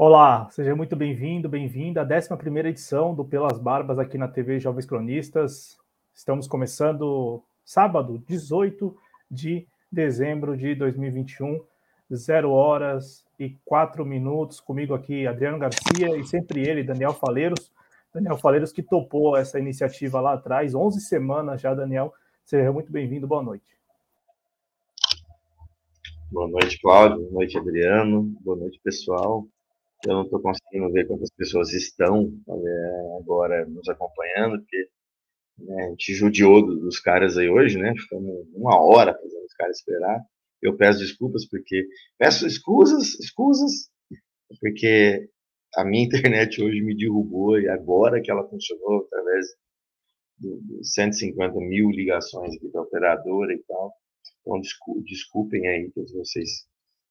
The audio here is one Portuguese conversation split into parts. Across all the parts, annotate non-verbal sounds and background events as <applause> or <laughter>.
Olá, seja muito bem-vindo, bem-vinda à 11 edição do Pelas Barbas aqui na TV Jovens Cronistas. Estamos começando sábado, 18 de dezembro de 2021, 0 horas e 4 minutos. Comigo aqui, Adriano Garcia e sempre ele, Daniel Faleiros. Daniel Faleiros que topou essa iniciativa lá atrás, 11 semanas já, Daniel. Seja muito bem-vindo, boa noite. Boa noite, Cláudio. Boa noite, Adriano. Boa noite, pessoal. Eu não estou conseguindo ver quantas pessoas estão é, agora nos acompanhando, porque né, a gente judiou dos caras aí hoje, né? Ficamos uma hora fazendo os caras esperar. Eu peço desculpas porque. Peço escusas, escusas, porque a minha <laughs> internet hoje me derrubou e agora que ela funcionou através de 150 mil ligações aqui da operadora e tal. Então, desculpem aí todos vocês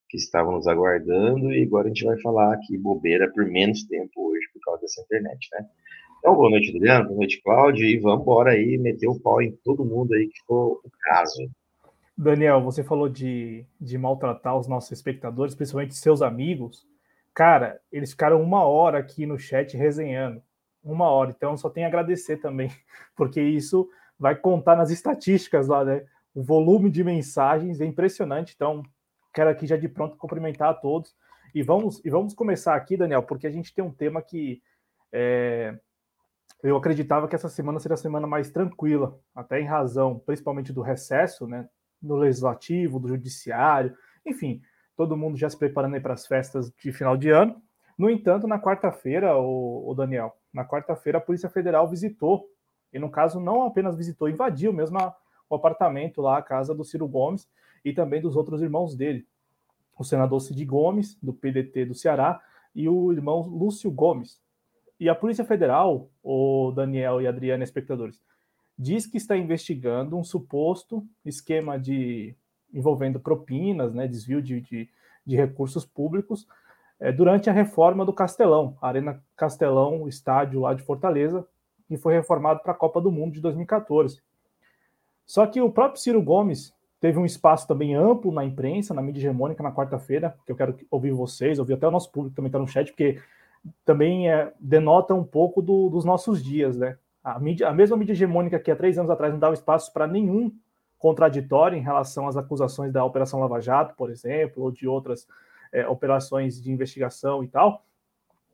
que estavam nos aguardando e agora a gente vai falar aqui bobeira por menos tempo hoje por causa dessa internet, né? Então, boa noite, Adriano, boa noite, Cláudio, e vamos embora aí meter o pau em todo mundo aí que for o caso. Daniel, você falou de, de maltratar os nossos espectadores, principalmente seus amigos. Cara, eles ficaram uma hora aqui no chat resenhando. Uma hora. Então, só tenho a agradecer também, <laughs> porque isso vai contar nas estatísticas lá, né? O volume de mensagens é impressionante. Então, quero aqui já de pronto cumprimentar a todos. E vamos, e vamos começar aqui, Daniel, porque a gente tem um tema que é, eu acreditava que essa semana seria a semana mais tranquila, até em razão, principalmente do recesso, né? Do legislativo, do judiciário, enfim, todo mundo já se preparando para as festas de final de ano. No entanto, na quarta-feira, o, o, Daniel, na quarta-feira a Polícia Federal visitou, e no caso não apenas visitou, invadiu mesmo a, o apartamento lá, a casa do Ciro Gomes, e também dos outros irmãos dele, o senador Cid Gomes, do PDT do Ceará, e o irmão Lúcio Gomes. E a Polícia Federal, o Daniel e Adriana, espectadores, diz que está investigando um suposto esquema de envolvendo propinas, né, desvio de, de, de recursos públicos, é, durante a reforma do Castelão, Arena Castelão, o estádio lá de Fortaleza, que foi reformado para a Copa do Mundo de 2014. Só que o próprio Ciro Gomes Teve um espaço também amplo na imprensa, na mídia hegemônica, na quarta-feira, que eu quero ouvir vocês, ouvir até o nosso público também está no chat, porque também é, denota um pouco do, dos nossos dias, né? A, mídia, a mesma mídia hegemônica que há três anos atrás não dava espaço para nenhum contraditório em relação às acusações da Operação Lava Jato, por exemplo, ou de outras é, operações de investigação e tal.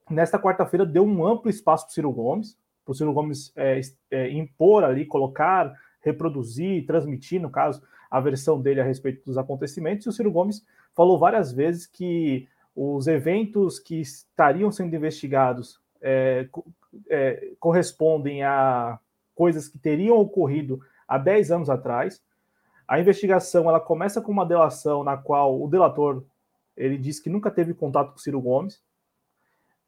Nesta quarta-feira deu um amplo espaço para o Ciro Gomes, para o Ciro Gomes é, é, impor ali, colocar, reproduzir, transmitir, no caso, a versão dele a respeito dos acontecimentos, e o Ciro Gomes falou várias vezes que os eventos que estariam sendo investigados é, é, correspondem a coisas que teriam ocorrido há 10 anos atrás. A investigação ela começa com uma delação na qual o delator ele diz que nunca teve contato com Ciro Gomes.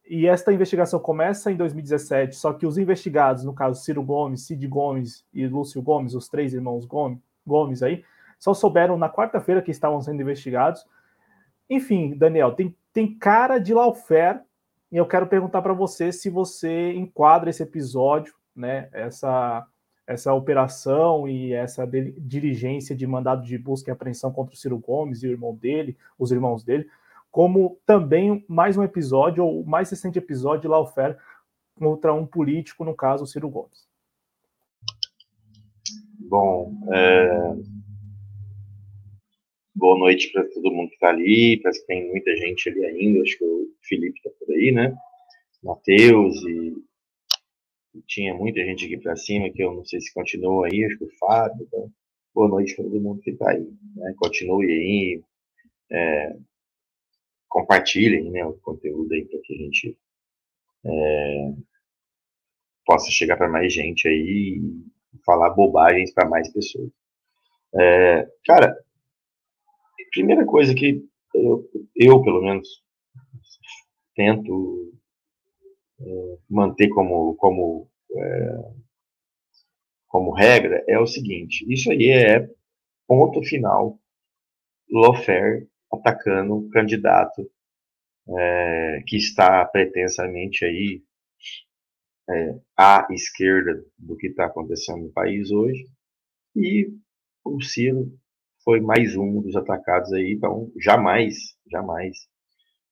E esta investigação começa em 2017, só que os investigados, no caso Ciro Gomes, Cid Gomes e Lúcio Gomes, os três irmãos Gomes, Gomes aí, só souberam na quarta-feira que estavam sendo investigados. Enfim, Daniel, tem, tem cara de lawfare e eu quero perguntar para você se você enquadra esse episódio, né, essa, essa operação e essa dirigência de mandado de busca e apreensão contra o Ciro Gomes e o irmão dele, os irmãos dele, como também mais um episódio, ou mais recente episódio de lawfare contra um político, no caso, o Ciro Gomes. Bom, é, boa noite para todo mundo que está ali. Parece que tem muita gente ali ainda. Acho que o Felipe está por aí, né? Matheus e, tinha muita gente aqui para cima que eu não sei se continua aí. Acho que o Fábio. Então, boa noite para todo mundo que está aí. Né? Continue aí. É, compartilhem né, o conteúdo aí para que a gente é, possa chegar para mais gente aí e falar bobagens para mais pessoas. É, cara, primeira coisa que eu, eu pelo menos, tento é, manter como, como, é, como regra é o seguinte: isso aí é ponto final. Lofer atacando o candidato é, que está pretensamente aí é, à esquerda do que está acontecendo no país hoje e o Ciro foi mais um dos atacados aí, então jamais, jamais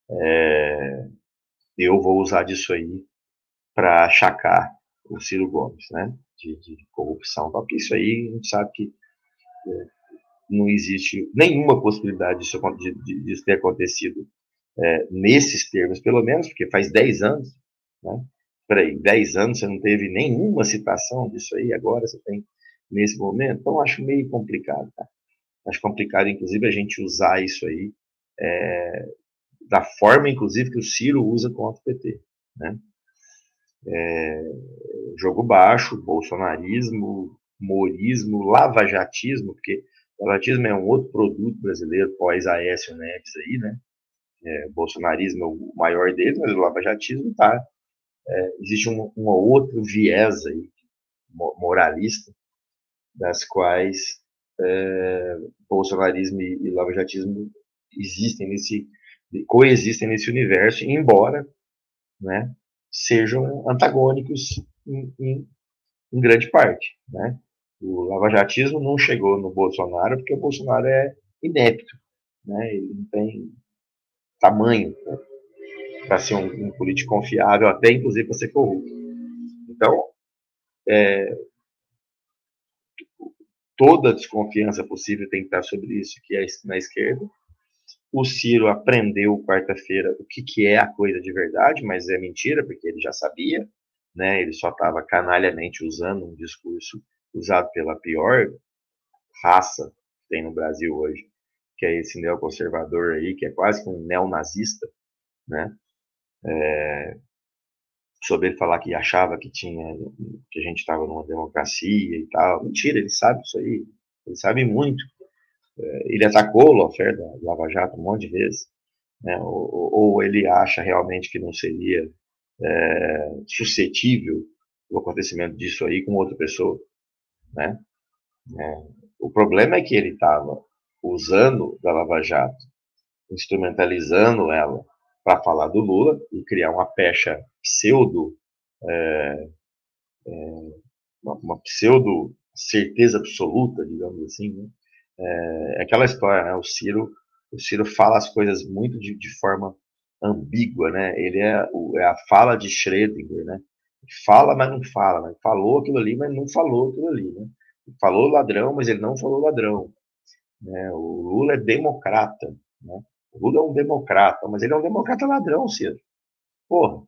é, eu vou usar disso aí para achacar o Ciro Gomes, né? De, de corrupção. Porque isso aí a gente sabe que é, não existe nenhuma possibilidade disso, de, disso ter acontecido é, nesses termos, pelo menos, porque faz 10 anos, né? Peraí, 10 anos você não teve nenhuma citação disso aí, agora você tem nesse momento, então acho meio complicado, tá? Acho complicado, inclusive, a gente usar isso aí é, da forma, inclusive, que o Ciro usa contra o PT, né? É, jogo baixo, bolsonarismo, morismo, lavajatismo, porque o lavajatismo é um outro produto brasileiro pós-Aécio Neves aí, né? É, bolsonarismo é o maior deles, mas o lavajatismo tá. É, existe um, um outro viés aí, moralista, das quais é, bolsonarismo e, e lavajatismo existem nesse, coexistem nesse universo, embora, né, sejam antagônicos em, em, em grande parte. Né? O lavajatismo não chegou no Bolsonaro porque o Bolsonaro é inepto, né? ele não tem tamanho né? para ser um, um, político confiável, até inclusive para ser corrupto. Então, é, toda desconfiança possível tem que estar sobre isso, que é na esquerda, o Ciro aprendeu quarta-feira o que, que é a coisa de verdade, mas é mentira, porque ele já sabia, né? ele só estava canalhamente usando um discurso usado pela pior raça que tem no Brasil hoje, que é esse neoconservador aí, que é quase que um neonazista, né? É, sobre ele falar que achava que tinha que a gente estava numa democracia e tal. Mentira, ele sabe isso aí. Ele sabe muito. É, ele atacou o Lofer da Lava Jato um monte de vezes, né? ou, ou, ele acha realmente que não seria é, suscetível o acontecimento disso aí com outra pessoa, né? É, o problema é que ele estava usando da Lava Jato, instrumentalizando ela para falar do Lula e criar uma pecha pseudo, é, é, uma, uma, pseudo certeza absoluta, digamos assim, né? É, é, aquela história, né? O Ciro, o Ciro fala as coisas muito de, de forma ambígua, né? Ele é, o, é a fala de Schrödinger, né? Fala, mas não fala, né? Falou aquilo ali, mas não falou aquilo ali, né? Falou ladrão, mas ele não falou ladrão. Né? O Lula é democrata, né? O Lula é um democrata, mas ele é um democrata ladrão, Ciro. Porra.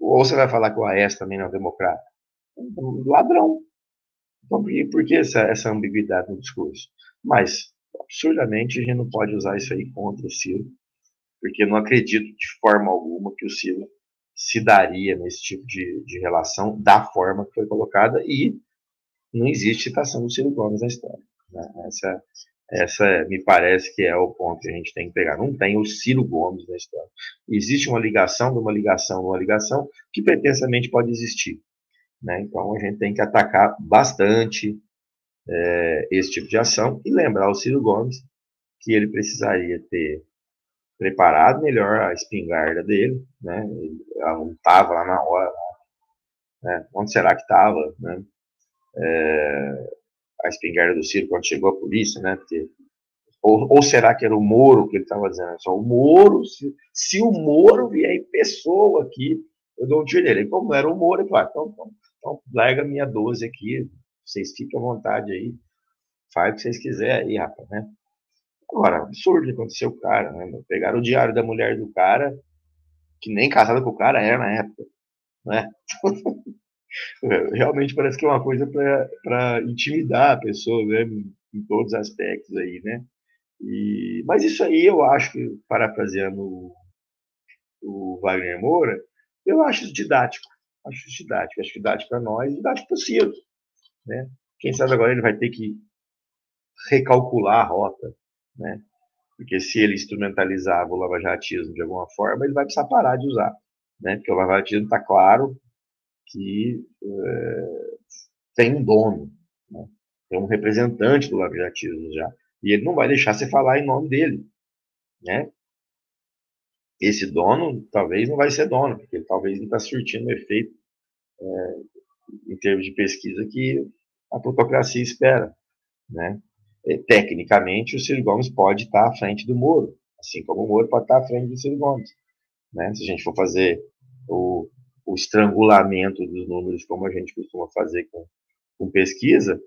Ou você vai falar que o Aécio também não é um democrata? Ladrão. Então, por que essa, essa ambiguidade no discurso? Mas, absurdamente, a gente não pode usar isso aí contra o Ciro, porque não acredito de forma alguma que o Ciro se daria nesse tipo de, de relação da forma que foi colocada e não existe citação do Ciro Gomes na história. Né? Essa, essa me parece que é o ponto que a gente tem que pegar. Não tem o Ciro Gomes na história. Existe uma ligação de uma ligação de uma ligação que pretensamente pode existir. Né? Então a gente tem que atacar bastante é, esse tipo de ação e lembrar o Ciro Gomes que ele precisaria ter preparado melhor a espingarda dele, né? Ela não estava lá na hora, né? Onde será que estava, né? É, a espingarda do Ciro quando chegou a polícia, né? Porque, ou, ou será que era o Moro que ele estava dizendo? Só o Moro, se, se, o Moro vier em pessoa aqui, eu dou um tiro nele. Como era o Moro, ele falou, ah, então, então então, larga minha 12 aqui, vocês fiquem à vontade aí, faz o que vocês quiserem aí, rapaz, né? Agora, absurdo que aconteceu com o cara, né? Pegaram o diário da mulher do cara, que nem casada com o cara era na época, né? <laughs> <laughs> Realmente parece que é uma coisa para intimidar a pessoa, né? Em todos os aspectos aí, né? E, mas isso aí eu acho que, parafraseando o, o Wagner Moura, eu acho didático acho didático. Acho didático para nós didático para o. Né? Quem sabe agora ele vai ter que recalcular a rota, né? Porque se ele instrumentalizava o lavajatismo de alguma forma, ele vai precisar parar de usar, né? Porque o lavajatismo está claro que é, tem um dono, né? tem um representante do lavajatismo já, e ele não vai deixar você falar em nome dele, né? esse dono talvez não vai ser dono, porque ele talvez não está surtindo o efeito é, em termos de pesquisa que a plutocracia espera. Né? É, tecnicamente, o Ciro Gomes pode estar à frente do Moro, assim como o Moro pode estar à frente do Ciro Gomes. Né? Se a gente for fazer o, o estrangulamento dos números, como a gente costuma fazer com, com pesquisa,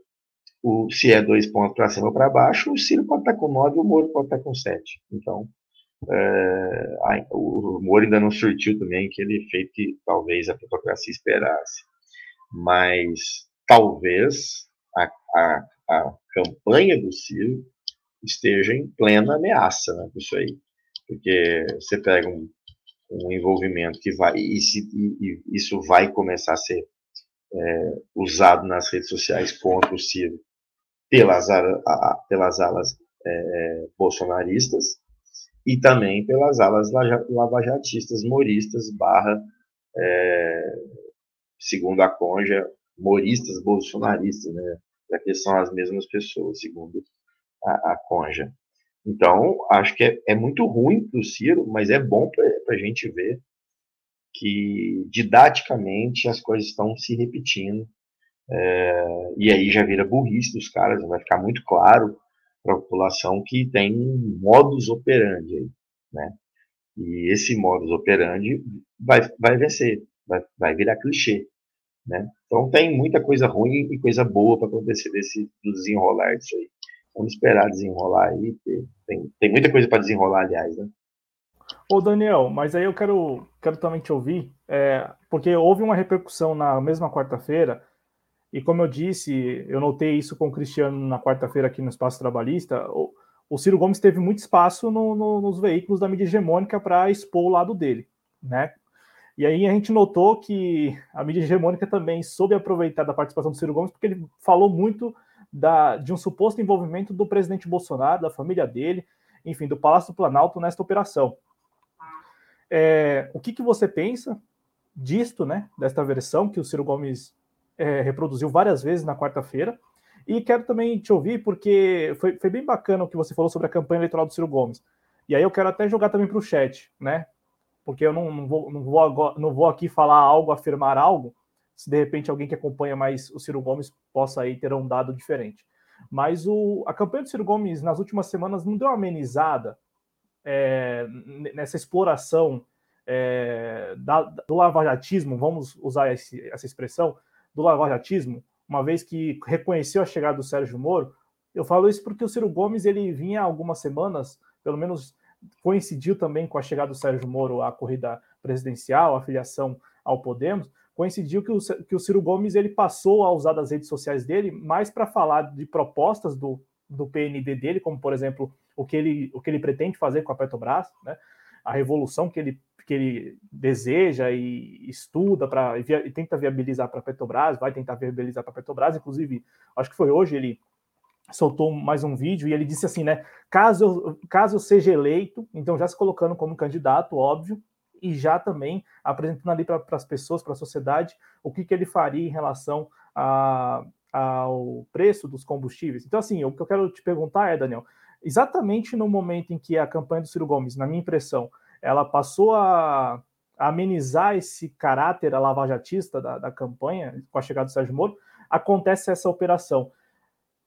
o, se é dois pontos para cima ou para baixo, o Ciro pode estar com nove o Moro pode estar com sete. Então, é, o Moro ainda não surtiu também aquele efeito que talvez a plutocracia esperasse. Mas talvez a, a, a campanha do Ciro esteja em plena ameaça né, isso aí. Porque você pega um, um envolvimento que vai, e, se, e, e isso vai começar a ser é, usado nas redes sociais contra o Ciro pelas, a, pelas alas é, bolsonaristas e também pelas alas lavajatistas, moristas, barra, é, segundo a Conja, moristas bolsonaristas, né? Porque são as mesmas pessoas, segundo a, a Conja. Então, acho que é, é muito ruim para o Ciro, mas é bom para a gente ver que didaticamente as coisas estão se repetindo. É, e aí já vira burrice dos caras, vai ficar muito claro para a população que tem um modus operandi aí, né? E esse modus operandi vai, vai vencer, vai, vai virar clichê, né? Então tem muita coisa ruim e coisa boa para acontecer desse desenrolar disso aí. Vamos esperar desenrolar aí. Tem, tem muita coisa para desenrolar, aliás, né? Ô Daniel, mas aí eu quero, quero também te ouvir, é, porque houve uma repercussão na mesma quarta-feira, e como eu disse, eu notei isso com o Cristiano na quarta-feira aqui no Espaço Trabalhista, o, o Ciro Gomes teve muito espaço no, no, nos veículos da mídia hegemônica para expor o lado dele, né? E aí a gente notou que a mídia hegemônica também soube aproveitar da participação do Ciro Gomes, porque ele falou muito da, de um suposto envolvimento do presidente Bolsonaro, da família dele, enfim, do Palácio do Planalto nesta operação. É, o que, que você pensa disto, né, desta versão que o Ciro Gomes é, reproduziu várias vezes na quarta-feira? E quero também te ouvir, porque foi, foi bem bacana o que você falou sobre a campanha eleitoral do Ciro Gomes. E aí eu quero até jogar também para o chat, né? Porque eu não, não, vou, não, vou, não vou aqui falar algo, afirmar algo, se de repente alguém que acompanha mais o Ciro Gomes possa aí ter um dado diferente. Mas o, a campanha do Ciro Gomes nas últimas semanas não deu uma amenizada é, nessa exploração é, da, do lavajatismo, vamos usar esse, essa expressão, do lavajatismo, uma vez que reconheceu a chegada do Sérgio Moro. Eu falo isso porque o Ciro Gomes ele vinha algumas semanas, pelo menos coincidiu também com a chegada do Sérgio Moro à corrida presidencial, a filiação ao Podemos, coincidiu que o, que o Ciro Gomes ele passou a usar das redes sociais dele mais para falar de propostas do, do PND dele, como por exemplo o que ele, o que ele pretende fazer com a Petrobras, né? a revolução que ele, que ele deseja e estuda para e tenta viabilizar para a Petrobras, vai tentar viabilizar para a Petrobras, inclusive acho que foi hoje ele soltou mais um vídeo e ele disse assim, né? Caso caso eu seja eleito, então já se colocando como candidato, óbvio, e já também apresentando ali para as pessoas, para a sociedade, o que, que ele faria em relação a, ao preço dos combustíveis. Então, assim, o que eu quero te perguntar é, Daniel, exatamente no momento em que a campanha do Ciro Gomes, na minha impressão, ela passou a, amenizar esse caráter lavajatista da, da campanha, com a chegada do Sérgio Moro, acontece essa operação.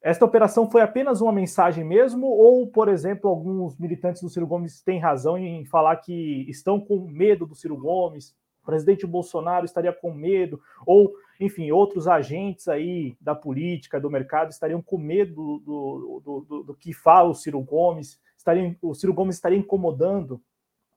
Esta operação foi apenas uma mensagem mesmo, ou, por exemplo, alguns militantes do Ciro Gomes têm razão em falar que estão com medo do Ciro Gomes, o presidente Bolsonaro estaria com medo, ou, enfim, outros agentes aí da política, do mercado, estariam com medo do, do, do, do que fala o Ciro Gomes, estariam, o Ciro Gomes estaria incomodando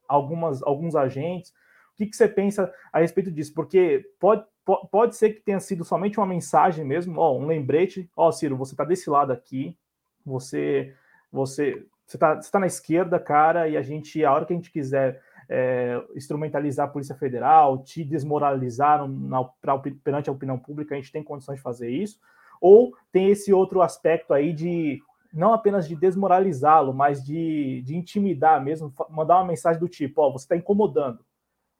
algumas, alguns agentes. Que, que você pensa a respeito disso? Porque pode, pode ser que tenha sido somente uma mensagem mesmo, ó, um lembrete, ó, Ciro, você está desse lado aqui, você você você está tá na esquerda, cara, e a gente, a hora que a gente quiser é, instrumentalizar a Polícia Federal, te desmoralizar na, pra, perante a opinião pública, a gente tem condições de fazer isso, ou tem esse outro aspecto aí de não apenas de desmoralizá-lo, mas de, de intimidar mesmo, mandar uma mensagem do tipo, ó, você está incomodando,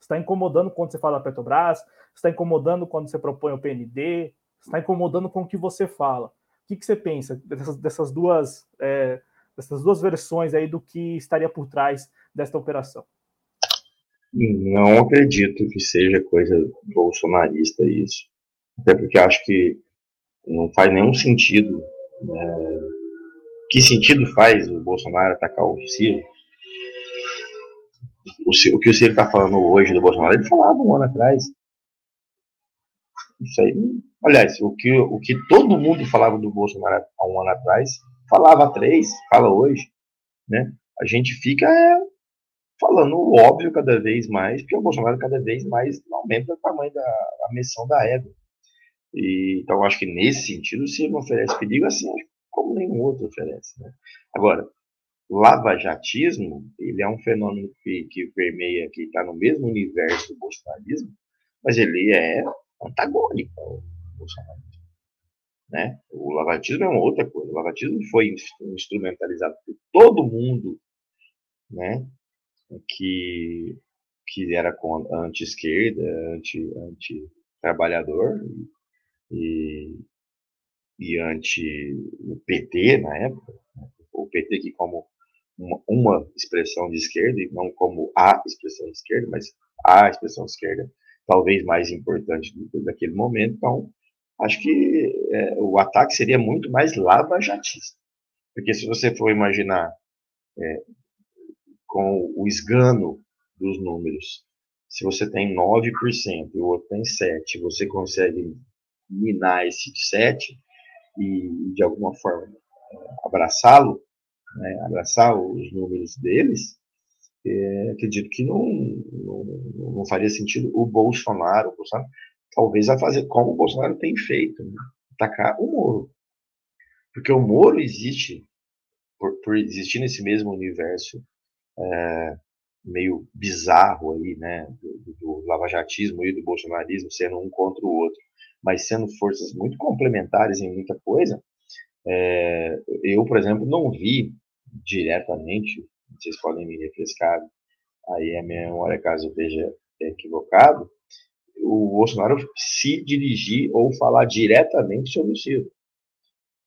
está incomodando quando você fala da Petrobras, está incomodando quando você propõe o PND, está incomodando com o que você fala. O que, que você pensa dessas, dessas duas é, dessas duas versões aí do que estaria por trás desta operação? Não acredito que seja coisa bolsonarista isso, até porque acho que não faz nenhum sentido. Né? Que sentido faz o Bolsonaro atacar o Ciro o, o que o Ciro está falando hoje do Bolsonaro, ele falava um ano atrás. Isso aí, aliás, o que, o que todo mundo falava do Bolsonaro há um ano atrás, falava há três, fala hoje, né? A gente fica é, falando o óbvio cada vez mais, porque o Bolsonaro cada vez mais aumenta o tamanho da a missão da égua. E, então, acho que nesse sentido, o Ciro oferece perigo assim como nenhum outro oferece. Né? Agora, lava-jatismo, ele é um fenômeno que, que permeia, que está no mesmo universo do bolsonarismo, mas ele é antagônico ao bolsonarismo. Né? O lavatismo é uma outra coisa. O lavatismo foi instrumentalizado por todo mundo né? que, que era anti-esquerda, anti-trabalhador e, e anti-PT na época. Né? O PT que como uma, uma, expressão de esquerda, e não como a expressão de esquerda, mas a expressão de esquerda talvez mais importante daquele momento. Então, acho que é, o ataque seria muito mais lava-jatista. Porque se você for imaginar é, com o esgano dos números, se você tem 9% e o outro tem 7%, você consegue minar esse 7% e, de alguma forma, abraçá-lo, né, abraçar os números deles, é, acredito que não, não, não, faria sentido o Bolsonaro, o Bolsonaro talvez a fazer como o Bolsonaro tem feito, né, atacar o Moro. Porque o Moro existe, por, por existir nesse mesmo universo é, meio bizarro aí, né, do, do lavajatismo e do bolsonarismo sendo um contra o outro, mas sendo forças muito complementares em muita coisa, é, eu, por exemplo, não vi diretamente, vocês podem me refrescar aí a minha memória caso eu esteja equivocado, o Bolsonaro se dirigir ou falar diretamente sobre o Ciro.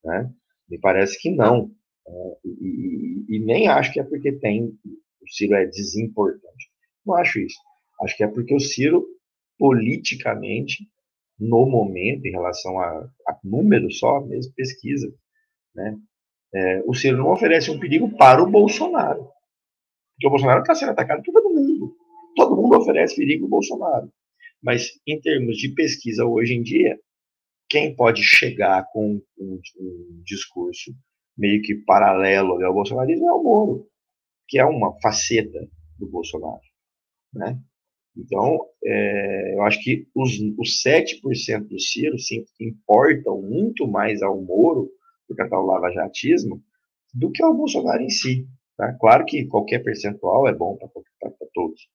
Né? Me parece que não. É, e, e, e, nem acho que é porque tem o Ciro é desimportante. Não acho isso. Acho que é porque o Ciro, politicamente, no momento, em relação a, a número só, mesmo pesquisa, né? É, o Ciro não oferece um perigo para o Bolsonaro. Porque o Bolsonaro está sendo atacado por todo mundo. Todo mundo oferece perigo ao Bolsonaro. Mas, em termos de pesquisa hoje em dia, quem pode chegar com um, um discurso meio que paralelo ao bolsonarismo é o Moro, que é uma faceta do Bolsonaro. Né? Então, é, eu acho que os, os 7% do Ciro se importam muito mais ao Moro, por causa do lavajatismo, do que ao Bolsonaro em si. Tá? Claro que qualquer percentual é bom para todos,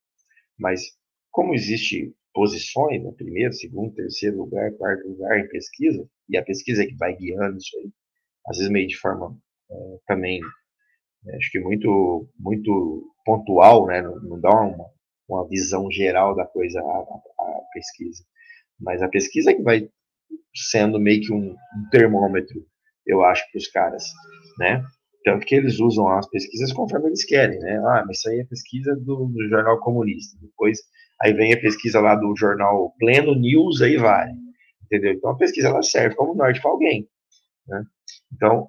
mas como existe posições, né, primeiro, segundo, terceiro lugar, quarto lugar em pesquisa, e a pesquisa é que vai guiando isso aí, às vezes meio de forma é, também, é, acho que muito, muito pontual, né, não, não dá uma, uma visão geral da coisa, a, a, a pesquisa. Mas a pesquisa é que vai sendo meio que um, um termômetro, eu acho, para os caras, né? Tanto que eles usam as pesquisas conforme eles querem, né? Ah, mas isso aí é pesquisa do, do, jornal comunista. Depois, aí vem a pesquisa lá do jornal Pleno News, aí vai. Entendeu? Então a pesquisa ela serve como norte para alguém. Né? Então,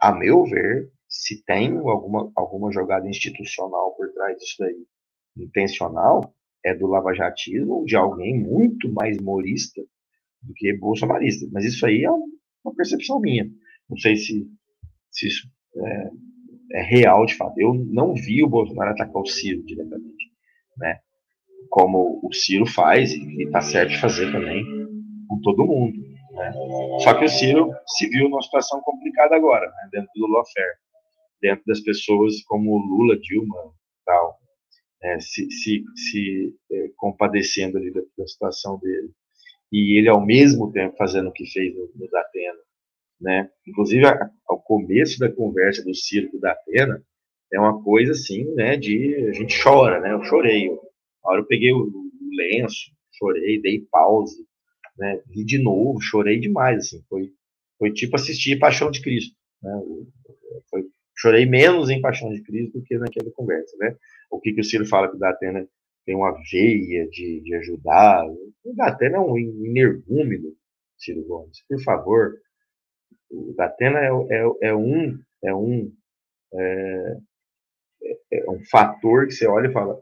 a meu ver, se tem alguma, alguma jogada institucional por trás disso aí, intencional, é do lavajatismo de alguém muito mais morista do que bolsonarista. Mas isso aí é uma percepção minha. Não sei se, se isso é, é real de fato. Eu não vi o Bolsonaro atacar o Ciro diretamente, né? Como o Ciro faz e está certo de fazer também com todo mundo. Né? Só que o Ciro se viu numa situação complicada agora, né? dentro do lawfare, dentro das pessoas como Lula, Dilma, tal, é, se, se, se é, compadecendo ali da, da, situação dele. E ele, ao mesmo tempo, fazendo o que fez no, no Datena. Né? Inclusive, ao começo da conversa do circo da Atena, é uma coisa assim, né, de a gente chora, né? Eu chorei. A hora eu peguei o, o lenço, chorei, dei pause, né? Vi de novo, chorei demais, assim. Foi, foi tipo assistir Paixão de Cristo, né? Foi, chorei menos em Paixão de Cristo do que naquela conversa, né? o que, que o Ciro fala que o Datena tem uma veia de, de ajudar. O Datena é um energúmeno, Ciro Gomes. Por favor, o Datena é, é, é um, é um, é, é um fator que você olha e fala,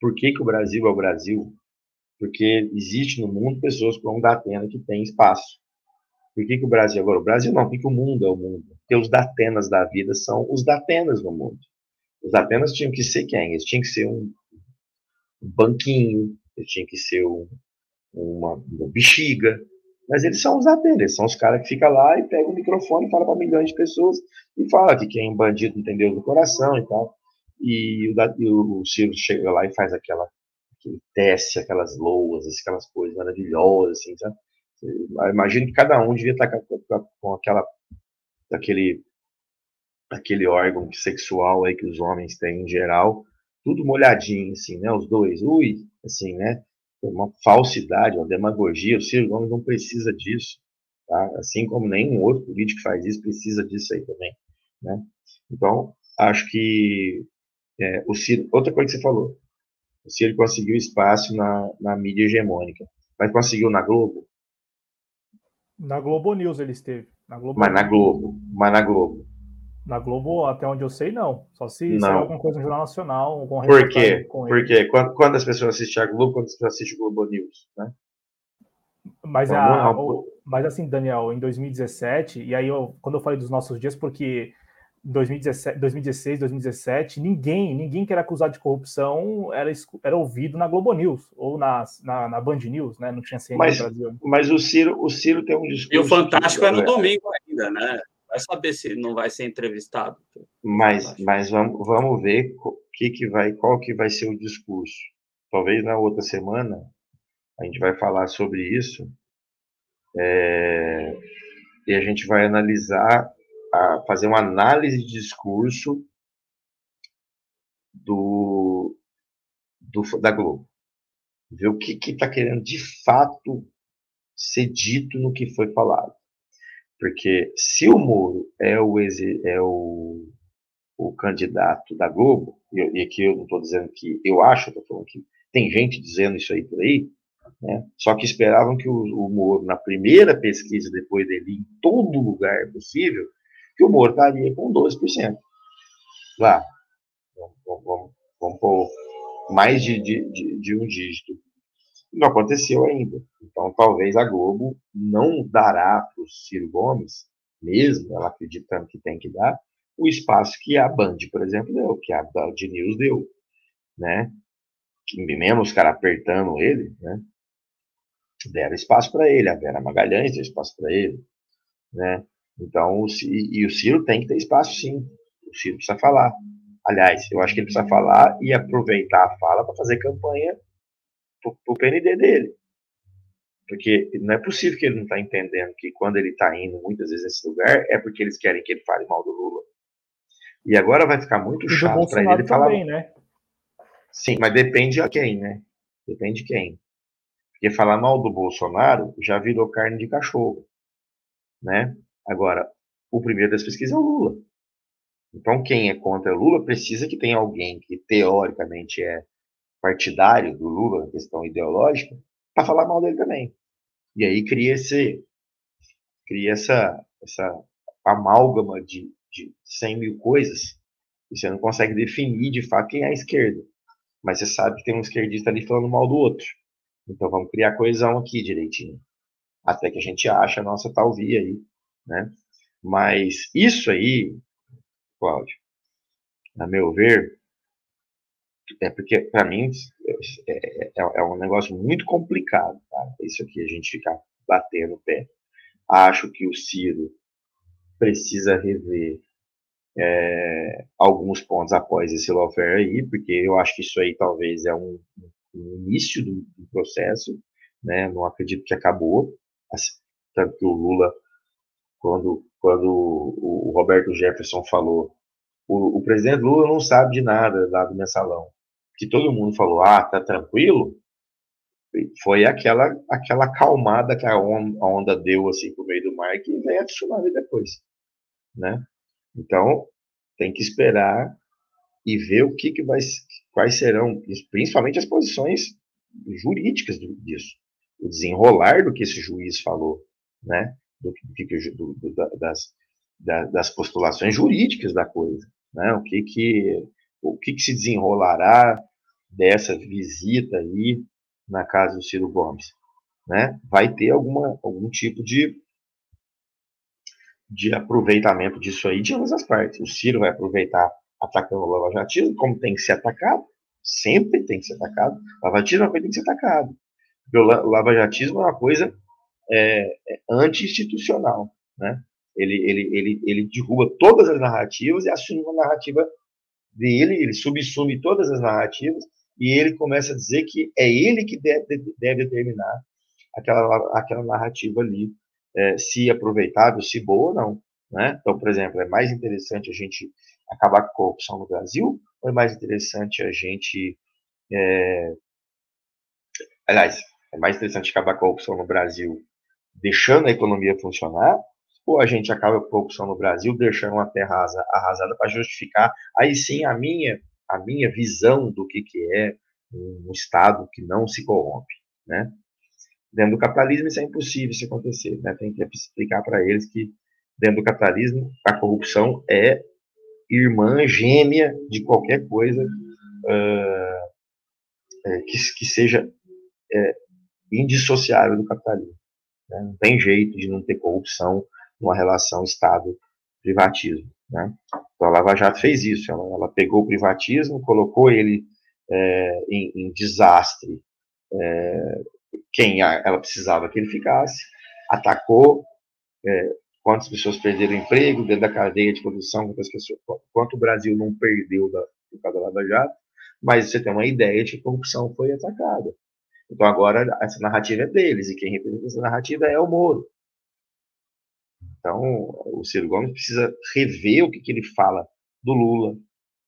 por que, que o Brasil é o Brasil? Porque existe no mundo pessoas como o Datena que tem espaço. Por que, que o Brasil agora? O Brasil não, porque o mundo é o mundo. Porque os Datenas da vida são os Datenas no mundo. Os Datenas tinham que ser quem? Eles tinham que ser um, um banquinho, eles tinham que ser um, uma, uma bexiga, mas eles são os Atenas, eles são os caras que ficam lá e pegam o microfone e falam para milhões de pessoas e fala que quem é um bandido não tem Deus no coração e tal. E o, o Ciro chega lá e faz aquela, teste, aquelas loas, aquelas coisas maravilhosas, assim, sabe? Imagino que cada um devia estar com aquela, aquele, aquele órgão sexual aí que os homens têm em geral, tudo molhadinho, assim, né? Os dois, ui, assim, né? uma falsidade, uma demagogia. O Ciro Gomes não precisa disso, tá? assim como nenhum outro político que faz isso precisa disso aí também. Né? Então, acho que é, o Ciro, outra coisa que você falou, o Ciro conseguiu espaço na, na mídia hegemônica, mas conseguiu na Globo? Na Globo News ele esteve. Na Globo mas na Globo, mas na Globo. Na Globo, até onde eu sei, não. Só se sair alguma coisa no Jornal Nacional. Algum Por quê? Por quê? Quando, quando, as pessoas assistem a Globo, quando as pessoas assistem o Globo News, né? Mas, a, o, mas assim, Daniel, em 2017, e aí eu, quando eu falei dos nossos dias, porque em 2017, 2016, 2017, ninguém, ninguém que era acusado de corrupção era, era ouvido na Globo News ou na, na, na Band News, né? Não tinha CNN mas, no Brasil. Mas o Ciro, o Ciro tem um discurso. E o Fantástico que, é no domingo ainda, né? Vai saber se não vai ser entrevistado. Mas, mas vamos, vamos ver que que vai, qual que vai ser o discurso. Talvez na outra semana a gente vai falar sobre isso é, e a gente vai analisar, a, fazer uma análise de discurso do, do da Globo. Ver o que está querendo de fato ser dito no que foi falado. Porque se o Moro é o, é o, o candidato da Globo, e, e aqui eu não estou dizendo que eu acho, estou falando que tem gente dizendo isso aí por aí, né? só que esperavam que o, o Moro, na primeira pesquisa depois dele, em todo lugar possível, que o Moro estaria com 12%. Lá, vamos, vamos, vamos pôr mais de, de, de, de um dígito não aconteceu ainda. Então, talvez a Globo não dará para o Ciro Gomes, mesmo ela acreditando que tem que dar, o espaço que a Band, por exemplo, deu, que a Band News deu, né? Que mesmo os caras apertando ele, né? Deram espaço para ele, a Vera Magalhães deu espaço para ele, né? Então, o, e o Ciro tem que ter espaço, sim. O Ciro precisa falar. Aliás, eu acho que ele precisa falar e aproveitar a fala para fazer campanha para o PND dele. Porque não é possível que ele não está entendendo que quando ele está indo muitas vezes nesse lugar é porque eles querem que ele fale mal do Lula. E agora vai ficar muito chato para ele falar. Também, né? Sim, mas depende a quem, né? Depende de quem. Porque falar mal do Bolsonaro já virou carne de cachorro, né? Agora, o primeiro das pesquisas é o Lula. Então, quem é contra Lula precisa que tenha alguém que teoricamente é partidário do Lula, questão ideológica, para falar mal dele também. E aí cria esse cria essa, essa amálgama de, de 100 mil coisas e você não consegue definir de fato quem é a esquerda. Mas você sabe que tem um esquerdista ali falando mal do outro. Então vamos criar coesão aqui direitinho. Até que a gente acha a nossa tal via aí, né? Mas isso aí, Cláudio, a meu ver, é porque, para mim, é, é, é, um negócio muito complicado? Isso aqui, a gente ficar batendo o pé. Acho que o Ciro precisa rever é, alguns pontos após esse lawfare aí, porque eu acho que isso aí talvez é um, um início do, do, processo, né? Não acredito que acabou. Assim, tanto que o Lula, quando, quando o, o Roberto Jefferson falou o, o, presidente Lula não sabe de nada lá do mensalão que todo mundo falou, ah, tá tranquilo, foi aquela aquela calmada que a onda, deu assim pro meio do mar que vem a tsunami depois, né? Então tem que esperar e ver o que que vai quais serão, principalmente as posições jurídicas disso, o desenrolar do que esse juiz falou, né? Do, do, do, das, das postulações jurídicas da coisa, né? O que que o que, que se desenrolará dessa visita aí na casa do Ciro Gomes, né? Vai ter alguma, algum tipo de de aproveitamento disso aí de ambas as partes. O Ciro vai aproveitar atacando o Lava Jatismo, como tem que ser atacado, sempre tem que ser atacado. Lava Jatismo é uma coisa que tem que ser atacado. Porque o Lava Jatismo é uma coisa é, é anti-institucional, né? Ele, ele, ele, ele derruba todas as narrativas e assume uma narrativa dele, ele subsume todas as narrativas e ele começa a dizer que é ele que deve, deve determinar aquela, aquela narrativa ali, é, se aproveitável, se boa ou não. Né? Então, por exemplo, é mais interessante a gente acabar com a corrupção no Brasil ou é mais interessante a gente. É... Aliás, é mais interessante acabar com a corrupção no Brasil deixando a economia funcionar ou a gente acaba com a corrupção no Brasil deixando uma terra arrasada para justificar aí sim a minha a minha visão do que, que é um Estado que não se corrompe, né? Dentro do capitalismo isso é impossível isso acontecer, né? Tem que explicar para eles que dentro do capitalismo a corrupção é irmã gêmea de qualquer coisa uh, que, que seja é, indissociável do capitalismo. Né? Não tem jeito de não ter corrupção numa relação Estado-privatismo. Né? Então a Lava Jato fez isso, ela, ela pegou o privatismo, colocou ele é, em, em, desastre é, quem ela precisava que ele ficasse, atacou é, quantas pessoas perderam emprego dentro da cadeia de produção, quantas pessoas, quanto o Brasil não perdeu da, por causa da Lava Jato, mas você tem uma ideia de que a corrupção foi atacada. Então agora essa narrativa é deles, e quem representa essa narrativa é o Moro. Então, o Ciro Gomes precisa rever o que, que ele fala do Lula, o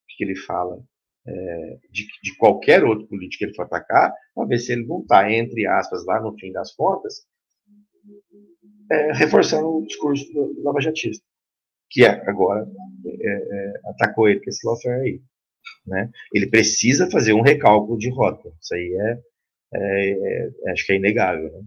que, que ele fala é, de, de, qualquer outro político que ele for atacar, para ver se ele não está, entre aspas, lá no fim das contas, é, reforçando o discurso do, Lava Jatista, que é, agora é atacou ele com esse lawfare aí. Né? Ele precisa fazer um recálculo de rota. Isso aí é, é, é acho que é inegável. Né?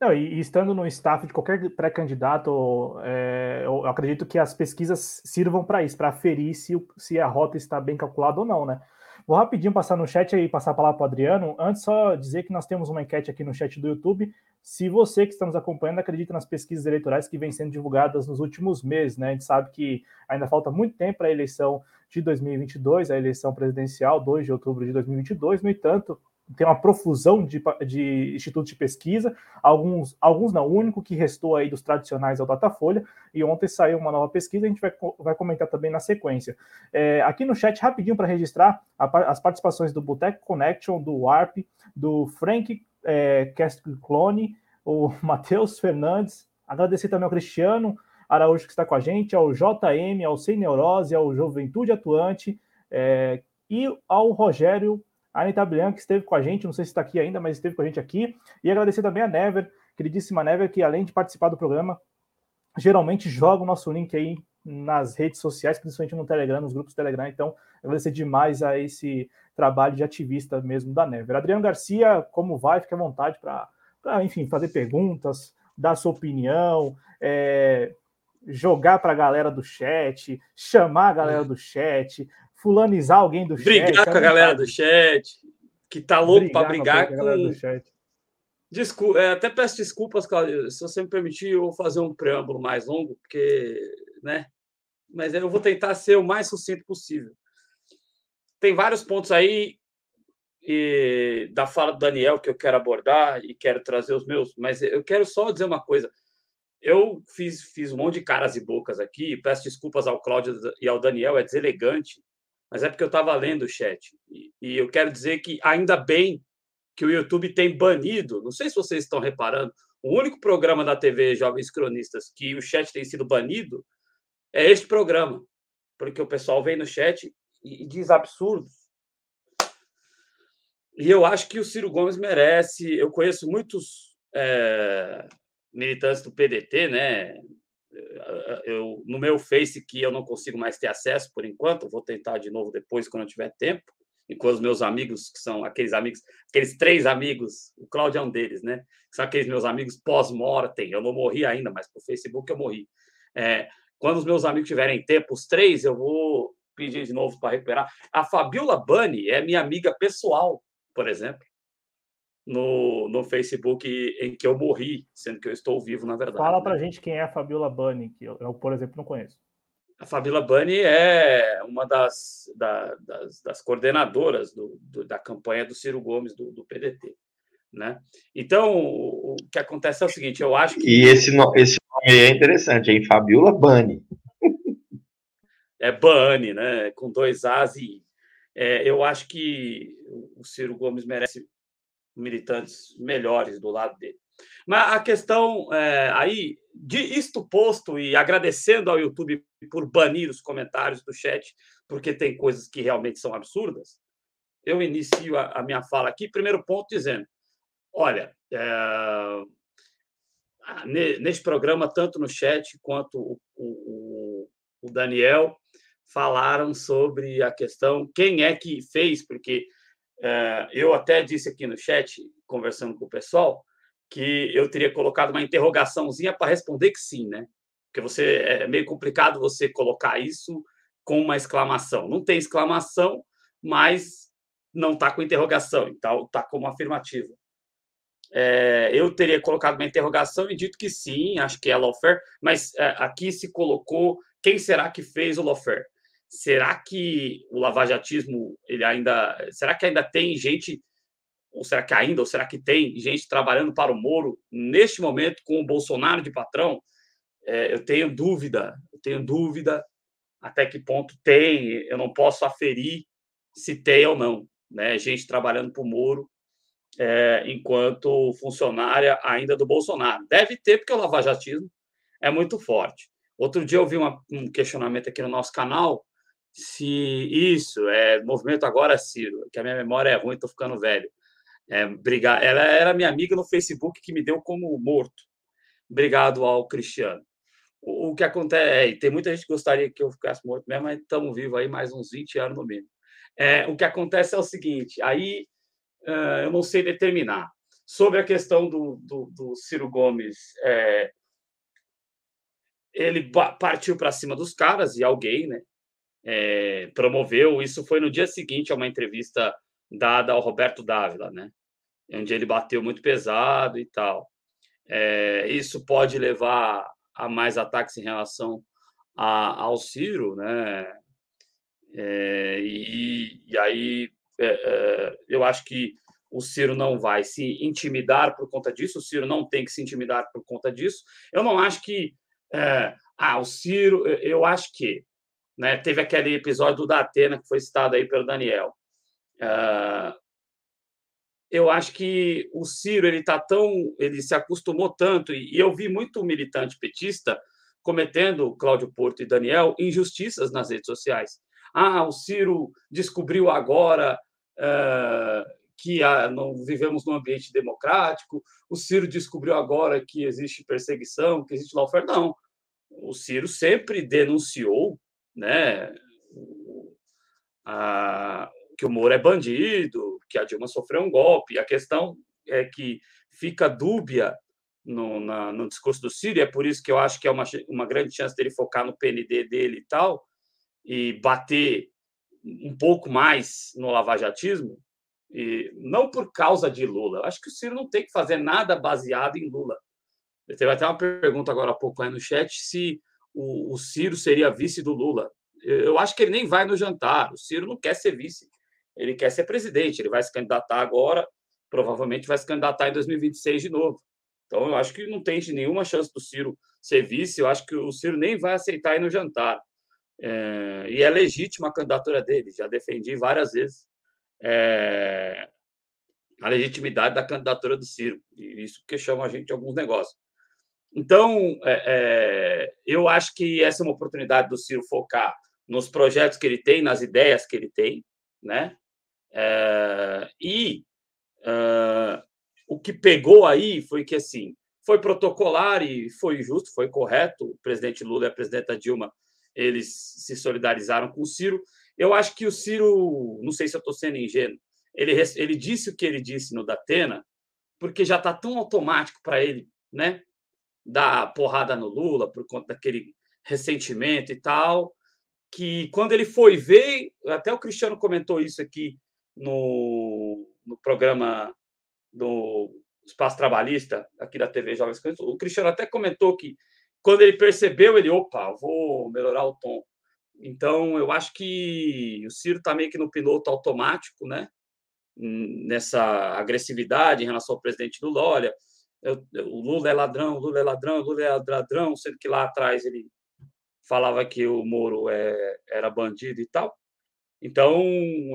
Não, e, estando no staff de qualquer pré-candidato, é, eu acredito que as pesquisas sirvam para isso, para aferir se, se a rota está bem calculada ou não, né? Vou rapidinho passar no chat e passar a palavra para o Adriano. Antes, só dizer que nós temos uma enquete aqui no chat do YouTube. Se você que está nos acompanhando acredita nas pesquisas eleitorais que vêm sendo divulgadas nos últimos meses, né? A gente sabe que ainda falta muito tempo para a eleição de 2022, a eleição presidencial, 2 de outubro de 2022. No entanto, tem uma profusão de, de institutos de pesquisa, alguns, alguns não, o único que restou aí dos tradicionais é o Datafolha, e ontem saiu uma nova pesquisa, a gente vai, vai comentar também na sequência. É, aqui no chat, rapidinho para registrar a, as participações do Boteco Connection, do Warp, do Frank é, Clone, o <laughs> Matheus Fernandes, agradecer também ao Cristiano Araújo que está com a gente, ao JM, ao Sem Neurose, ao Juventude Atuante, é, e ao Rogério a Anitta Bianchi esteve com a gente, não sei se está aqui ainda, mas esteve com a gente aqui. E agradecer também a Never, queridíssima Never, que além de participar do programa, geralmente joga o nosso link aí nas redes sociais, principalmente no Telegram, nos grupos do Telegram. Então, agradecer demais a esse trabalho de ativista mesmo da Never. Adriano Garcia, como vai? Fique à vontade para, enfim, fazer perguntas, dar sua opinião, é, jogar para a galera do chat, chamar a galera do chat, fulanizar alguém do brigar chat. Brigar com a galera do chat, que tá louco para brigar com. com... Desculpa, é, até peço desculpas, Claudio, se você me permitir, eu vou fazer um preâmbulo mais longo, porque, né? Mas eu vou tentar ser o mais sucinto possível. Tem vários pontos aí e, da fala do Daniel que eu quero abordar e quero trazer os meus, mas eu quero só dizer uma coisa. Eu fiz, fiz um monte de caras e bocas aqui, peço desculpas ao Cláudio e ao Daniel, é deselegante, mas é porque eu estava lendo o chat. E, e, eu quero dizer que ainda bem que o YouTube tem banido, não sei se vocês estão reparando, o único programa da TV Jovens Cronistas que o chat tem sido banido é este programa, porque o pessoal vem no chat e, e diz absurdos. E eu acho que o Ciro Gomes merece. Eu conheço muitos é, militantes do PDT, né? Eu, no meu Face, que eu não consigo mais ter acesso por enquanto, vou tentar de novo depois, quando eu tiver tempo, e com os meus amigos, que são aqueles amigos, aqueles três amigos, o Cláudio é um deles, né? São aqueles meus amigos pós-mortem. Eu não morri ainda, mas por Facebook eu morri. É, quando os meus amigos tiverem tempo, os três, eu vou pedir de novo para recuperar. A Fabiola Bani é minha amiga pessoal, por exemplo, no, no Facebook em que eu morri, sendo que eu estou vivo, na verdade. Fala para né? gente quem é a Fabiola Bani, que eu, eu, por exemplo, não conheço. A Fabiola Bani é uma das, da, das, das, coordenadoras do, do, da campanha do Ciro Gomes, do, do PDT. Né? Então, o, que acontece é o seguinte, eu acho que... E esse, esse nome é interessante, hein? Fabiola Bani. <laughs> é Bani, né? Com dois As e é, eu acho que o Ciro Gomes merece militantes melhores do lado dele. Mas a questão é, aí, de isto posto e agradecendo ao YouTube por banir os comentários do chat, porque tem coisas que realmente são absurdas, eu inicio a, a minha fala aqui. Primeiro ponto dizendo: olha, é, neste programa, tanto no chat quanto o, o, o Daniel falaram sobre a questão quem é que fez, porque eu até disse aqui no chat, conversando com o pessoal, que eu teria colocado uma interrogaçãozinha para responder que sim, né? Porque você é meio complicado você colocar isso com uma exclamação. Não tem exclamação, mas não está com interrogação, então está como afirmativa. É, eu teria colocado uma interrogação e dito que sim, acho que é lawfare, mas é, aqui se colocou quem será que fez o lawfare? Será que o lavajatismo ele ainda, será que ainda tem gente ou será que ainda, ou será que tem gente trabalhando para o Moro neste momento com o Bolsonaro de patrão? É, eu tenho dúvida, eu tenho dúvida até que ponto tem, eu não posso aferir se tem ou não, né? Gente trabalhando para o Moro é, enquanto funcionária ainda do Bolsonaro. Deve ter, porque o lavajatismo é muito forte. Outro dia eu vi uma, um questionamento aqui no nosso canal se isso é movimento agora, Ciro, que a minha memória é ruim, estou ficando velho. É, brigar. Ela era minha amiga no Facebook que me deu como morto. Obrigado ao Cristiano. O, o que acontece é, tem muita gente que gostaria que eu ficasse morto mesmo, mas estamos vivos aí mais uns 20 anos no mínimo. É, o que acontece é o seguinte: aí uh, eu não sei determinar. Sobre a questão do, do, do Ciro Gomes, é, ele partiu para cima dos caras e alguém, né? É, promoveu. Isso foi no dia seguinte a uma entrevista dada ao Roberto Dávila, né? Onde ele bateu muito pesado e tal. É, isso pode levar a mais ataques em relação a, ao Ciro, né? É, e, e, aí eu acho que o Ciro não vai se intimidar por conta disso, o Ciro não tem que se intimidar por conta disso. Eu não acho que. Ah, o Ciro, eu acho que. Né, teve aquele episódio do Datena que foi citado aí pelo Daniel. Uh, eu acho que o Ciro ele tá tão, ele se acostumou tanto e, eu vi muito militante petista cometendo Cláudio Porto e Daniel injustiças nas redes sociais. Ah, o Ciro descobriu agora uh, que uh, não vivemos num ambiente democrático. O Ciro descobriu agora que existe perseguição, que existe lawfare. Não, o Ciro sempre denunciou, né? A, que o Moro é bandido, que a Dilma sofreu um golpe. A questão é que fica dúbia no, na, no discurso do Ciro, e é por isso que eu acho que é uma, uma grande chance dele focar no PND dele e tal, e bater um pouco mais no lavajatismo, e não por causa de Lula. Eu acho que o Ciro não tem que fazer nada baseado em Lula. Teve até uma pergunta agora há pouco aí no chat se o, o Ciro seria vice do Lula. Eu acho que ele nem vai no jantar. O Ciro não quer ser vice ele quer ser presidente, ele vai se candidatar agora, provavelmente vai se candidatar em 2026 de novo. Então, eu acho que não tem nenhuma chance do Ciro ser vice, eu acho que o Ciro nem vai aceitar ir no jantar. É, e é legítima a candidatura dele, já defendi várias vezes é, a legitimidade da candidatura do Ciro, e isso que chama a gente de alguns negócios. Então, é, é, eu acho que essa é uma oportunidade do Ciro focar nos projetos que ele tem, nas ideias que ele tem, né? É, e uh, o que pegou aí foi que assim foi protocolar e foi justo, foi correto. O presidente Lula e a presidenta Dilma eles se solidarizaram com o Ciro. Eu acho que o Ciro, não sei se eu estou sendo ingênuo, ele, ele disse o que ele disse no Datena, porque já está tão automático para ele, né? Dar porrada no Lula por conta daquele ressentimento e tal, que quando ele foi ver, até o Cristiano comentou isso aqui no, no programa do Espaço Trabalhista, aqui da TV Jovens Cães, o Cristiano até comentou que quando ele percebeu, ele, opa, vou melhorar o tom. Então, eu acho que o Ciro está meio que no piloto automático, né? Nessa agressividade em relação ao presidente Lula. Olha, o Lula é ladrão, o Lula é ladrão, o Lula é ladrão, sendo que lá atrás ele falava que o Moro é, era bandido e tal. Então,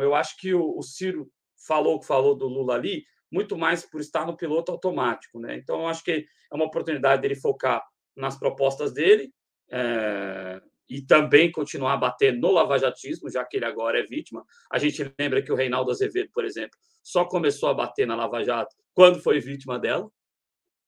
eu acho que o, o Ciro falou que falou do Lula ali, muito mais por estar no piloto automático. Né? Então, eu acho que é uma oportunidade dele focar nas propostas dele é, e também continuar a bater no lavajatismo, já que ele agora é vítima. A gente lembra que o Reinaldo Azevedo, por exemplo, só começou a bater na Lava Jato quando foi vítima dela.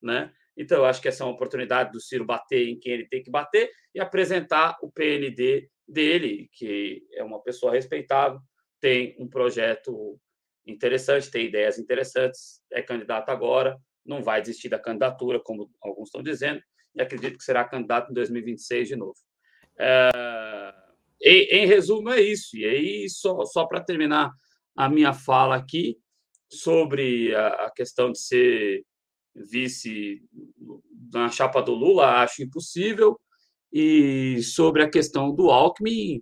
Né? Então, eu acho que essa é uma oportunidade do Ciro bater em quem ele tem que bater e apresentar o PND dele, que é uma pessoa respeitável, tem um projeto interessante, tem ideias interessantes, é candidato agora, não vai desistir da candidatura, como alguns estão dizendo, e acredito que será candidato em 2026 de novo. É, em, em, resumo, é isso. E aí, só, só para terminar a minha fala aqui sobre a, a questão de ser vice na chapa do Lula, acho impossível. E sobre a questão do Alckmin,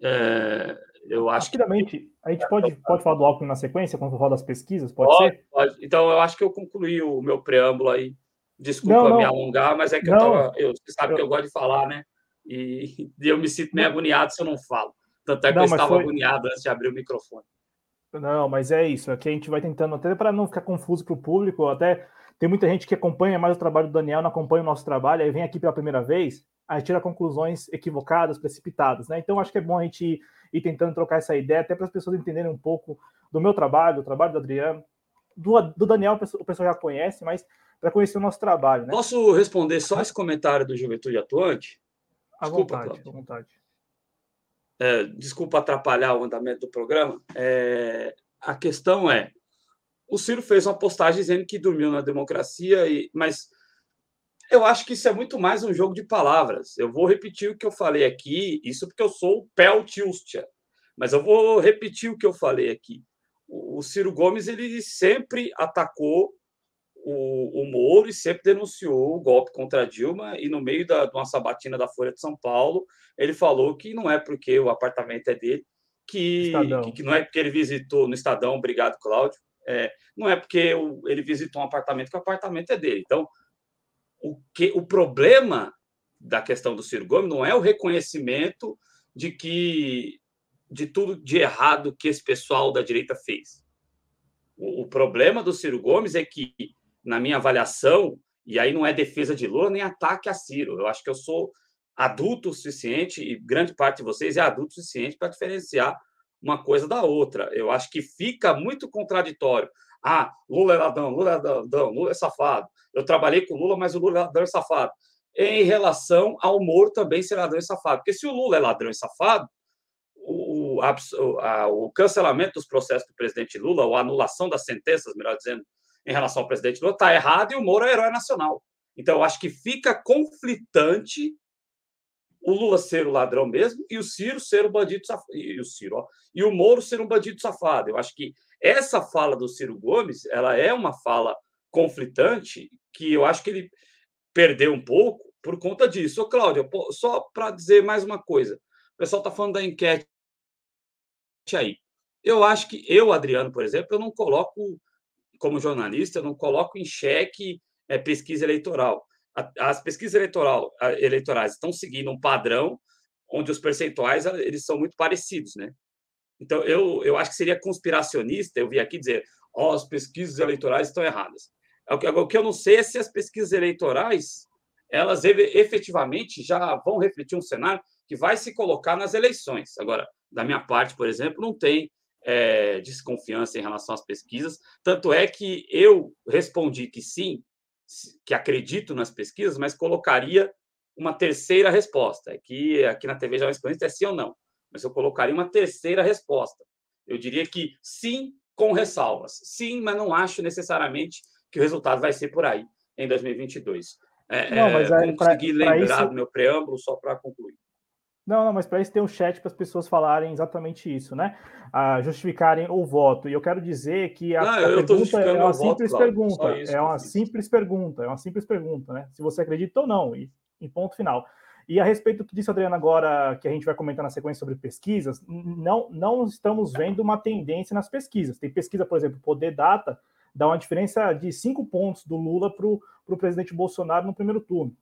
é, eu acho Rapidamente, que... a gente pode, pode falar do Alckmin na sequência, quando for das pesquisas, pode, pode ser? Pode. Então, eu acho que eu concluí o meu preâmbulo aí. Desculpa não, não. me alongar, mas é que não, eu, tava, eu você sabe eu... que eu gosto de falar, né? E, e <laughs> eu me sinto meio agoniado se eu não falo. Tanto é que eu estava foi... agoniado antes de abrir o microfone. Não, mas é isso. Aqui a gente vai tentando, até para não ficar confuso para o público, até tem muita gente que acompanha mais o trabalho do Daniel, não acompanha o nosso trabalho, aí vem aqui pela primeira vez, aí tira conclusões equivocadas, precipitadas, né? Então acho que é bom a gente ir, ir tentando trocar essa ideia, até para as pessoas entenderem um pouco do meu trabalho, do trabalho do Adriano, do, do Daniel, o pessoal já conhece, mas para conhecer o nosso trabalho. Né? Posso responder só esse comentário do Juventude Atuante? À desculpa, vontade, à vontade. É, desculpa atrapalhar o andamento do programa. É, a questão é: o Ciro fez uma postagem dizendo que dormiu na democracia, e, mas eu acho que isso é muito mais um jogo de palavras. Eu vou repetir o que eu falei aqui, isso porque eu sou o Peltiustia, mas eu vou repetir o que eu falei aqui. O, o Ciro Gomes ele sempre atacou o, o Moro e sempre denunciou o golpe contra a Dilma, e no meio da, de uma sabatina da Folha de São Paulo, ele falou que não é porque o apartamento é dele, que, que, que, não é porque ele visitou no Estadão, obrigado, Cláudio, é, não é porque ele visitou um apartamento que o apartamento é dele. Então, o, que, o problema da questão do Ciro Gomes não é o reconhecimento de que de tudo de errado que esse pessoal da direita fez. O, o problema do Ciro Gomes é que, na minha avaliação, e aí não é defesa de Lula nem ataque a Ciro, eu acho que eu sou adulto o suficiente, e grande parte de vocês é adulto o suficiente para diferenciar uma coisa da outra. Eu acho que fica muito contraditório. Ah, Lula é ladrão, Lula é ladrão, Lula é safado. Eu trabalhei com Lula, mas o Lula é ladrão e safado. Em relação ao Moro também ser ladrão e safado. Porque se o Lula é ladrão e safado, o, a, o cancelamento dos processos do presidente Lula, ou a anulação das sentenças, melhor dizendo, em relação ao presidente Lula, está errado e o Moro é herói nacional. Então, eu acho que fica conflitante o Lula ser o ladrão mesmo e o Ciro ser o bandido safado. E o Ciro, ó, e o Moro ser um bandido safado. Eu acho que essa fala do Ciro Gomes, ela é uma fala conflitante que eu acho que ele perdeu um pouco por conta disso. Ô, Cláudio, só para dizer mais uma coisa. O pessoal está falando da enquete aí. Eu acho que eu, Adriano, por exemplo, eu não coloco, como jornalista, eu não coloco em xeque é, pesquisa eleitoral as pesquisas eleitoral, eleitorais estão seguindo um padrão onde os percentuais eles são muito parecidos, né? Então eu, eu acho que seria conspiracionista eu vi aqui dizer, ó, oh, as pesquisas eleitorais estão erradas. O que eu não sei é se as pesquisas eleitorais elas efetivamente já vão refletir um cenário que vai se colocar nas eleições. Agora, da minha parte, por exemplo, não tem é, desconfiança em relação às pesquisas. Tanto é que eu respondi que sim, que acredito nas pesquisas, mas colocaria uma terceira resposta. Aqui, aqui na TV já é sim ou não, mas eu colocaria uma terceira resposta. Eu diria que sim, com ressalvas. Sim, mas não acho necessariamente que o resultado vai ser por aí em 2022. É, não, mas é, consegui lembrar isso... do meu preâmbulo só para concluir. Não, não, mas para isso tem um chat para as pessoas falarem exatamente isso, né? A justificarem o voto. E eu quero dizer que a, não, a pergunta é uma simples pergunta. É uma simples pergunta, é uma simples pergunta, né? Se você acredita ou não, e em ponto final. E a respeito do que disse a Adriana agora, que a gente vai comentar na sequência sobre pesquisas, não, não estamos vendo uma tendência nas pesquisas. Tem pesquisa, por exemplo, Poder Data, dá uma diferença de cinco pontos do Lula para o presidente Bolsonaro no primeiro turno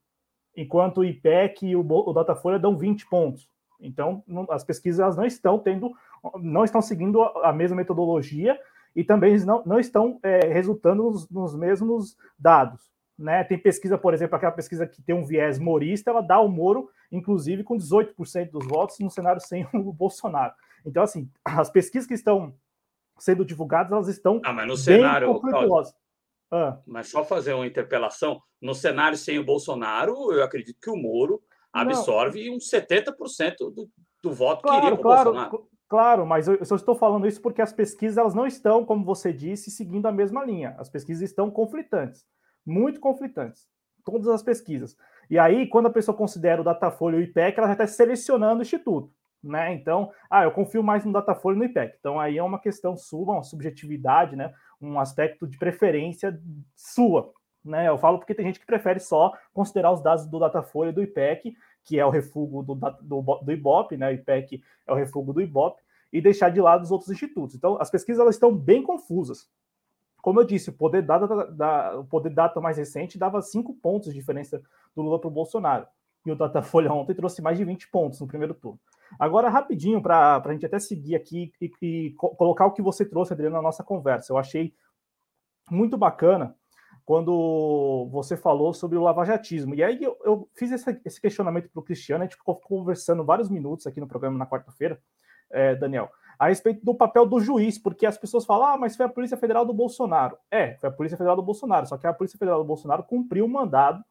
enquanto o IPEC e o, o Datafolha dão 20 pontos. Então, não, as pesquisas não estão tendo, não estão seguindo a, a mesma metodologia e também não, não estão é, resultando nos, nos, mesmos dados. Né? Tem pesquisa, por exemplo, aquela pesquisa que tem um viés morista, ela dá o Moro, inclusive, com 18% dos votos no cenário sem <laughs> o Bolsonaro. Então, assim, as pesquisas que estão sendo divulgadas, elas estão ah, mas no cenário. Ah. Mas só fazer uma interpelação. No cenário sem o Bolsonaro, eu acredito que o Moro absorve Não. uns 70% do, do voto claro, que iria para o claro, Bolsonaro. Claro, mas eu só estou falando isso porque as pesquisas elas não estão, como você disse, seguindo a mesma linha. As pesquisas estão conflitantes, muito conflitantes. Todas as pesquisas. E aí, quando a pessoa considera o Datafolha e o IPEC, ela já está selecionando o instituto. Né? Então, ah, eu confio mais no Datafolha e no IPEC. Então, aí é uma questão sua, uma subjetividade, né? um aspecto de preferência sua. Né? Eu falo porque tem gente que prefere só considerar os dados do Datafolha e do IPEC, que é o refúgio do, do, do IBOP, né? o IPEC é o refúgio do IBOP, e deixar de lado os outros institutos. Então, as pesquisas elas estão bem confusas. Como eu disse, o poder data, da, o poder data mais recente dava cinco pontos de diferença do Lula para o Bolsonaro. E o Datafolha ontem trouxe mais de 20 pontos no primeiro turno. Agora, rapidinho, para a gente até seguir aqui e, e co colocar o que você trouxe, Adriano, na nossa conversa. Eu achei muito bacana quando você falou sobre o lavajatismo. E aí eu, eu fiz esse, questionamento para o Cristiano, a gente ficou conversando vários minutos aqui no programa na quarta-feira, é, Daniel, a respeito do papel do juiz, porque as pessoas falam, ah, mas foi a Polícia Federal do Bolsonaro. É, foi a Polícia Federal do Bolsonaro, só que a Polícia Federal do Bolsonaro cumpriu o mandado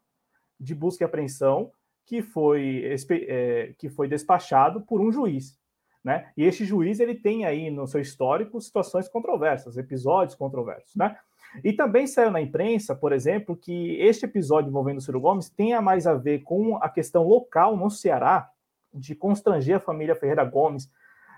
de busca e apreensão que foi, é, que foi despachado por um juiz. Né? E este juiz ele tem aí no seu histórico situações controversas, episódios controversos. Né? E também saiu na imprensa, por exemplo, que este episódio envolvendo o Ciro Gomes tenha mais a ver com a questão local no Ceará, de constranger a família Ferreira Gomes,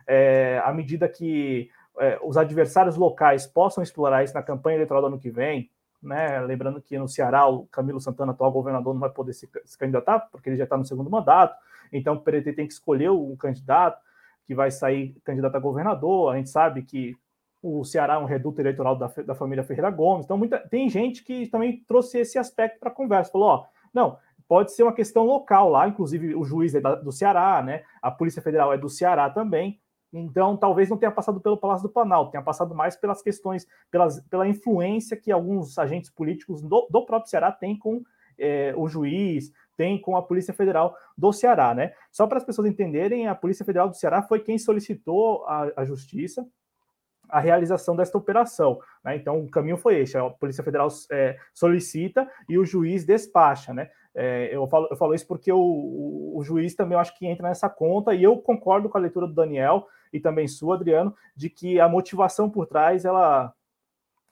é, à medida que é, os adversários locais possam explorar isso na campanha eleitoral do ano que vem, né? Lembrando que no Ceará o Camilo Santana, atual governador, não vai poder se, se candidatar, porque ele já está no segundo mandato. Então o PDT tem que escolher o candidato que vai sair candidato a governador. A gente sabe que o Ceará é um reduto eleitoral da, da família Ferreira Gomes. Então, muita, tem gente que também trouxe esse aspecto para a conversa. Falou: ó, não, pode ser uma questão local lá, inclusive o juiz é da, do Ceará, né? A Polícia Federal é do Ceará também. Então, talvez não tenha passado pelo Palácio do Planalto, tenha passado mais pelas questões, pelas, pela influência que alguns agentes políticos do, do próprio Ceará têm com é, o juiz, tem com a Polícia Federal do Ceará, né? Só para as pessoas entenderem, a Polícia Federal do Ceará foi quem solicitou a, a Justiça a realização desta operação. Né? Então, o caminho foi este: a Polícia Federal é, solicita e o juiz despacha. Né? É, eu, falo, eu falo isso porque o, o, o, juiz também eu acho que entra nessa conta, e eu concordo com a leitura do Daniel e também sua, Adriano, de que a motivação por trás ela,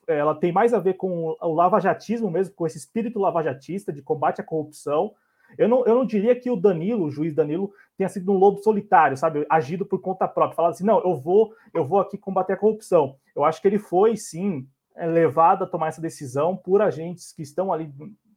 ela tem mais a ver com o lavajatismo mesmo, com esse espírito lavajatista de combate à corrupção. Eu não, eu não diria que o Danilo, o juiz Danilo, tenha sido um lobo solitário, sabe, agido por conta própria, falando assim, não, eu vou, eu vou aqui combater a corrupção. Eu acho que ele foi, sim, é, levado a tomar essa decisão por agentes que estão ali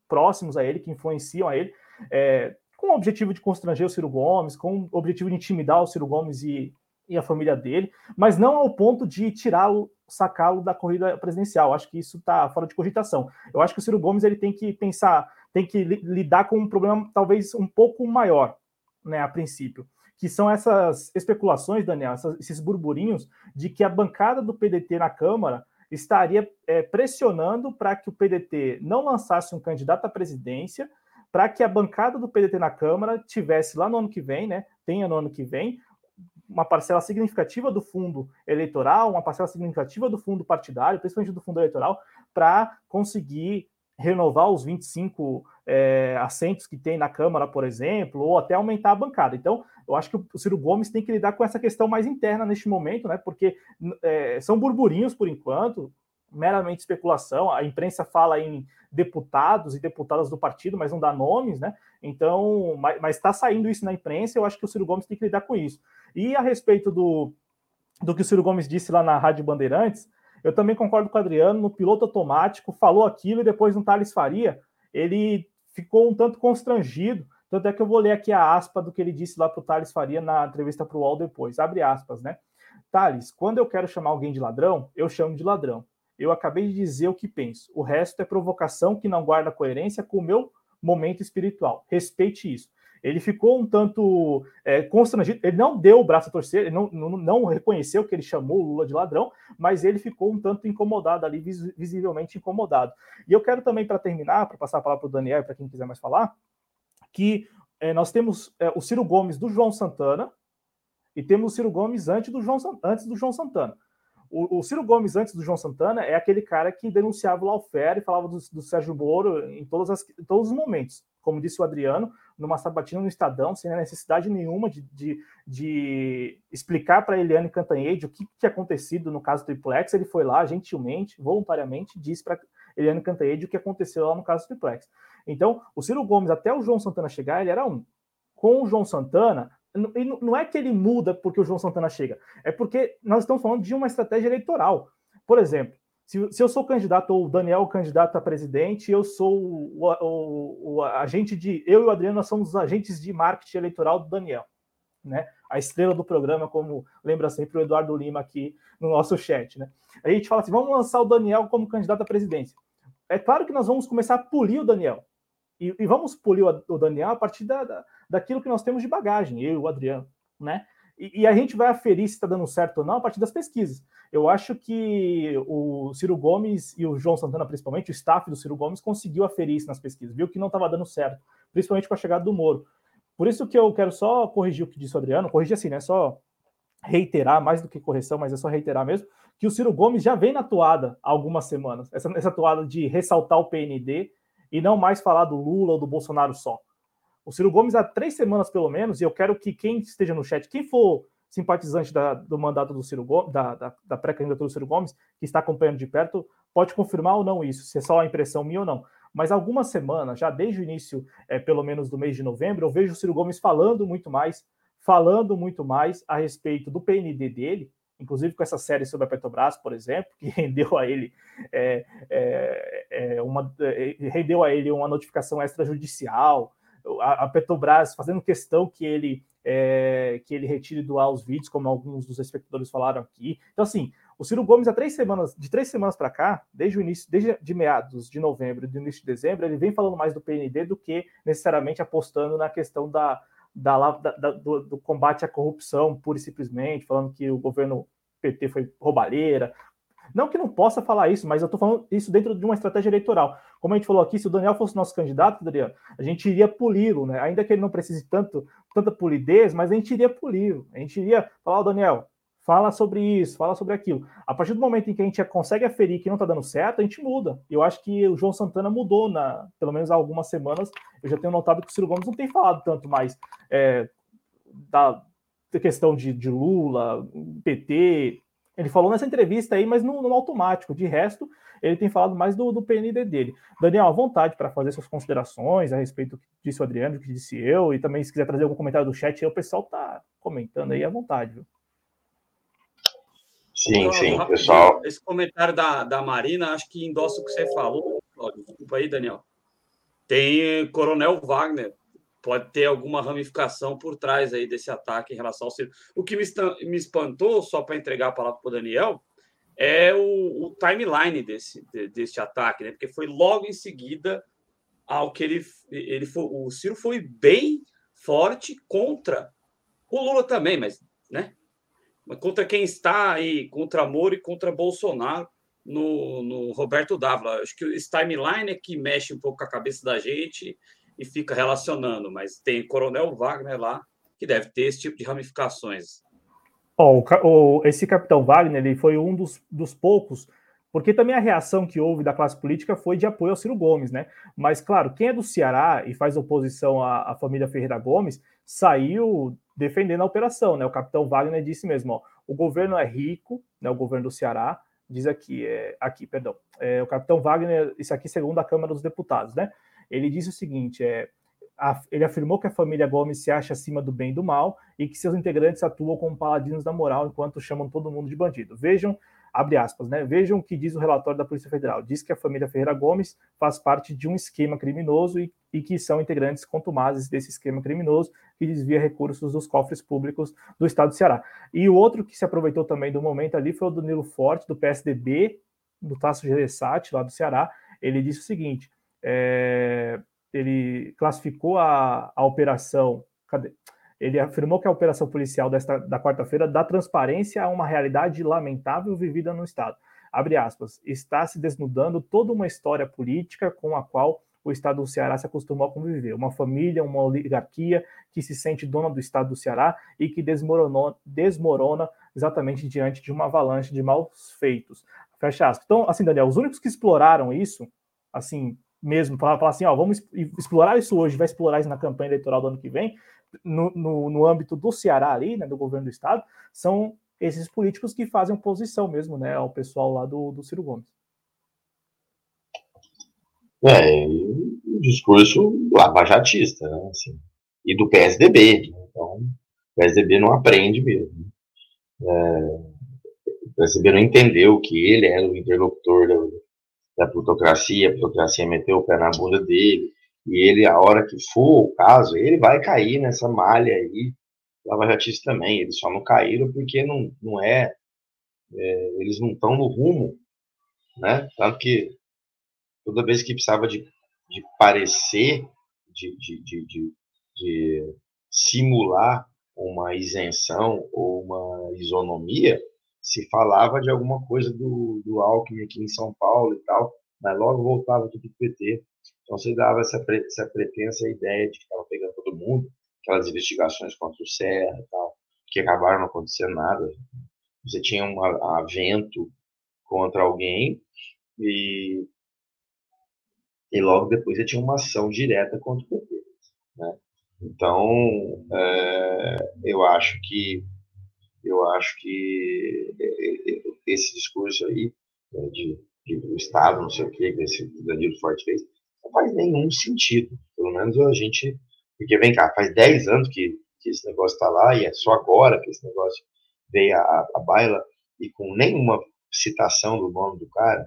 próximos a ele, que influenciam a ele, é, com o objetivo de constranger o Ciro Gomes, com o objetivo de intimidar o Ciro Gomes e, e a família dele, mas não ao ponto de tirá-lo, sacá-lo da corrida presidencial. Acho que isso está fora de cogitação. Eu acho que o Ciro Gomes ele tem que pensar, tem que lidar com um problema talvez um pouco maior, né, a princípio, que são essas especulações, Daniel, essas, esses burburinhos de que a bancada do PDT na Câmara estaria é, pressionando para que o PDT não lançasse um candidato à presidência, para que a bancada do PDT na Câmara tivesse lá no ano que vem, né, tenha no ano que vem, uma parcela significativa do fundo eleitoral, uma parcela significativa do fundo partidário, principalmente do fundo eleitoral, para conseguir renovar os 25 é, assentos que tem na Câmara, por exemplo, ou até aumentar a bancada. Então, eu acho que o Ciro Gomes tem que lidar com essa questão mais interna neste momento, né? Porque é, são burburinhos por enquanto, meramente especulação. A imprensa fala em deputados e deputadas do partido, mas não dá nomes, né? Então, mas está saindo isso na imprensa. Eu acho que o Ciro Gomes tem que lidar com isso. E a respeito do, do que o Ciro Gomes disse lá na Rádio Bandeirantes, eu também concordo com o Adriano. No piloto automático, falou aquilo e depois no Thales Faria, ele ficou um tanto constrangido. Tanto é que eu vou ler aqui a aspa do que ele disse lá para o Thales Faria na entrevista para o UOL depois. Abre aspas, né? Thales, quando eu quero chamar alguém de ladrão, eu chamo de ladrão. Eu acabei de dizer o que penso. O resto é provocação que não guarda coerência com o meu momento espiritual. Respeite isso. Ele ficou um tanto é, constrangido, ele não deu o braço a torcer, ele não, não, não, reconheceu que ele chamou o Lula de ladrão, mas ele ficou um tanto incomodado ali, visivelmente incomodado. E eu quero também, para terminar, para passar a palavra para o Daniel para quem quiser mais falar, que é, nós temos é, o Ciro Gomes do João Santana e temos o Ciro Gomes antes do João, antes do João Santana. O, o, Ciro Gomes, antes do João Santana, é aquele cara que denunciava o Lawfare e falava do, do Sérgio Moro em, todas as, em todos os momentos. Como disse o Adriano, numa sabatina no Estadão, sem necessidade nenhuma de, de, de explicar para Eliane Cantanhede o que tinha acontecido no caso Triplex. Ele foi lá, gentilmente, voluntariamente, disse para Eliane Cantanhede o que aconteceu lá no caso Triplex. Então, o Ciro Gomes, até o João Santana chegar, ele era um. Com o João Santana, não é que ele muda porque o João Santana chega, é porque nós estamos falando de uma estratégia eleitoral. Por exemplo, se, se eu sou candidato, ou o Daniel candidato a presidente, eu sou o, o, o, agente de. Eu e o Adriano nós somos os agentes de marketing eleitoral do Daniel. Né? A estrela do programa, como lembra sempre o Eduardo Lima aqui no nosso chat. Né? a gente fala assim: vamos lançar o Daniel como candidato à presidência. É claro que nós vamos começar a polir o Daniel. E, e vamos polir o, o Daniel a partir da, da daquilo que nós temos de bagagem, eu e o Adriano, né? E, e, a gente vai aferir se está dando certo ou não a partir das pesquisas. Eu acho que o Ciro Gomes e o João Santana, principalmente, o staff do Ciro Gomes, conseguiu aferir isso nas pesquisas, viu que não estava dando certo, principalmente com a chegada do Moro. Por isso que eu quero só corrigir o que disse o Adriano, corrigir assim, né? Só reiterar, mais do que correção, mas é só reiterar mesmo, que o Ciro Gomes já vem na toada há algumas semanas. Essa, essa toada de ressaltar o PND e não mais falar do Lula ou do Bolsonaro só. O Ciro Gomes há três semanas, pelo menos, e eu quero que quem esteja no chat, quem for simpatizante da, do mandato do Ciro Gomes, da, da, da pré-candidatura do Ciro Gomes, que está acompanhando de perto, pode confirmar ou não isso, se é só a impressão minha ou não. Mas algumas semanas, já desde o início, é, pelo menos do mês de novembro, eu vejo o Ciro Gomes falando muito mais, falando muito mais a respeito do PND dele, inclusive com essa série sobre a Petrobras, por exemplo, <laughs> que rendeu a ele é, é, uma rendeu a ele uma notificação extrajudicial, a, Petrobras fazendo questão que ele é, que ele retire do ar os vídeos, como alguns dos espectadores falaram aqui. Então, assim, o Ciro Gomes, há três semanas, de três semanas para cá, desde o início, desde de meados de novembro do início de dezembro, ele vem falando mais do PND do que necessariamente apostando na questão da, da, da do, do, combate à corrupção, pura e simplesmente, falando que o governo PT foi roubalheira, não que não possa falar isso, mas eu estou falando isso dentro de uma estratégia eleitoral. Como a gente falou aqui, se o Daniel fosse nosso candidato, Adriano, a gente iria poli-lo, né? Ainda que ele não precise tanto, tanta polidez, mas a gente iria poli-lo. A gente iria falar, oh, Daniel, fala sobre isso, fala sobre aquilo. A partir do momento em que a gente consegue aferir que não está dando certo, a gente muda. Eu acho que o João Santana mudou, na, pelo menos há algumas semanas. Eu já tenho notado que o Ciro Gomes não tem falado tanto mais é, da questão de, de Lula, PT, ele falou nessa entrevista aí, mas no, no automático. De resto, ele tem falado mais do, do PND dele. Daniel, à vontade para fazer suas considerações a respeito do que disse o Adriano, do que disse eu, e também se quiser trazer algum comentário do chat, aí o pessoal tá comentando aí à vontade, viu? Sim, sim, pessoal. Esse comentário da, da Marina, acho que endossa o que você falou. Desculpa aí, Daniel. Tem Coronel Wagner pode ter alguma ramificação por trás aí desse ataque em relação ao Ciro. O que me, me espantou, só para entregar a palavra para o Daniel, é o, o timeline desse, de, desse ataque, né? Porque foi logo em seguida ao que ele, ele foi, o Ciro foi bem forte contra o Lula também, mas, né? Mas contra quem está aí, contra Moro e contra Bolsonaro no, no Roberto Dávila. Acho que esse timeline é que mexe um pouco com a cabeça da gente e fica relacionando, mas tem Coronel Wagner lá que deve ter esse tipo de ramificações. O, esse capitão Wagner ele foi um dos, dos poucos, porque também a reação que houve da classe política foi de apoio ao Ciro Gomes, né? Mas, claro, quem é do Ceará e faz oposição à, à família Ferreira Gomes saiu defendendo a operação, né? O capitão Wagner disse mesmo: ó, o governo é rico, né? O governo do Ceará, diz aqui, é, aqui, perdão, é, o capitão Wagner, isso aqui segundo a Câmara dos Deputados, né? Ele disse o seguinte, é, a, ele afirmou que a família Gomes se acha acima do bem e do mal e que seus integrantes atuam como paladinos da moral enquanto chamam todo mundo de bandido. Vejam abre aspas, né? Vejam o que diz o relatório da Polícia Federal. Diz que a família Ferreira Gomes faz parte de um esquema criminoso e, e que são integrantes contumazes desse esquema criminoso que desvia recursos dos cofres públicos do estado do Ceará. E o outro que se aproveitou também do momento ali foi o Danilo Forte, do PSDB, do Tasso Gereissati, lá do Ceará. Ele disse o seguinte: é, ele classificou a, a operação. Cadê? Ele afirmou que a operação policial desta, da quarta-feira dá transparência a uma realidade lamentável vivida no Estado. Abre aspas, está se desnudando toda uma história política com a qual o Estado do Ceará se acostumou a conviver. Uma família, uma oligarquia que se sente dona do Estado do Ceará e que desmoronou, desmorona exatamente diante de uma avalanche de maus feitos. Fecha aspas. Então, assim, Daniel, os únicos que exploraram isso, assim, mesmo, falar, falar assim, ó, vamos explorar isso hoje, vai explorar isso na campanha eleitoral do ano que vem, no, no, no âmbito do Ceará ali, né, do governo do estado, são esses políticos que fazem oposição mesmo, né, ao pessoal lá do, do Ciro Gomes. É, um discurso lavajatista, né, assim, e do PSDB, né, então o PSDB não aprende mesmo. É, o PSDB não entendeu que ele era o interlocutor da, da plutocracia, a plutocracia meteu o pé na bunda dele, e ele, a hora que for o caso, ele vai cair nessa malha aí, Lava Jatista também, eles só não caíram porque não, não é, é eles não estão no rumo, né? Tanto que toda vez que precisava de, de parecer, de, de, de, de, de simular uma isenção ou uma isonomia, se falava de alguma coisa do, do Alckmin aqui em São Paulo e tal, mas logo voltava tudo para o PT. Então você dava essa, pre, essa pretensa ideia de que estava pegando todo mundo, aquelas investigações contra o Serra e tal, que acabaram não acontecendo nada. Você tinha um avento contra alguém e, e logo depois você tinha uma ação direta contra o PT. Né? Então, é, eu acho que eu acho que é, é, esse discurso aí né, de, de o Estado, não sei o que, que esse Danilo Forte fez, não faz nenhum sentido. Pelo menos a gente. Porque vem cá, faz 10 anos que, que esse negócio está lá e é só agora que esse negócio veio a, a baila e com nenhuma citação do nome do cara.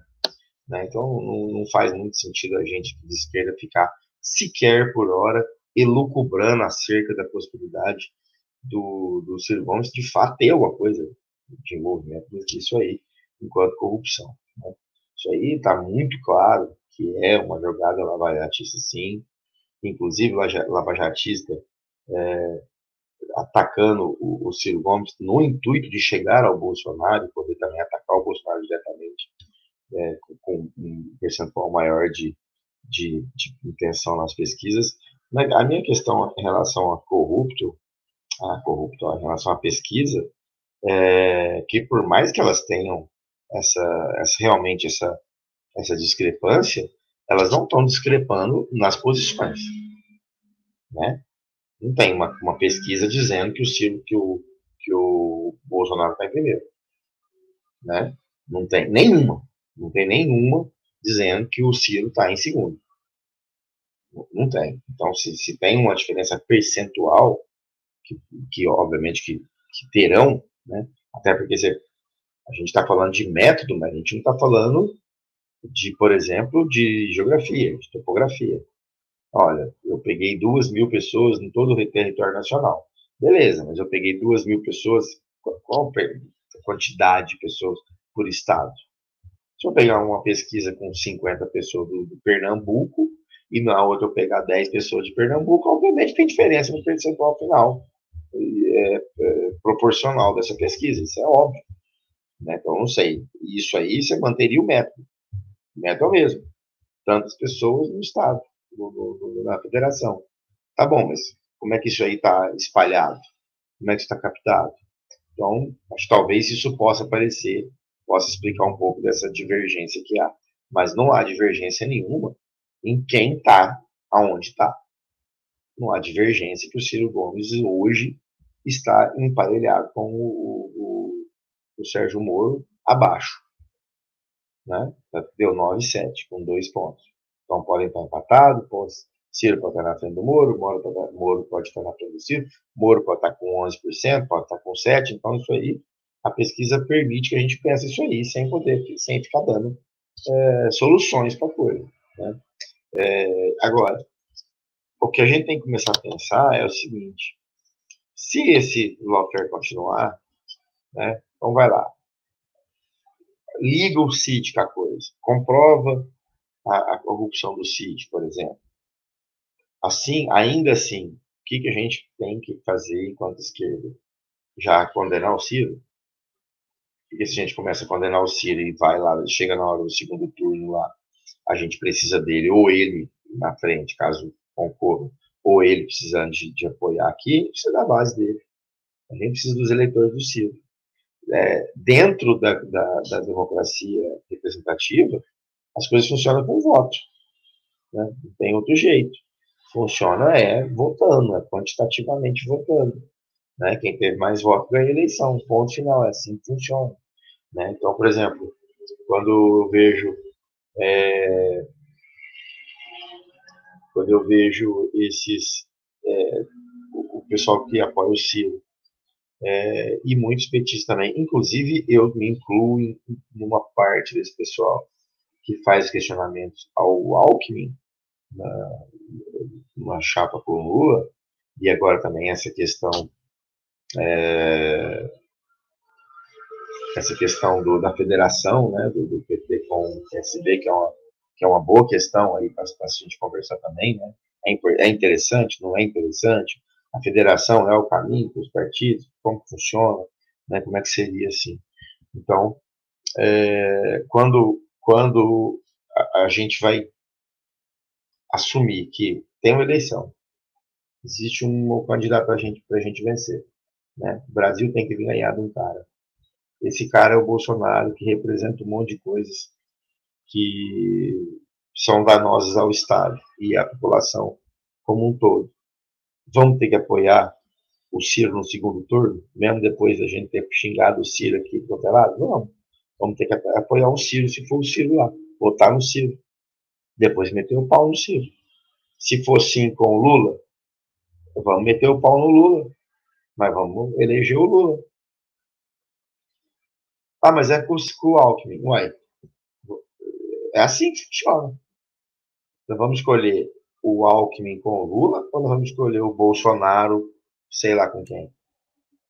Né? Então não, não faz muito sentido a gente de esquerda ficar sequer por hora elucubrando acerca da possibilidade do, do Ciro Gomes de fato ter alguma coisa de envolvimento disso aí, enquanto corrupção. Né? Isso aí está muito claro que é uma jogada lavajatista, sim, inclusive lavajatista é, atacando o, o, Ciro Gomes no intuito de chegar ao Bolsonaro e poder também atacar o Bolsonaro diretamente, é, com, um percentual maior de, de, de, intenção nas pesquisas. A minha questão em relação a corrupto, a corrupto, em relação à pesquisa, é que por mais que elas tenham essa, essa realmente essa essa discrepância, elas não estão discrepando nas posições. Né? Não tem uma, uma pesquisa dizendo que o Ciro, que o, que o Bolsonaro está em primeiro. Né? Não tem nenhuma. Não tem nenhuma dizendo que o Ciro está em segundo. Não tem. Então, se, se tem uma diferença percentual, que, que obviamente que, que terão, né? até porque você, a gente está falando de método, mas a gente não está falando de, por exemplo, de geografia, de topografia. Olha, eu peguei duas mil pessoas em todo o território nacional. Beleza, mas eu peguei duas mil pessoas, qual a quantidade de pessoas por estado? Se eu pegar uma pesquisa com 50 pessoas do, do Pernambuco e na outra eu pegar 10 pessoas de Pernambuco, obviamente tem diferença no percentual final é, é, proporcional dessa pesquisa, isso é óbvio. Né? Então, não sei. Isso aí você manteria o método. O método é o mesmo. Tantas pessoas no Estado, no, no, na federação. Tá bom, mas como é que isso aí está espalhado? Como é que está captado? Então, acho que talvez isso possa aparecer, possa explicar um pouco dessa divergência que há. Mas não há divergência nenhuma em quem está, aonde está. Não há divergência que o Ciro Gomes hoje está emparelhado com o, o, o Sérgio Moro abaixo. né? Deu 9,7, com dois pontos. Então podem estar empatados, Ciro pode estar na frente do Moro, Moro pode, Moro pode estar na frente do Ciro, Moro pode estar com 11%, pode estar com 7%, então isso aí, a pesquisa permite que a gente pense isso aí, sem poder, sem ficar dando é, soluções para a coisa. Né? É, agora, o que a gente tem que começar a pensar é o seguinte, se esse lawfare continuar, né, então vai lá, liga o CID com a coisa, comprova a, a corrupção do CID, por exemplo. Assim, ainda assim, o que, que a gente tem que fazer enquanto esquerda? Já condenar o Ciro? Porque se a gente começa a condenar o Ciro e vai lá, chega na hora do segundo turno lá, a gente precisa dele, ou ele na frente, caso concorra, ou ele precisando de, de apoiar aqui, precisa da base dele. A gente precisa dos eleitores do Ciro é, dentro da, da, da, democracia representativa, as coisas funcionam com voto. Né? Não tem outro jeito. Funciona é votando, é quantitativamente votando. Né? Quem teve mais votos ganha a eleição. Ponto final, é assim que funciona. Né? Então, por exemplo, quando eu vejo é, quando eu vejo esses é, o pessoal que apoia o Ciro é, e muitos petistas também. Inclusive, eu me incluo em uma parte desse pessoal que faz questionamentos ao Alckmin, na, numa chapa com Lula, e agora também essa questão é, essa questão do, da federação, né, do, do, PT com o PSB, que é uma, que é uma boa questão aí para a gente conversar também, né, é, é interessante, não é interessante, a federação é o caminho para os partidos, como funciona, né, como é que seria assim. Então, é, quando, quando a, a, gente vai assumir que tem uma eleição, existe um candidato para a gente, a gente vencer. Né? O Brasil tem que ganhar de um cara. Esse cara é o Bolsonaro, que representa um monte de coisas que são danosas ao Estado e à população como um todo vamos ter que apoiar o Ciro no segundo turno, mesmo depois da gente ter xingado o Ciro aqui do outro lado? Não. Vamos ter que apoiar o Ciro se for o Ciro lá. Votar no Ciro. Depois meter o pau no Ciro. Se for sim com o Lula, vamos meter o pau no Lula. Mas vamos eleger o Lula. Ah, mas é com, o Alckmin. Uai. É assim que funciona. Então vamos escolher o Alckmin com o Lula ou nós vamos escolher o Bolsonaro, sei lá com quem?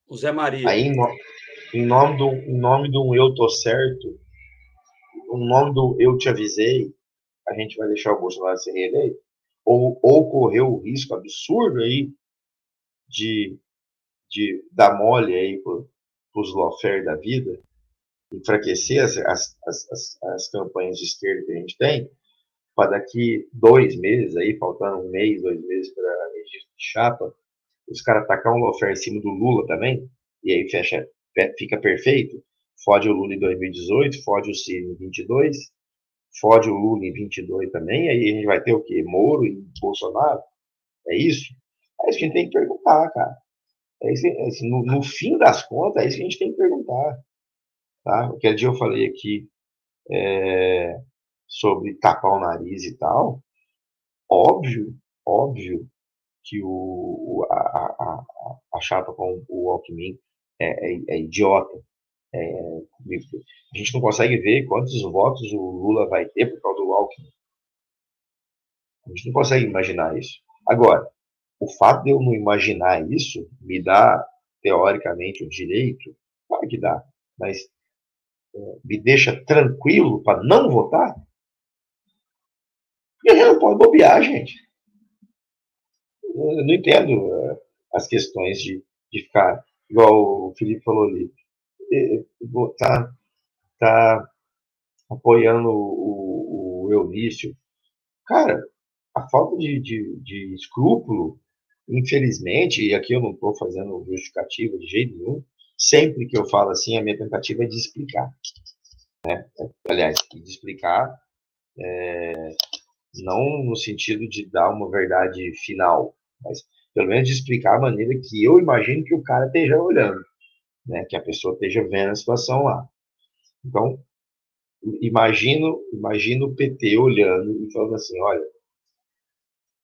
O Zé Maria. Aí, em nome do, em nome do eu tô certo, em nome do eu te avisei, a gente vai deixar o Bolsonaro ser reeleito? Ou, ou correr o risco absurdo aí de, de dar mole aí para os lawfare da vida, enfraquecer as, as, as, as campanhas de esquerda que a gente tem, para daqui dois meses, aí, faltando um mês, dois meses para registro de chapa, os caras tacar um lofer em cima do Lula também, e aí fecha, fica perfeito, fode o Lula em 2018, fode o Ciro em 22, fode o Lula em 22 também, aí a gente vai ter o quê? Moro e Bolsonaro? É isso? É isso que a gente tem que perguntar, cara. É isso, assim, no, no, fim das contas, é isso que a gente tem que perguntar. Tá? Aquele dia eu falei aqui, é, sobre tapar o nariz e tal, óbvio, óbvio que o, a, a, a chapa com o Alckmin é, é, é idiota. É, a gente não consegue ver quantos votos o Lula vai ter por causa do Alckmin. A gente não consegue imaginar isso. Agora, o fato de eu não imaginar isso me dá, teoricamente, o direito, claro que dá, mas me deixa tranquilo para não votar? Guerreiro não pode bobear, gente. Eu não entendo uh, as questões de, de ficar, igual o Felipe falou ali, tá, tá apoiando o, o Eunício. Cara, a falta de, de, de escrúpulo, infelizmente, e aqui eu não estou fazendo justificativa de jeito nenhum, sempre que eu falo assim, a minha tentativa é de explicar. Né? Aliás, de explicar é, não no sentido de dar uma verdade final, mas pelo menos de explicar a maneira que eu imagino que o cara esteja olhando, né? Que a pessoa esteja vendo a situação lá. Então, imagino, imagino o PT olhando e falando assim, olha,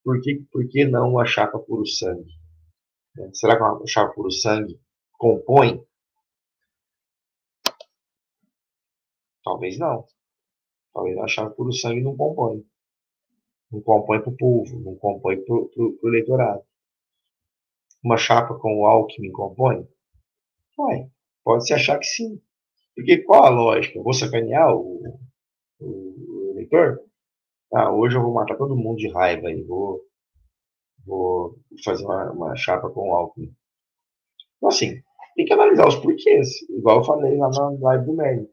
por que, por que não a chapa puro sangue? Né? Será que uma chapa puro sangue compõe? Talvez não. Talvez a chapa puro sangue não compõe. Não compõe para o povo, não compõe para o eleitorado. Uma chapa com o Alckmin compõe? Vai. Pode-se achar que sim. Porque qual a lógica? Eu vou sacanear o, o, o eleitor? Ah, hoje eu vou matar todo mundo de raiva e vou, vou fazer uma, uma chapa com o Alckmin. Então, assim, tem que analisar os porquês. Igual eu falei lá na live do Merlin.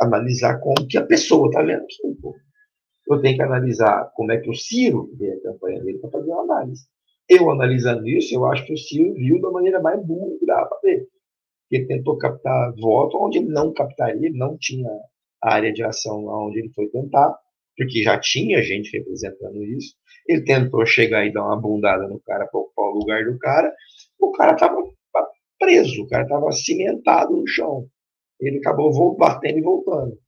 Analisar como que a pessoa está vendo aquilo. Eu tenho que analisar como é que o Ciro vê a campanha dele para fazer uma análise. Eu analisando isso, eu acho que o Ciro viu da maneira mais burra que dá para ver ele tentou captar voto onde ele não captaria, não tinha área de ação onde ele foi tentar, porque já tinha gente representando isso. Ele tentou chegar e dar uma bundada no cara para ocupar o lugar do cara, o cara estava preso, o cara estava cimentado no chão. Ele acabou batendo e voltando.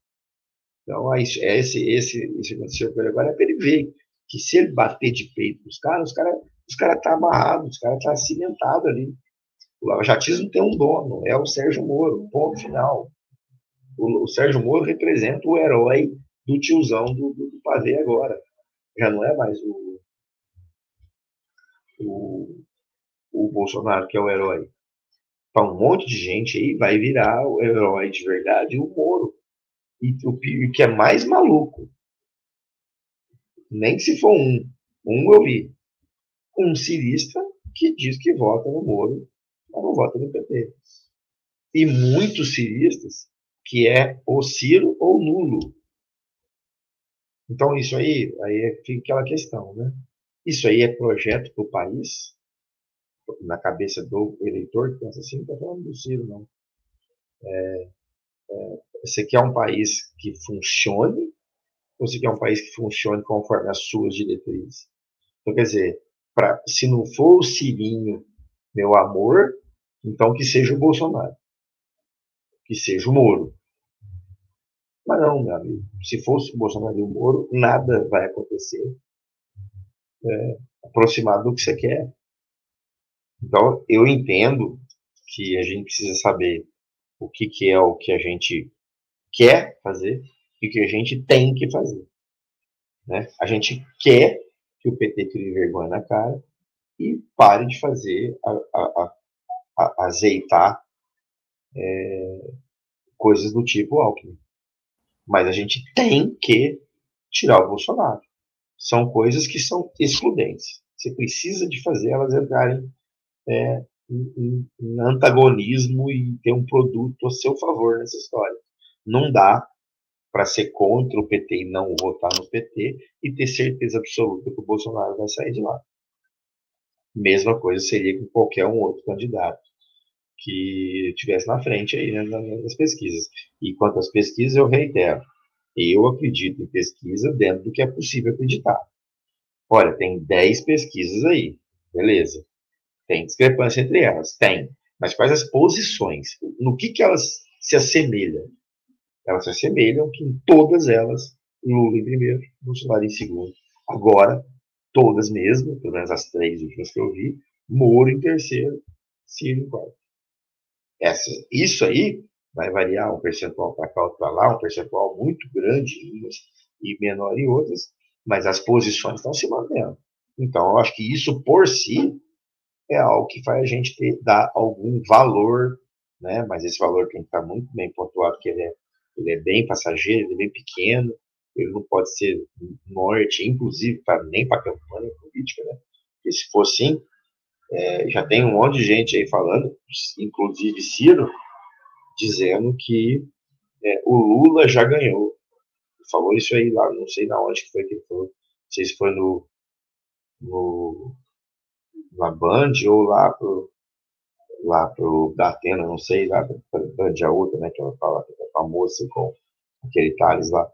Então, esse, esse, esse aconteceu com ele agora é para ele ver que se ele bater de peito nos caras, os caras os cara tá amarrados, os caras tá cimentados ali. O lavajatismo tem um dono, é o Sérgio Moro, ponto final. O, o Sérgio Moro representa o herói do tiozão do, do, do pavê agora. Já não é mais o, o, o Bolsonaro que é o herói. Para um monte de gente aí vai virar o herói de verdade o Moro. E o que é mais maluco, nem se for um, um eu vi, um cirista que diz que vota no Moro mas não vota no PT. E muitos ciristas que é ou Ciro ou nulo. Então, isso aí, aí fica aquela questão, né? Isso aí é projeto para o país, na cabeça do eleitor que pensa assim, não está falando do Ciro, não. É, é, você quer um país que funcione, ou você quer um país que funcione conforme as suas diretrizes? Então, quer dizer, pra, se não for o Cirinho, meu amor, então, que seja o Bolsonaro, que seja o Moro. Mas não, meu amigo, se fosse o Bolsonaro e o Moro, nada vai acontecer é, aproximado do que você quer. Então, eu entendo que a gente precisa saber o que, que é o que a gente quer fazer e o que a gente tem que fazer. Né? A gente quer que o PT tire vergonha na cara e pare de fazer a, a, a azeitar é, coisas do tipo Alckmin. Mas a gente tem que tirar o Bolsonaro. São coisas que são excludentes. Você precisa de fazer elas entrarem é, em, em, antagonismo e ter um produto a seu favor nessa história. Não dá para ser contra o PT e não votar no PT e ter certeza absoluta que o Bolsonaro vai sair de lá. Mesma coisa seria com qualquer um outro candidato que tivesse na frente aí né, nas pesquisas. E quanto às pesquisas, eu reitero, eu acredito em pesquisa dentro do que é possível acreditar. Olha, tem 10 pesquisas aí, beleza. Tem discrepância entre elas? Tem. Mas quais as posições? No que, que elas se assemelham? Elas se assemelham que em todas elas, Lula em primeiro, Bolsonaro em segundo. Agora, todas mesmo, pelo menos as três últimas que eu vi, Moro em terceiro, Ciro em quarto. Essa, isso aí vai variar um percentual para cá, outro para lá, um percentual muito grande em umas e menor em outras, mas as posições estão se mantendo. Então, eu acho que isso por si é algo que faz a gente ter, dar algum valor, né? mas esse valor tem que estar muito bem pontuado, porque ele é, ele é bem passageiro, ele é bem pequeno, ele não pode ser norte, inclusive, pra, nem para campanha política, né? Porque se for assim, é, já tem um monte de gente aí falando, inclusive Ciro, dizendo que é, o Lula já ganhou. Falou isso aí lá, não sei na onde que foi que ele falou. Não sei se foi no, no na Band ou lá pro lá pro Datena, não sei, lá pra Band a outra, né, que ela fala que é famosa com aquele Thales lá.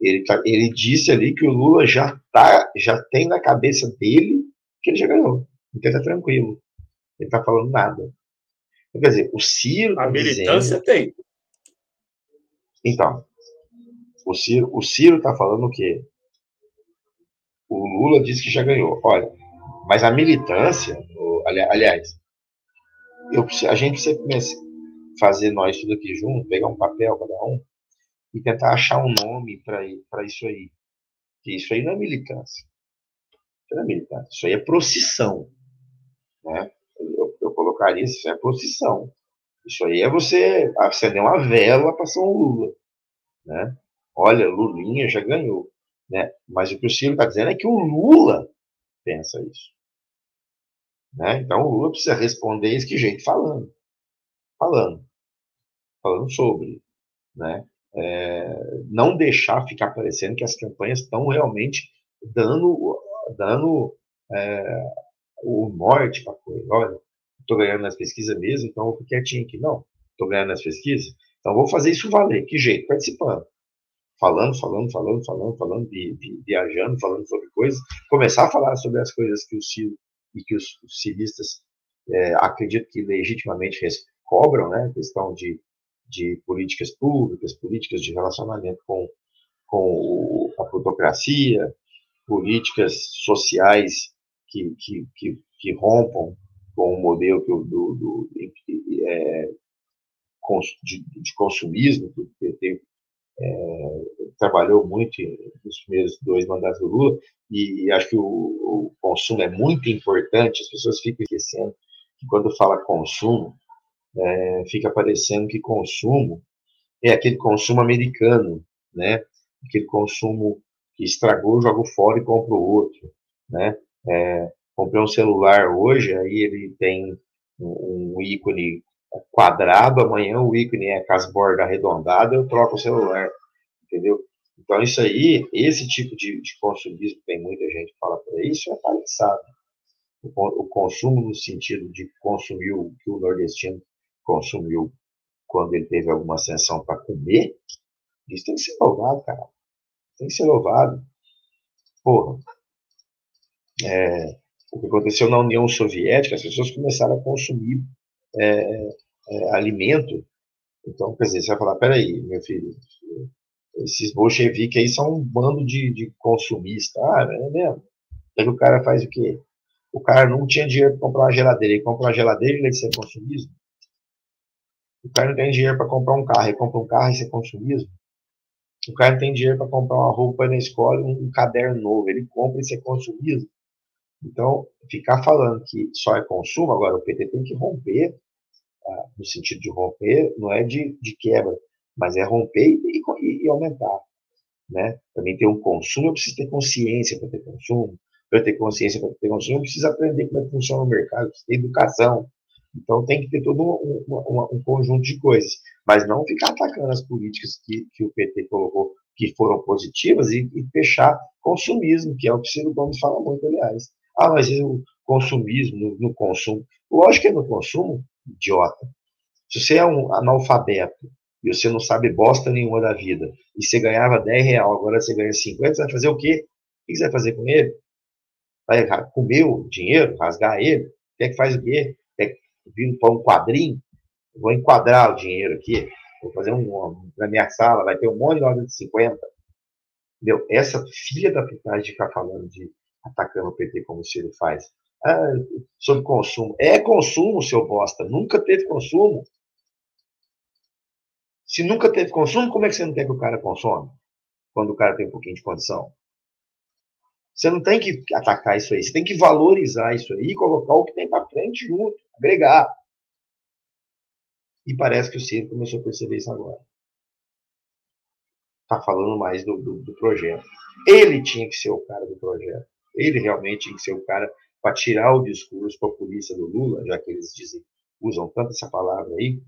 Ele, tá, ele disse ali que o Lula já tá, já tem na cabeça dele que ele já ganhou. Então está tranquilo. Ele está falando nada. Então, quer dizer, o Ciro. A tá militância dizendo... tem. Então, O Ciro, o Ciro tá falando o quê? O Lula disse que já ganhou. Olha, mas a militância, aliás, eu, a gente precisa fazer nós tudo aqui junto, pegar um papel cada um e tentar achar um nome para isso aí. Que isso aí não é militância. Isso não é militância. Isso aí é procissão. Né? Eu, eu colocaria isso, isso é procissão. Isso aí é você acender uma vela para São Lula. Né? Olha, Lulinha já ganhou. Né? Mas o que o Ciro está dizendo é que o Lula pensa isso. Né? Então o Lula precisa responder isso que jeito? Falando. Falando. Falando sobre. Né? É, não deixar ficar parecendo que as campanhas estão realmente dando, dando é, o norte para a coisa. Olha, estou ganhando nas pesquisas mesmo, então eu fico quietinho aqui. Não, estou ganhando nas pesquisas, então vou fazer isso valer. Que jeito? Participando falando, falando, falando, falando, falando, viajando, falando sobre coisas, começar a falar sobre as coisas que o Ciro e que os, os civistas é, acredito que legitimamente cobram, né, questão de, de políticas públicas, políticas de relacionamento com, com o, a plutocracia, políticas sociais que, que, que, que rompam com o modelo do, do, é, de, de consumismo que o PT é, trabalhou muito nos primeiros dois mandatos do Lula, e acho que o, o, consumo é muito importante, as pessoas ficam esquecendo que quando fala consumo, é, fica parecendo que consumo é aquele consumo americano, né? aquele consumo que estragou, joga fora e compra o outro. Né? É, comprei um celular hoje, aí ele tem um, um ícone quadrado, amanhã o ícone é com as bordas arredondadas, eu troco o celular, entendeu? Então, isso aí, esse tipo de, de consumismo tem muita gente que fala por aí, isso é palhaçada. O, o consumo no sentido de consumir o que o nordestino consumiu quando ele teve alguma ascensão para comer, isso tem que ser louvado, cara. Tem que ser louvado. Porra. É, o que aconteceu na União Soviética, as pessoas começaram a consumir é, é, alimento. Então, quer dizer, você vai falar, peraí, meu filho, esses bolcheviques aí são um bando de, de consumistas. Ah, é mesmo? Aí o cara faz o quê? O cara não tinha dinheiro para comprar uma geladeira, ele compra uma geladeira e ele ser consumismo. O cara não tem dinheiro para comprar um carro, ele compra um carro e ser consumismo. O cara não tem dinheiro para comprar uma roupa na escola e um, caderno novo, ele compra e ser consumismo. Então, ficar falando que só é consumo, agora o PT tem que romper no sentido de romper, não é de, de quebra, mas é romper e, e, e aumentar. Né? Também ter um consumo, eu preciso ter consciência para ter consumo. Para ter consciência para ter consumo, eu preciso aprender como é que funciona o mercado, ter educação. Então tem que ter todo um, um, um, conjunto de coisas, mas não ficar atacando as políticas que, que o PT colocou, que foram positivas, e, e fechar consumismo, que é o que o Ciro Gomes fala muito, aliás. Ah, mas o consumismo no, no consumo. Lógico que é no consumo, idiota. Se você é um analfabeto e você não sabe bosta nenhuma da vida, e você ganhava 10 reais, agora você ganha 50, você vai fazer o quê? O que você vai fazer com ele? Vai comer o dinheiro, rasgar ele? Quer que faz o quê? Quer vir para um quadrinho? vou enquadrar o dinheiro aqui, vou fazer um, na minha sala, vai ter um monte de nota de 50. Entendeu? Essa filha da putagem de ficar falando de atacando o PT como o Ciro faz, ah, sobre consumo. É consumo, seu bosta. Nunca teve consumo. Se nunca teve consumo, como é que você não quer que o cara consome? Quando o cara tem um pouquinho de condição. Você não tem que atacar isso aí. Você tem que valorizar isso aí e colocar o que tem para frente junto, agregar. E parece que o Ciro começou a perceber isso agora. Está falando mais do, do, do projeto. Ele tinha que ser o cara do projeto. Ele realmente tinha que ser o cara para tirar o discurso populista do Lula, já que eles dizem, usam tanto essa palavra aí,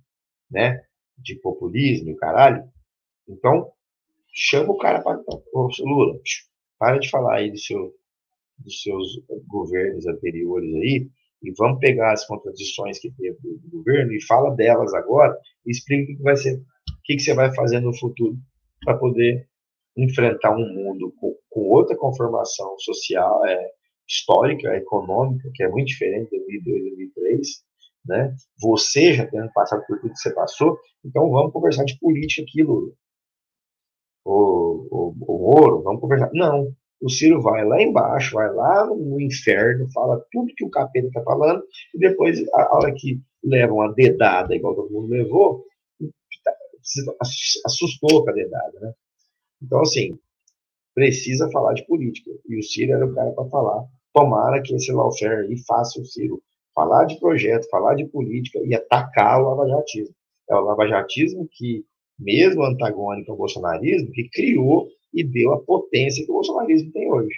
né, de populismo e caralho. Então, chama o cara para. Lula, para de falar aí do seu, dos seus governos anteriores aí, e vamos pegar as contradições que teve do, do governo e fala delas agora e explica o que vai ser, o que, que você vai fazer no futuro para poder enfrentar um mundo com, com outra conformação social, é, histórica, econômica, que é muito diferente de 2002, 2003, né? Você já tendo passado por tudo que você passou, então vamos conversar de política aqui, Lula. o, o, o Moro, vamos conversar. Não, o Ciro vai lá embaixo, vai lá no inferno, fala tudo que o capeta está falando, e depois, a hora que levam a dedada, igual todo mundo levou, assustou a dedada, né? Então, assim, precisa falar de política. E o Ciro era o cara para falar. Tomara que esse lawfare aí faça o Ciro falar de projeto, falar de política e atacar o lavajatismo. É o lavajatismo que, mesmo antagônico ao bolsonarismo, que criou e deu a potência que o bolsonarismo tem hoje.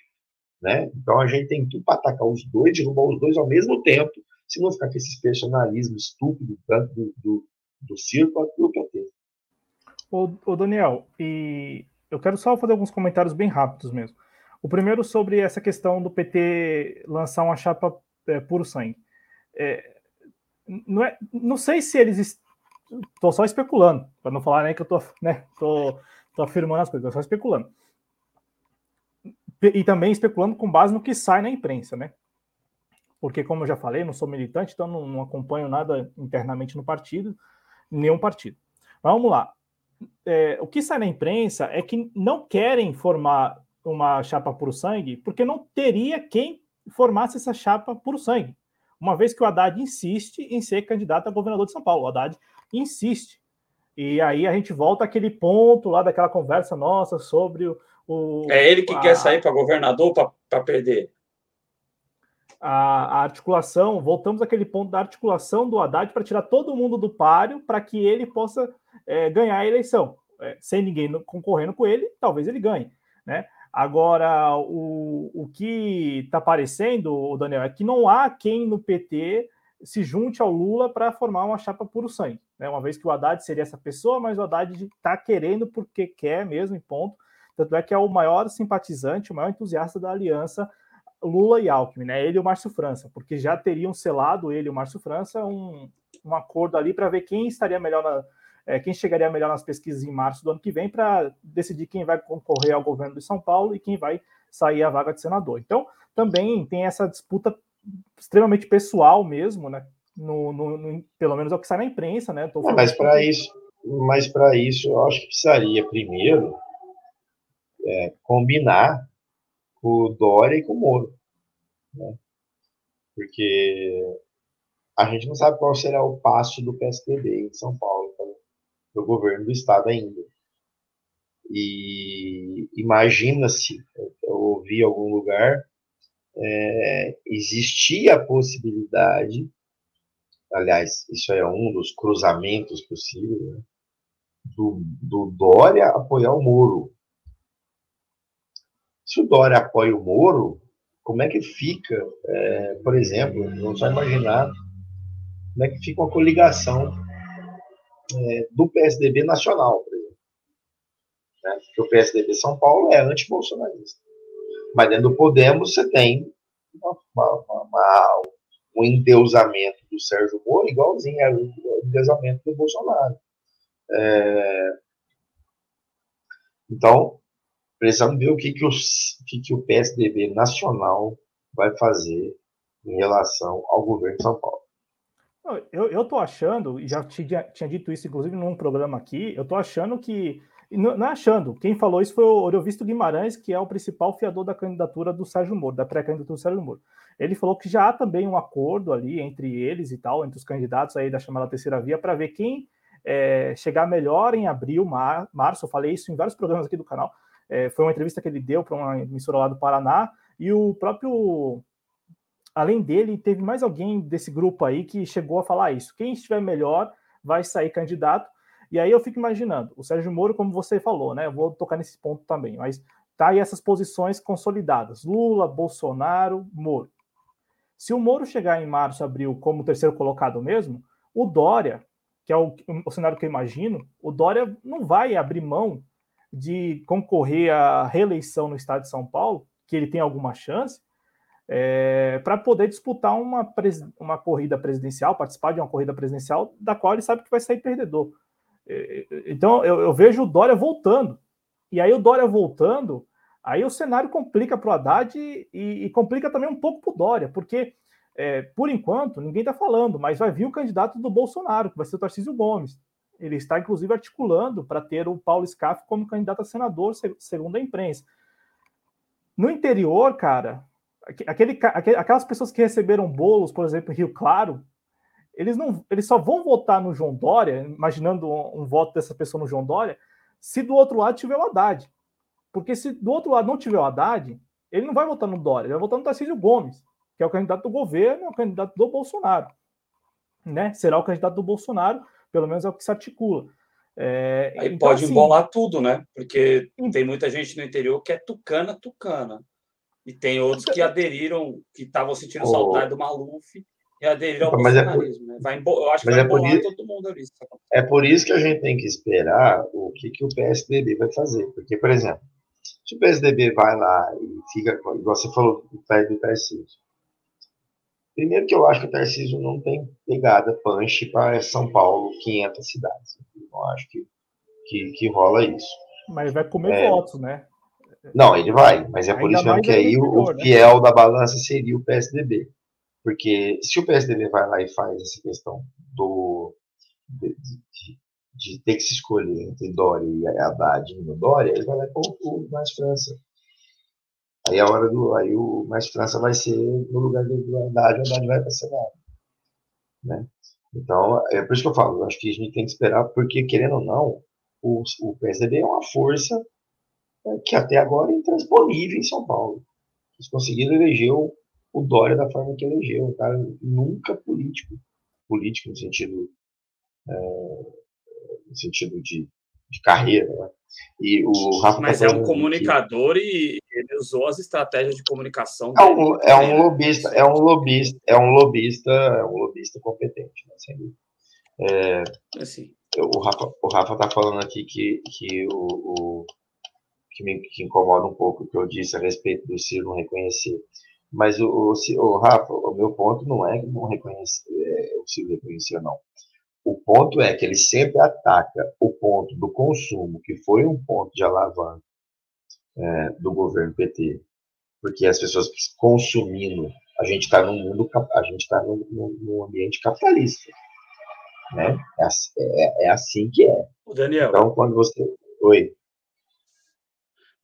Né? Então a gente tem tudo para atacar os dois, derrubar os dois ao mesmo tempo, se não ficar com esses personalismos estúpidos, tanto do, do, do Ciro quanto do PT. Ô, ô, Daniel, e eu quero só fazer alguns comentários bem rápidos mesmo. O primeiro sobre essa questão do PT lançar uma chapa é, puro sangue. É, não, é, não sei se eles. Estou só especulando, para não falar né, que eu estou né, tô, tô afirmando as coisas, estou só especulando. E também especulando com base no que sai na imprensa, né? Porque, como eu já falei, não sou militante, então não, não acompanho nada internamente no partido, nenhum partido. Mas vamos lá. É, o que sai na imprensa é que não querem formar uma chapa por sangue, porque não teria quem formasse essa chapa por sangue uma vez que o Haddad insiste em ser candidato a governador de São Paulo. O Haddad insiste. E aí a gente volta àquele ponto lá daquela conversa nossa sobre o. o é ele que a, quer sair para governador para perder. A, a, articulação, voltamos àquele ponto da articulação do Haddad para tirar todo mundo do páreo para que ele possa é, ganhar a eleição. É, sem ninguém concorrendo com ele, talvez ele ganhe. Né? Agora, o, o que está aparecendo, Daniel, é que não há quem no PT se junte ao Lula para formar uma chapa puro sangue. Né? Uma vez que o Haddad seria essa pessoa, mas o Haddad está querendo porque quer mesmo, em ponto. Tanto é que é o maior simpatizante, o maior entusiasta da aliança Lula e Alckmin, né? Ele e o Márcio França, porque já teriam selado ele e o Márcio França um, um acordo ali para ver quem estaria melhor na, é, quem chegaria melhor nas pesquisas em março do ano que vem para decidir quem vai concorrer ao governo de São Paulo e quem vai sair a vaga de senador. Então, também tem essa disputa extremamente pessoal mesmo, né? No, no, no pelo menos é o que sai na imprensa, né? Não, mas para isso, mas para isso, eu acho que precisaria primeiro é, combinar com o Dória e com o Moro, né? Porque a gente não sabe qual será o passo do PSDB em São Paulo do governo do estado ainda. E imagina-se, eu ouvi em algum lugar, é, existia a possibilidade, aliás, isso é um dos cruzamentos possíveis, né, do, do Dória apoiar o Moro. Se o Dória apoia o Moro, como é que fica, é, por exemplo, vamos só imaginar como é que fica uma coligação é, do PSDB nacional, por exemplo. Né? Porque o PSDB São Paulo é anti-bolsonarista. Mas dentro do Podemos você tem uma, uma, uma, um endeusamento do Sérgio Moro igualzinho ao endeusamento do Bolsonaro. É... Então, precisamos ver o que, que, que, que o PSDB nacional vai fazer em relação ao governo de São Paulo. Eu, eu tô achando, e já tinha, tinha dito isso, inclusive, num programa aqui, eu tô achando que. Não, não é achando, quem falou isso foi o Oriovisto Guimarães, que é o principal fiador da candidatura do Sérgio Moro, da pré-candidatura do Sérgio Moro. Ele falou que já há também um acordo ali entre eles e tal, entre os candidatos aí da chamada terceira via, para ver quem é, chegar melhor em abril, mar, março. Eu falei isso em vários programas aqui do canal. É, foi uma entrevista que ele deu para uma emissora lá do Paraná, e o próprio além dele, teve mais alguém desse grupo aí que chegou a falar isso. Quem estiver melhor vai sair candidato. E aí eu fico imaginando, o Sérgio Moro, como você falou, né? Eu vou tocar nesse ponto também, mas tá aí essas posições consolidadas: Lula, Bolsonaro, Moro. Se o Moro chegar em março, abril, como terceiro colocado mesmo, o Dória, que é o, o cenário que eu imagino, o Dória não vai abrir mão de concorrer à reeleição no estado de São Paulo, que ele tem alguma chance, é, para poder disputar uma, uma corrida presidencial, participar de uma corrida presidencial, da qual ele sabe que vai sair perdedor. É, então eu, eu, vejo o Dória voltando. E aí o Dória voltando, aí o cenário complica para o Haddad e, e, complica também um pouco para o Dória, porque é, por enquanto ninguém está falando, mas vai vir o candidato do Bolsonaro, que vai ser o Tarcísio Gomes. Ele está, inclusive, articulando para ter o Paulo Scaff como candidato a senador, segundo a imprensa. No interior, cara, aquele, aquelas pessoas que receberam bolos, por exemplo, em Rio Claro, eles, não, eles só vão votar no João Dória, imaginando um, um voto dessa pessoa no João Dória, se do outro lado tiver o Haddad. Porque se do outro lado não tiver o Haddad, ele não vai votar no Dória, ele vai votar no Tarcísio Gomes, que é o candidato do governo, é o candidato do Bolsonaro. Né? Será o candidato do Bolsonaro, pelo menos é o que se articula. É, Aí então, pode assim, embolar tudo, né? Porque tem muita gente no interior que é tucana, tucana. E tem outros que aderiram, que estavam sentindo oh. saudade do Maluf e aderiram ao mas bolsonarismo. É por... né? vai embo... Eu acho que mas vai é embolar isso... todo mundo ali. É por isso que a gente tem que esperar o que, que o PSDB vai fazer. Porque, por exemplo, se o PSDB vai lá e fica, igual você falou do Tarcísio, Primeiro que eu acho que o Tarcísio não tem pegada punch para São Paulo, 500 cidades. Eu não acho que, que, que rola isso. Mas vai comer é, votos, né? Não, ele vai, mas é por isso mesmo que aí o, né? fiel da balança seria o PSDB. Porque se o PSDB vai lá e faz essa questão do de, de, de ter que se escolher entre Dória e Haddad e Dória, ele vai lá com o mais França. Aí a hora do. Aí o Mais França vai ser no lugar do, Haddad, o Haddad vai para Senado. Né? Então, é por isso que eu falo, eu acho que a gente tem que esperar, porque, querendo ou não, o, o PSDB é uma força é, que até agora é intransponível em São Paulo. Eles conseguiram eleger o, o Dória da forma que elegeu, um cara nunca político, político no sentido, é, no sentido de, de carreira, né? E o Rafa Mas tá é um comunicador e ele usou as estratégias de comunicação. É um, é um lobista, é um lobista, é um lobista, é um lobista competente, né? Sem dúvida. É, assim. o, Rafa, o Rafa tá falando aqui que, que o, o que me que incomoda um pouco o que eu disse a respeito do Ciro não reconhecer. Mas o, o, o Rafa, o meu ponto não é não reconhecer, é, o Ciro reconhecer, não. O ponto é que ele sempre ataca o ponto do consumo, que foi um ponto de alavanca é, do governo PT, porque as pessoas consumindo, a gente está num mundo, a gente está num, num, ambiente capitalista, né? É, assim, é, é assim que é. O Daniel. Então, quando você, oi.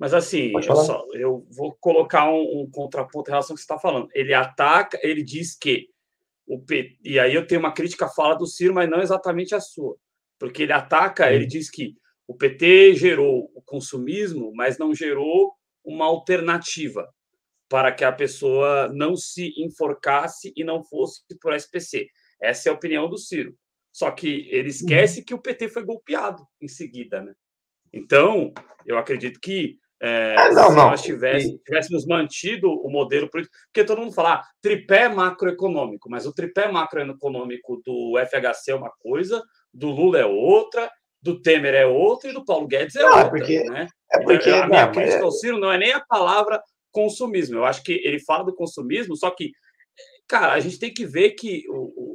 Mas assim, eu, só, eu, vou colocar um, um contraponto em relação ao que você está falando. Ele ataca, ele diz que o P... e aí eu tenho uma crítica à fala do Ciro, mas não exatamente a sua, porque ele ataca, ele diz que o PT gerou o consumismo, mas não gerou uma alternativa para que a pessoa não se enforcasse e não fosse para o SPC. Essa é a opinião do Ciro. Só que ele esquece que o PT foi golpeado em seguida, né? Então, eu acredito que é, é, não, se não. nós tivéssemos, tivéssemos, mantido o modelo político, porque todo mundo fala ah, tripé macroeconômico, mas o tripé macroeconômico do FHC é uma coisa, do Lula é outra, do Temer é outra e do Paulo Guedes é não, outra. Porque, né? é porque, a minha não, crítica ao Ciro não é nem a palavra consumismo, eu acho que ele fala do consumismo, só que, cara, a gente tem que ver que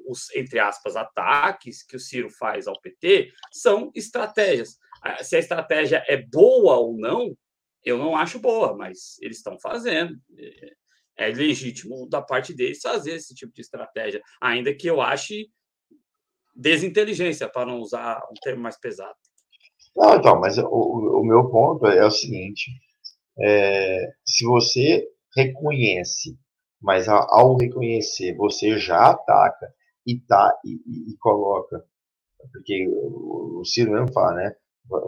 os, entre aspas, ataques que o Ciro faz ao PT são estratégias. Ah, se a estratégia é boa ou não, eu não acho boa, mas eles estão fazendo. É, é legítimo da parte deles fazer esse tipo de estratégia, ainda que eu ache desinteligência, para não usar um termo mais pesado. Não, então, mas o, o meu ponto é o seguinte: é, se você reconhece, mas ao reconhecer você já ataca e tá e, e, e coloca, porque o Ciro mesmo fala, né?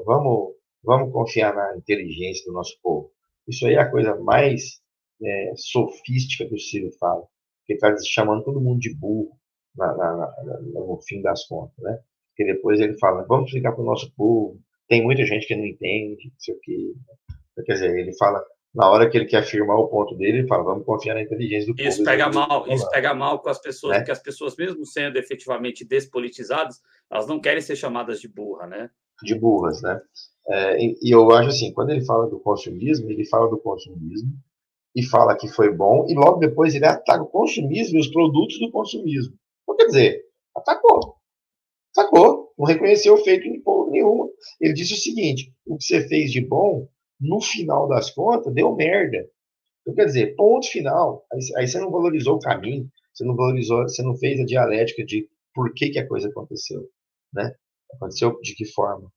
Vamos Vamos confiar na inteligência do nosso povo. Isso aí é a coisa mais é, sofística que o Ciro fala. Ele está chamando todo mundo de burro na, na, na, no fim das contas, né? Porque depois ele fala, vamos explicar para o nosso povo. Tem muita gente que não entende, não sei o quê. Quer dizer, ele fala, na hora que ele quer afirmar o ponto dele, ele fala, vamos confiar na inteligência do isso povo. Pega mal, isso pega mal com as pessoas, né? porque as pessoas, mesmo sendo efetivamente despolitizadas, elas não querem ser chamadas de burra, né? De burras, né? É, e, eu acho assim, quando ele fala do consumismo, ele fala do consumismo e fala que foi bom, e logo depois ele ataca o consumismo e os produtos do consumismo. Então, quer dizer, atacou. Atacou. Não reconheceu o feito em porra nenhuma. Ele disse o seguinte: o que você fez de bom, no final das contas, deu merda. Então, quer dizer, ponto final. Aí, aí você não valorizou o caminho, você não valorizou, você não fez a dialética de por que, que a coisa aconteceu. Né? Aconteceu de que forma?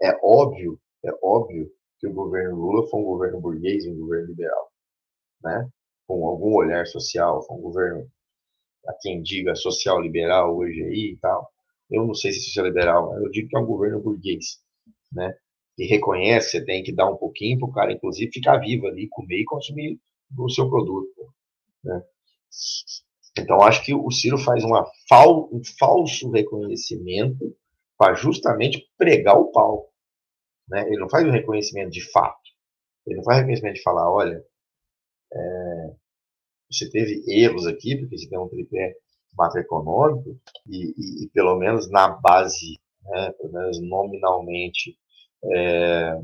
É óbvio, é óbvio que o governo Lula foi um governo burguês, um governo liberal, né? Com algum olhar social, foi um governo, a quem diga social liberal hoje aí e tal. Eu não sei se é liberal, mas eu digo que é um governo burguês, né? E reconhece, você tem que dar um pouquinho para o cara, inclusive, ficar vivo ali, comer e consumir o seu produto, né? Então, acho que o Ciro faz uma fal, um falso reconhecimento para justamente pregar o pau. Né? Ele não faz um reconhecimento de fato. Ele não faz reconhecimento de falar, olha, é, você teve erros aqui, porque você tem um tripé macroeconômico, e, e, e pelo menos na base, né, pelo menos nominalmente, é,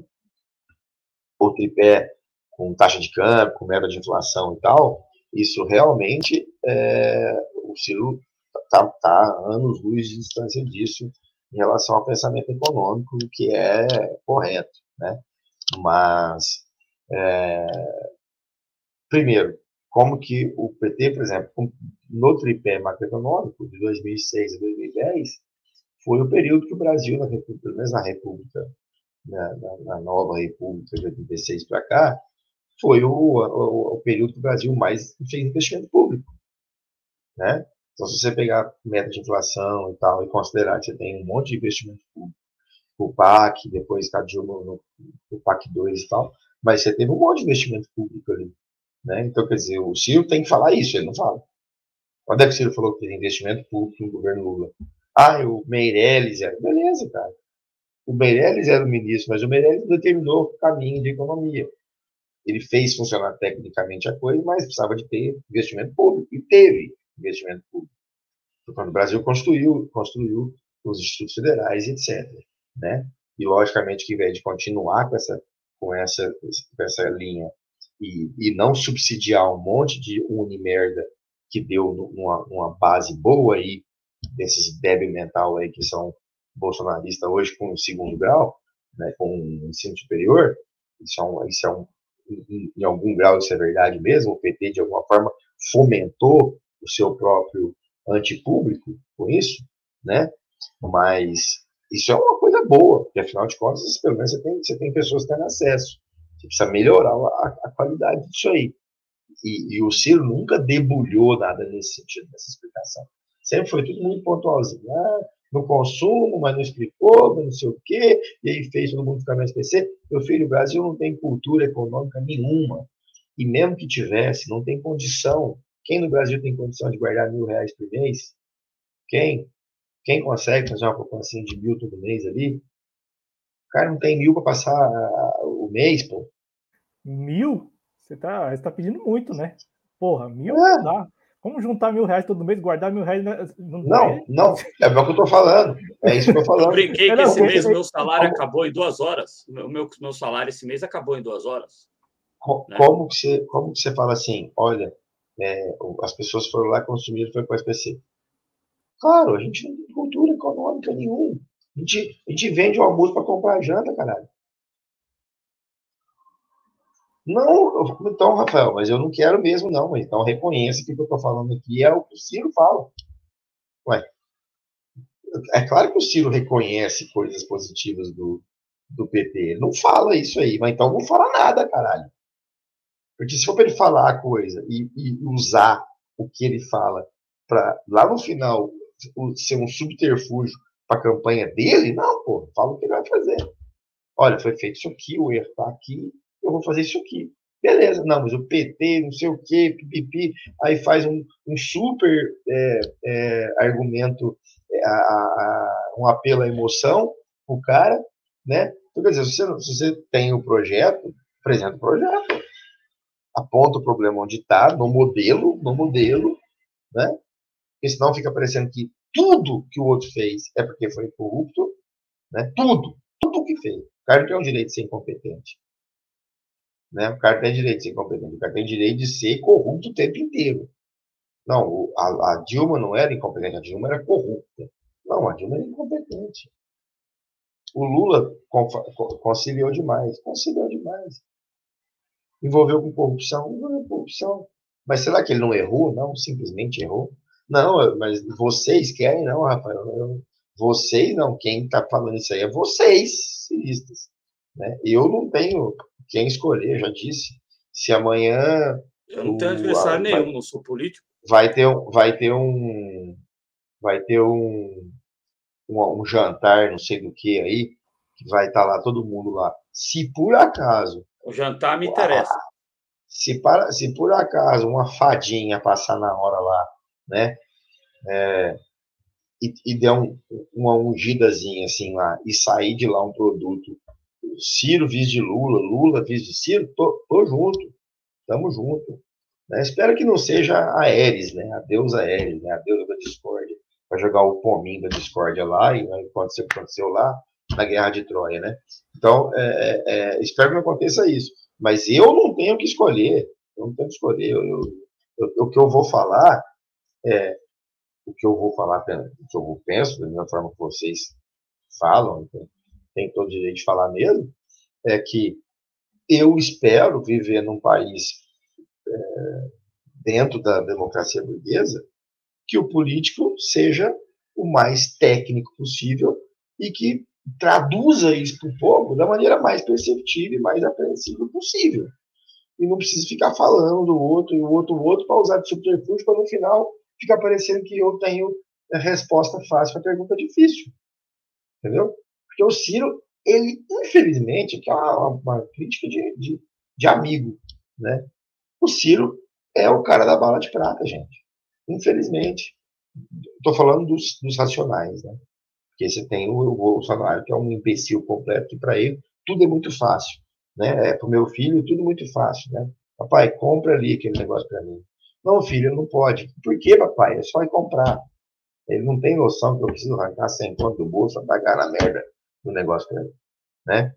o tripé com taxa de câmbio, com meta de inflação e tal, isso realmente, é, o Ciro está tá anos luz de distância disso em relação ao pensamento econômico, que é correto, né? Mas, é, primeiro, como que o PT, por exemplo, no tripé macroeconômico de 2006 a 2010, foi o período que o Brasil, na República, pelo menos na República, na, na, na nova República de 86 para cá, foi o, o, o, período que o Brasil mais fez investimento público. Né? Então, se você pegar meta de inflação e tal, e considerar que você tem um monte de investimento público, o PAC, depois caiu no, no, PAC 2 e tal, mas você teve um monte de investimento público ali. Né? Então, quer dizer, o Ciro tem que falar isso, ele não fala. Quando é que o Ciro falou que teve investimento público no governo Lula? Ah, o Meirelles era. Beleza, cara. O Meirelles era o ministro, mas o Meirelles determinou o caminho de economia ele fez funcionar tecnicamente a coisa, mas precisava de ter investimento público, e teve investimento público. Quando o Brasil construiu, construiu os institutos federais, etc. Né? E, logicamente, que, ao invés de continuar com essa, com essa, com essa linha e, e não subsidiar um monte de unimerda que deu uma, uma base boa aí, desses débil mental aí que são bolsonaristas hoje com o segundo grau, né, com o ensino superior, isso é um, isso é um em, em algum grau isso é verdade mesmo, o PT de alguma forma fomentou o seu próprio antipúblico com isso, né? Mas isso é uma coisa boa, porque afinal de contas, pelo menos você tem, você tem pessoas têm acesso. Você precisa melhorar a, a qualidade disso aí. E, e, o Ciro nunca debulhou nada nesse sentido, nessa explicação. Sempre foi tudo muito pontualzinho. Ah, no consumo, mas não explicou, não sei o quê, e aí fez todo mundo ficar no SPC. Meu filho, o Brasil não tem cultura econômica nenhuma. E mesmo que tivesse, não tem condição. Quem no Brasil tem condição de guardar mil reais por mês? Quem? Quem consegue fazer uma poupança de mil todo mês ali? O cara não tem mil para passar o mês, pô. Mil? Você tá, você tá pedindo muito, né? Porra, mil é. não dá. Como juntar mil reais todo mês, guardar mil reais? Né? Não, não, não, é o que eu estou falando. É isso que eu estou falando. Eu brinquei que esse mês meu salário acabou em duas horas. O meu, meu salário esse mês acabou em duas horas. Como, né? como, que, você, como que você fala assim? Olha, é, as pessoas foram lá consumir foi com o SPC. Claro, a gente não tem cultura econômica nenhuma. A gente, a gente vende o almoço para comprar janta, caralho. Não, então, Rafael, mas eu não quero mesmo, não. Então reconheça que o que eu estou falando aqui é o que o Ciro fala. Ué, é claro que o Ciro reconhece coisas positivas do, do. Ele não fala isso aí, mas então não fala nada, caralho. Porque se for para ele falar a coisa e, e usar o que ele fala para lá no final ser um subterfúgio para a campanha dele, não, pô, fala o que ele vai fazer. Olha, foi feito isso aqui, o erro está aqui, eu vou fazer isso aqui. Beleza, não, mas o PT, não sei o quê, pipipi, aí faz um, um super é, é, argumento, é, a, a, um apelo à emoção o cara, né? Então, quer dizer, se você, se você tem o projeto, apresenta o projeto, aponta o problema onde está, no modelo, no modelo, né? Porque senão fica parecendo que tudo que o outro fez é porque foi corrupto, né? Tudo, tudo que fez. O cara tem o direito de ser incompetente. Né? O cara tem direito de ser incompetente, o cara tem direito de ser corrupto o tempo inteiro. Não, a, a Dilma não era incompetente, a Dilma era corrupta. Não, a Dilma era incompetente. O Lula conciliou demais, conciliou demais. Envolveu com corrupção, envolveu com corrupção. Mas será que ele não errou? Não, simplesmente errou. Não, mas vocês querem, não, Rafael. Eu, Vocês não, quem está falando isso aí é vocês, ciristas. Né? Eu não tenho quem escolher, já disse. Se amanhã. Eu não tenho adversário nenhum, vai, não sou político. Vai ter, vai ter um. Vai ter um, um, um jantar, não sei do que aí, que vai estar tá lá todo mundo lá. Se por acaso. O jantar me interessa. Se, para, se por acaso uma fadinha passar na hora lá, né? É, e, e der um, uma ungidazinha assim lá e sair de lá um produto Ciro vice de Lula, Lula vice de Ciro, tô, tô junto, tamo junto. Né? Espero que não seja a Ares, né? A deusa Ares, né? A deusa da discórdia, para jogar o pominho da discórdia lá, e né, o que aconteceu lá na Guerra de Troia, né? Então, é, é, é, espero que não aconteça isso. Mas eu não tenho que escolher, eu não tenho que escolher. Eu, eu, eu, o que eu vou falar é o que eu vou falar, o que eu penso, da mesma forma que vocês falam, então, tem todo direito de falar mesmo, é que eu espero viver num país é, dentro da democracia burguesa que o político seja o mais técnico possível e que traduza isso para o povo da maneira mais perceptível e mais apreensível possível. E não precisa ficar falando do outro e o outro o outro para usar de subterfúgio para no final ficar parecendo que eu tenho a resposta fácil para a pergunta difícil. Entendeu? Porque o Ciro, ele, infelizmente, que é uma, uma crítica de, de, de, amigo, né? O Ciro é o cara da bala de prata, gente. Infelizmente. Estou falando dos, dos, racionais, né? Porque você tem o, o Bolsonaro, que é um imbecil completo, que para ele tudo é muito fácil. Né? É para o meu filho tudo muito fácil, né? Papai, compra ali aquele negócio para mim. Não, filho, não pode. Por que, papai? É só ir comprar. Ele não tem noção que eu preciso arrancar 100 conto do bolso para pagar na merda do negócio para ele, né?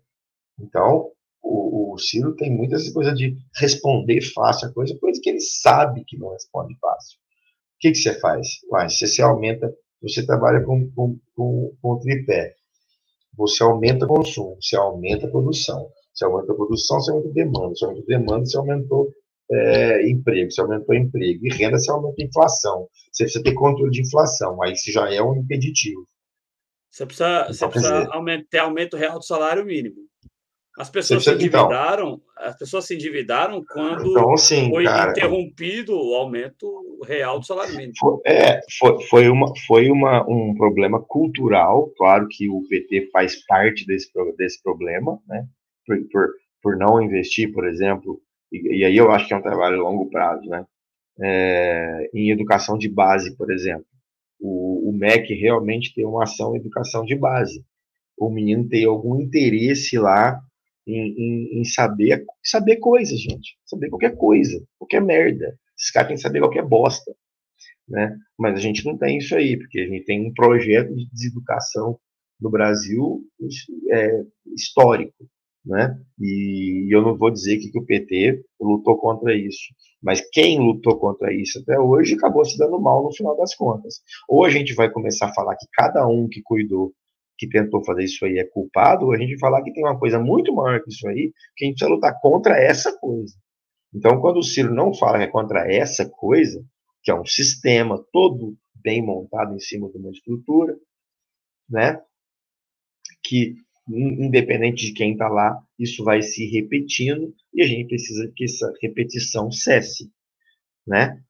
Então, o, o Ciro tem muitas coisas de responder fácil a coisa, coisa que ele sabe que não responde fácil. O que, que você faz? Uai, você aumenta, você trabalha com, com, com, com tripé. Você aumenta o consumo, você aumenta a produção. Você aumenta a produção, você aumenta a demanda. Você aumenta a demanda, você aumentou é, emprego, você aumentou emprego. E renda, você aumenta a inflação. Você precisa ter controle de inflação. Aí isso já é um impeditivo. Você precisa, você então, precisa aumentar, ter aumento real do salário mínimo. As pessoas precisa, se então. endividaram, então, as pessoas se endividaram quando então, assim, foi cara, interrompido o aumento real do salário mínimo. Foi, é, foi, foi, uma, foi uma, um problema cultural, claro que o PT faz parte desse, desse problema, né? Por, por, por não investir, por exemplo, e, e, aí eu acho que é um trabalho a longo prazo, né? É, em educação de base, por exemplo o, o MEC realmente ter uma ação de educação de base. O menino ter algum interesse lá em, em, em, saber, saber coisas, gente. Saber qualquer coisa, qualquer merda. Esses caras têm que saber qualquer bosta. Né? Mas a gente não tem isso aí, porque a gente tem um projeto de deseducação no Brasil é, histórico né? E eu não vou dizer que, que o PT lutou contra isso, mas quem lutou contra isso até hoje acabou se dando mal no final das contas. Ou a gente vai começar a falar que cada um que cuidou, que tentou fazer isso aí é culpado, a gente falar que tem uma coisa muito maior que isso aí, que a gente precisa lutar contra essa coisa. Então, quando o Ciro não fala que é contra essa coisa, que é um sistema todo bem montado em cima de uma estrutura, né? Que independente de quem está lá, isso vai se repetindo e a gente precisa que essa repetição cesse, né?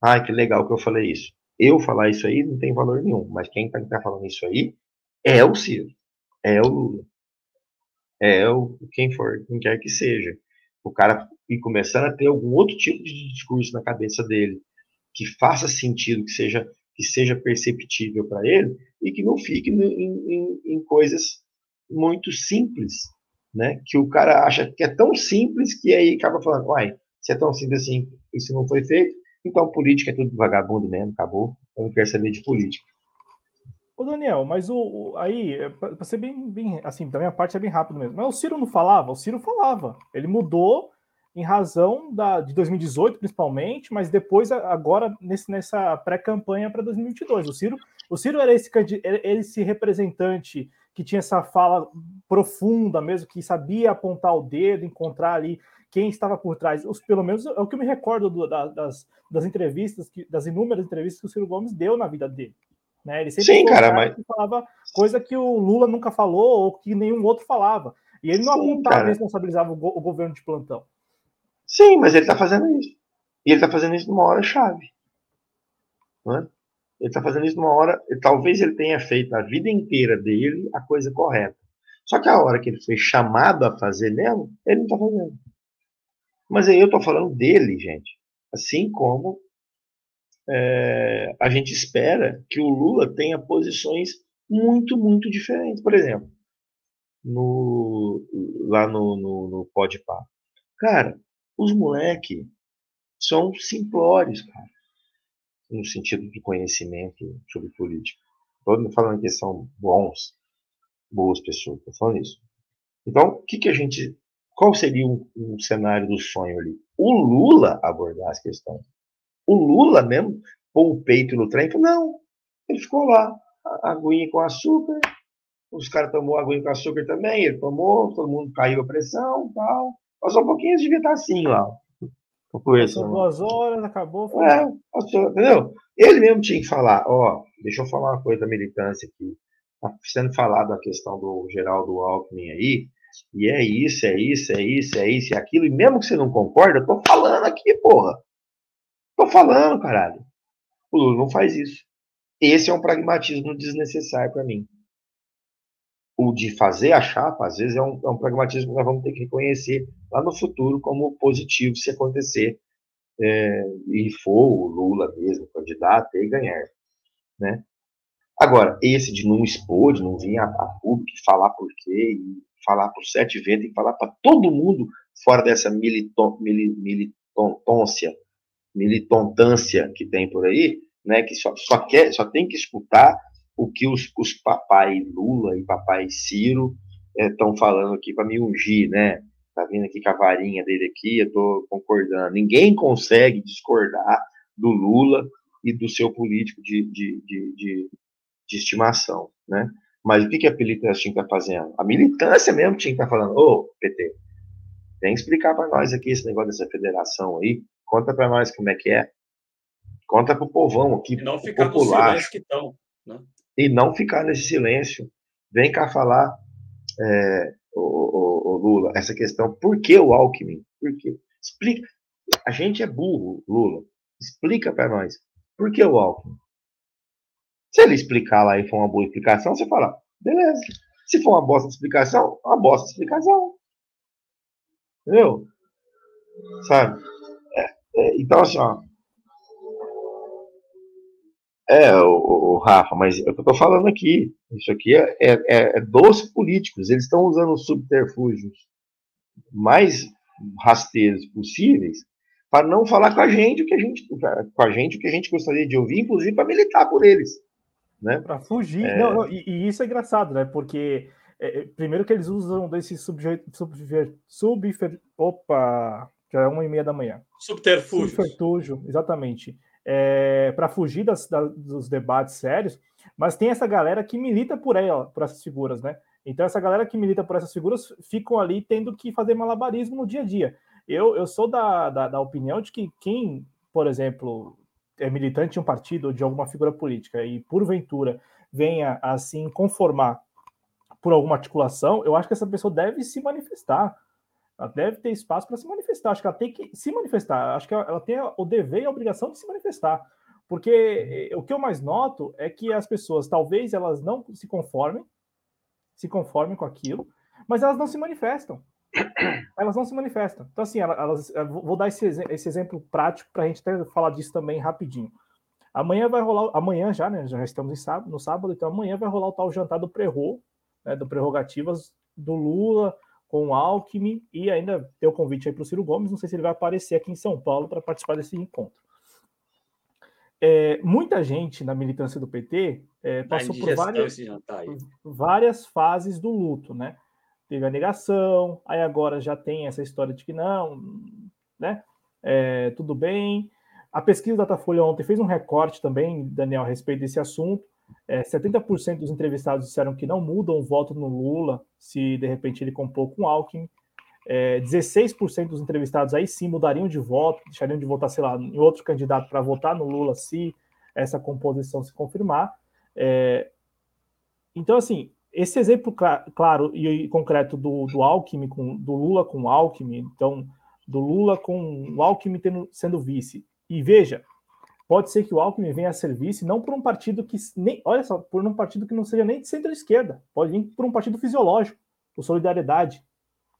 Ah, que legal que eu falei isso. Eu falar isso aí não tem valor nenhum, mas quem está tá falando isso aí é o Ciro, é o Lula, é o quem for, quem quer que seja. O cara ir começando a ter algum outro tipo de discurso na cabeça dele que faça sentido, que seja que seja perceptível para ele e que não fique em, em, em, coisas muito simples, né? Que o cara acha que é tão simples que aí acaba falando, uai, se é tão simples assim, isso não foi feito, então política é tudo vagabundo mesmo, acabou, eu não quero saber de política. Ô Daniel, mas o, o aí, é, para ser bem, bem, assim, da minha parte é bem rápido mesmo. Mas o Ciro não falava? O Ciro falava. Ele mudou em razão da, de 2018, principalmente, mas depois, agora, nesse, nessa pré-campanha para 2022. O Ciro, o Ciro era esse, esse representante que tinha essa fala profunda mesmo, que sabia apontar o dedo, encontrar ali quem estava por trás. Os, pelo menos é o que eu me recordo do, da, das, das entrevistas, que, das inúmeras entrevistas que o Ciro Gomes deu na vida dele. Né? Ele sempre Sim, cara, mas... falava coisa que o Lula nunca falou ou que nenhum outro falava. E ele não Sim, apontava e responsabilizava o, go o, governo de plantão. Sim, mas ele está fazendo isso. E ele está fazendo isso numa hora chave. Né? Ele está fazendo isso numa hora. Talvez ele tenha feito a vida inteira dele a coisa correta. Só que a hora que ele foi chamado a fazer mesmo, ele não está fazendo. Mas aí eu estou falando dele, gente. Assim como é, a gente espera que o Lula tenha posições muito, muito diferentes. Por exemplo, no, lá no, no, no Podpah. Cara, os moleque são simplórios, cara, no sentido de conhecimento sobre política. Mundo falando que são bons, boas pessoas, tô falando isso. Então, o que, que a gente. Qual seria um, um cenário do sonho ali? O Lula abordar as questões. O Lula mesmo pôr o peito no trem, não, ele ficou lá, aguinha com açúcar, os caras tomou aguinha com açúcar também, ele tomou, todo mundo caiu a pressão tal. Passou um pouquinho, devia estar assim lá. Passou duas horas, acabou. Foi é, passou, entendeu? Ele mesmo tinha que falar, ó, deixa eu falar uma coisa da militância aqui. Está sendo falado a questão do Geraldo Alckmin aí, e é isso, é isso, é isso, é isso, é aquilo, e mesmo que você não concorda, eu tô falando aqui, porra. Tô falando, caralho. O Lula não faz isso. Esse é um pragmatismo desnecessário para mim. O de fazer a chapa, às vezes, é um, é um, pragmatismo que nós vamos ter que reconhecer lá no futuro como positivo se acontecer é, e for o Lula mesmo candidato e ganhar. Né? Agora, esse de não expor, de não vir a, a público e falar por quê, e falar por sete vezes, e falar para todo mundo fora dessa militon, mili, militância, militância que tem por aí, né, que só, só, quer, só tem que escutar o que os, os papai Lula e papai Ciro estão é, falando aqui para me ungir, né? Tá vindo aqui com a varinha dele aqui, eu tô concordando. Ninguém consegue discordar do Lula e do seu político de, de, de, de de estimação, né? Mas o que, que a militância tinha que estar tá fazendo? A militância mesmo tinha que estar tá falando, ô, PT, vem explicar para nós aqui esse negócio dessa federação aí, conta para nós como é que é, conta para o povão aqui, e não ficar popular, no que estão, né? e não ficar nesse silêncio, vem cá falar, é, o, o, o, Lula, essa questão, por que o Alckmin? Por quê? Explica, a gente é burro, Lula, explica para nós, por que o Alckmin? Se ele explicar lá e for uma boa explicação, você fala, beleza. Se for uma bosta de explicação, uma bosta de explicação. Entendeu? Sabe? É, então, assim, ó. É, o, o, Rafa, mas é o que eu tô falando aqui. Isso aqui é, é, é, é dos políticos. Eles estão usando os subterfúgios mais rasteiros possíveis para não falar com a gente o que a gente com a gente o que a gente gostaria de ouvir, inclusive para militar por eles né? Para fugir. É... Não, não, e, e, isso é engraçado, né? Porque é, é primeiro que eles usam desse subjeito, subver, subver, opa, já é uma e meia da manhã. Subterfúgio. Subterfúgio, exatamente. É, para fugir das, das, dos debates sérios, mas tem essa galera que milita por ela, por essas figuras, né? Então essa galera que milita por essas figuras ficam ali tendo que fazer malabarismo no dia a dia. Eu, eu sou da, da, da opinião de que quem, por exemplo, é militante de um partido ou de alguma figura política e porventura venha a se conformar por alguma articulação, eu acho que essa pessoa deve se manifestar. Ela deve ter espaço para se manifestar. Acho que ela tem que se manifestar. Acho que ela tem o dever e a obrigação de se manifestar. Porque o que eu mais noto é que as pessoas, talvez elas não se conformem, se conformem com aquilo, mas elas não se manifestam elas não se manifestam. Então, assim, elas, vou dar esse, esse exemplo prático para a gente até falar disso também rapidinho. Amanhã vai rolar, amanhã já, né? Já estamos sábado, no sábado, então amanhã vai rolar o tal jantar do Prerro, né, do Prerrogativas do Lula com o Alckmin e ainda tem o convite aí para o Ciro Gomes. Não sei se ele vai aparecer aqui em São Paulo para participar desse encontro. É, muita gente na militância do PT é, passou por várias, várias fases do luto, né? teve a negação, aí agora já tem essa história de que não, né? É, tudo bem. A pesquisa da Datafolha ontem fez um recorte também, Daniel, a respeito desse assunto. É, 70% dos entrevistados disseram que não mudam o voto no Lula se de repente ele compor com Alckmin. É, 16% dos entrevistados aí sim mudariam de voto, deixariam de votar, sei lá, em outro candidato para votar no Lula se essa composição se confirmar. É, então, assim, esse exemplo claro e concreto do, do Alckmin, com, do Lula com o Alckmin, então, do Lula com o Alckmin tendo, sendo vice. E veja, pode ser que o Alckmin venha a ser vice não por um partido que nem, olha só, por um partido que não seja nem de centro-esquerda, pode vir por um partido fisiológico, o Solidariedade,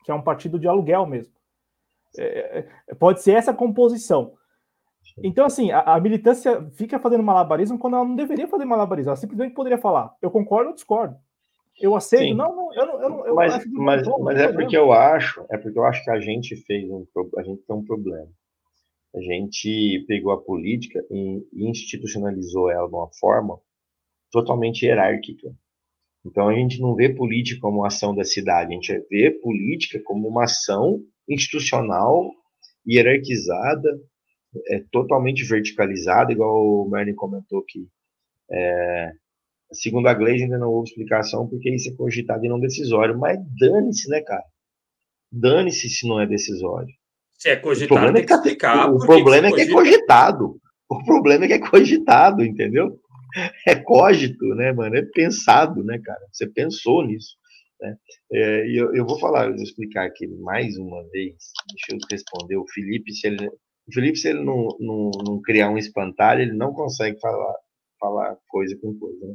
que é um partido de aluguel mesmo. É, é pode ser essa composição. Então, assim, a, a, militância fica fazendo malabarismo quando ela não deveria fazer malabarismo. Ela simplesmente poderia falar: eu concordo ou discordo. Eu aceito. Não, não, eu não. Eu não eu mas mas, mas é porque eu acho, é porque eu acho que a gente fez um a gente tem um problema. A gente pegou a política e institucionalizou ela de uma forma totalmente hierárquica. Então a gente não vê política como ação da cidade, a gente vê política como uma ação institucional hierarquizada é totalmente verticalizado, igual o Merlin comentou aqui. É, segundo a Glaze, ainda não houve explicação porque isso é cogitado e não decisório. Mas dane-se, né, cara? Dane-se se não é decisório. Se é cogitado, tem é que, tá explicar. O problema é que é cogitado. O problema é que é cogitado, entendeu? É cogito, né, mano? É pensado, né, cara? Você pensou nisso. Né? É, eu, eu vou falar, eu vou explicar aqui mais uma vez. Deixa eu responder. O Felipe, se ele, o Felipe, se ele não, não, não, criar um espantalho, ele não consegue falar, falar coisa com coisa. Né?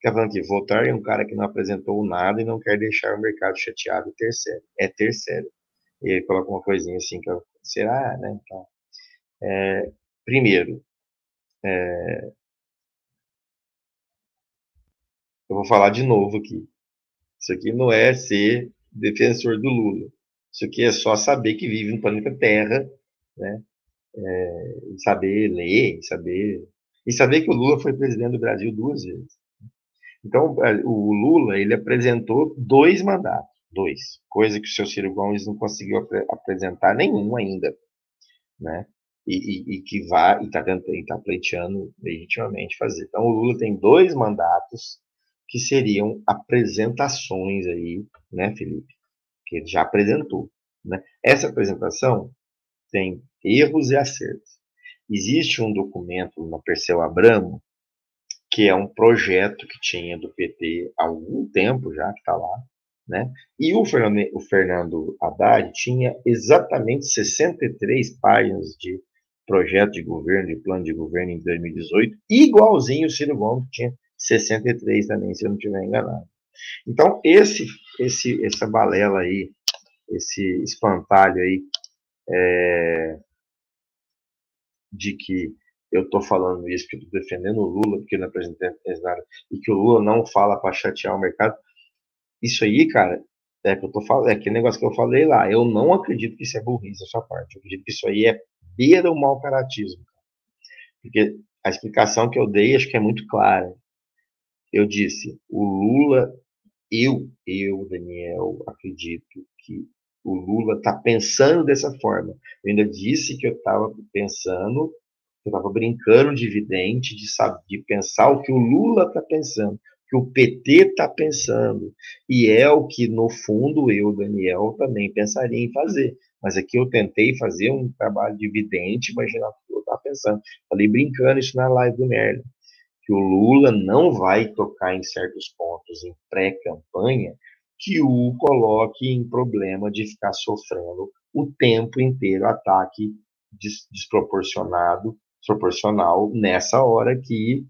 Fica falando aqui, Voltaire é um cara que não apresentou nada e não quer deixar o mercado chateado terceiro. É terceiro. E ele coloca uma coisinha assim, que eu, será, né? Então, é, primeiro, é, eu vou falar de novo aqui. Isso aqui não é ser defensor do Lula. Isso aqui é só saber que vive no planeta Terra, né? é, e saber ler, e saber e saber que o Lula foi presidente do Brasil duas vezes. Então, é, o Lula ele apresentou dois mandatos, dois, coisa que o seu Ciro Gomes não conseguiu ap apresentar nenhum ainda, né? E, e, e que vai e está tá pleiteando legitimamente fazer. Então, o Lula tem dois mandatos que seriam apresentações aí, né, Felipe? Que ele já apresentou. Né? Essa apresentação tem erros e acertos. Existe um documento no Perseu Abramo, que é um projeto que tinha do PT há algum tempo já, que está lá, né? E o Fernando, o Fernando Haddad tinha exatamente 63 páginas de projeto de governo, de plano de governo em 2018, igualzinho o Ciro Gomes, tinha 63 também, se eu não estiver enganado. Então, esse, esse, essa balela aí, esse espantalho aí, é, de que eu estou falando isso, que estou defendendo o Lula, porque não apresentei nada, e que o Lula não fala para chatear o mercado. Isso aí, cara, é que eu tô falando, é aquele negócio que eu falei lá. Eu não acredito que isso é burrice da sua parte. Eu acredito que isso aí é beira o mau caratismo. Porque a explicação que eu dei acho que é muito clara. Eu disse, o Lula, eu, eu, Daniel, acredito que o Lula está pensando dessa forma. Eu ainda disse que eu estava pensando, eu estava brincando de vidente, de, saber, de pensar o que o Lula está pensando, que o PT está pensando. E é o que, no fundo, eu, Daniel, também pensaria em fazer. Mas aqui eu tentei fazer um trabalho de imaginar o que eu estava pensando. Falei brincando isso na live do Merlin, que o Lula não vai tocar em certos pontos em pré-campanha, que o coloque em problema de ficar sofrendo o tempo inteiro ataque desproporcionado, proporcional nessa hora aqui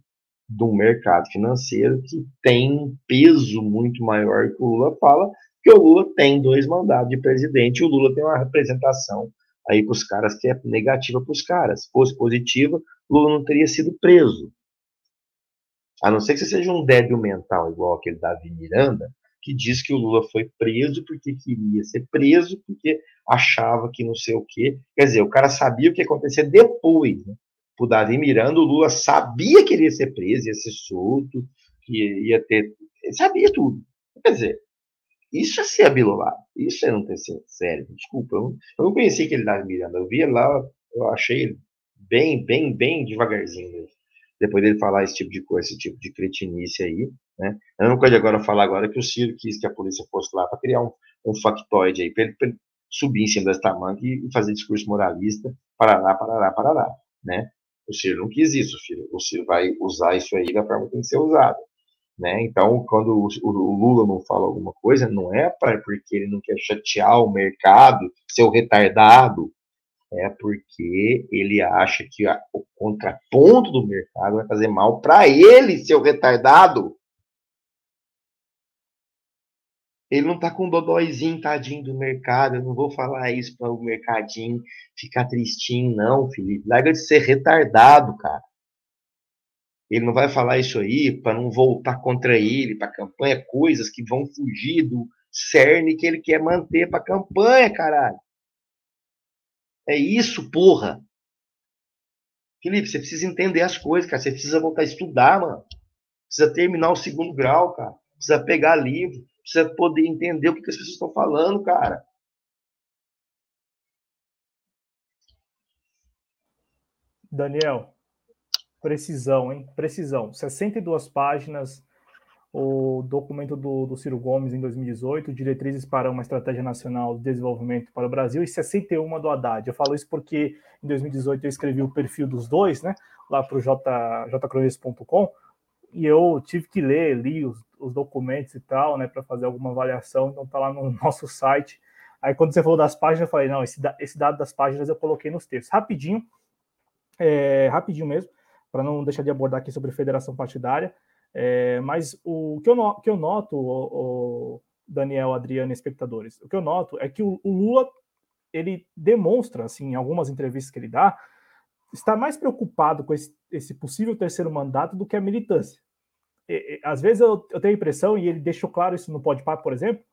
do mercado financeiro que tem um peso muito maior que o Lula fala, que o Lula tem dois mandatos de presidente, o Lula tem uma representação aí para os caras que é negativa para os caras. Se fosse positiva, Lula não teria sido preso. A não ser que você seja um débil mental igual aquele Davi Miranda, que diz que o Lula foi preso porque queria ser preso, porque achava que não sei o quê. Quer dizer, o cara sabia o que ia acontecer depois. Né? O Davi Miranda, o Lula sabia que ele ia ser preso, ia ser solto, que ia ter. Ele sabia tudo. Quer dizer, isso é ser abilolado. Isso é não ter sério. Desculpa, eu não, eu não conheci aquele Davi Miranda. Eu via lá, eu achei ele bem, bem, bem devagarzinho depois dele falar esse tipo de coisa, esse tipo de cretinice aí, né? A mesma coisa agora falar agora que o Ciro quis que a polícia fosse lá para criar um, um factoide aí, para ele, ele, subir em cima desse tamanho e fazer discurso moralista, parará, parará, parará, né? O Ciro não quis isso, filho. O Ciro vai usar isso aí da forma que tem que ser usado. Né? Então, quando o, o, Lula não fala alguma coisa, não é para porque ele não quer chatear o mercado, ser o retardado, é porque ele acha que a, o contraponto do mercado vai fazer mal para ele, seu retardado. Ele não tá com um dodóizinho, tadinho do mercado. Eu não vou falar isso para o mercadinho ficar tristinho, não, Felipe. Larga de ser retardado, cara. Ele não vai falar isso aí para não voltar contra ele, para a campanha, coisas que vão fugir do cerne que ele quer manter para a campanha, caralho. É isso, porra. Felipe, você precisa entender as coisas, cara. Você precisa voltar a estudar, mano. Precisa terminar o segundo grau, cara. Precisa pegar livro. Precisa poder entender o que, que as pessoas estão falando, cara. Daniel, precisão, hein? Precisão. 62 páginas, o documento do, do, Ciro Gomes em 2018, diretrizes para uma estratégia nacional de desenvolvimento para o Brasil, e 61 do Haddad. Eu falo isso porque em 2018 eu escrevi o perfil dos dois, né, lá para o jcrones.com, e eu tive que ler, li os, os documentos e tal, né, para fazer alguma avaliação, então tá lá no <laughs> nosso site. Aí quando você falou das páginas, eu falei, não, esse, esse dado das páginas eu coloquei nos textos. Rapidinho, é, rapidinho mesmo, para não deixar de abordar aqui sobre federação partidária. É, mas o que eu, no, que eu noto, o, o Daniel, Adriano e espectadores, o que eu noto é que o, o, Lula ele demonstra, assim, em algumas entrevistas que ele dá, está mais preocupado com esse, esse possível terceiro mandato do que a militância. E, e, às vezes eu, eu, tenho a impressão, e ele deixou claro isso no Podpah, por exemplo,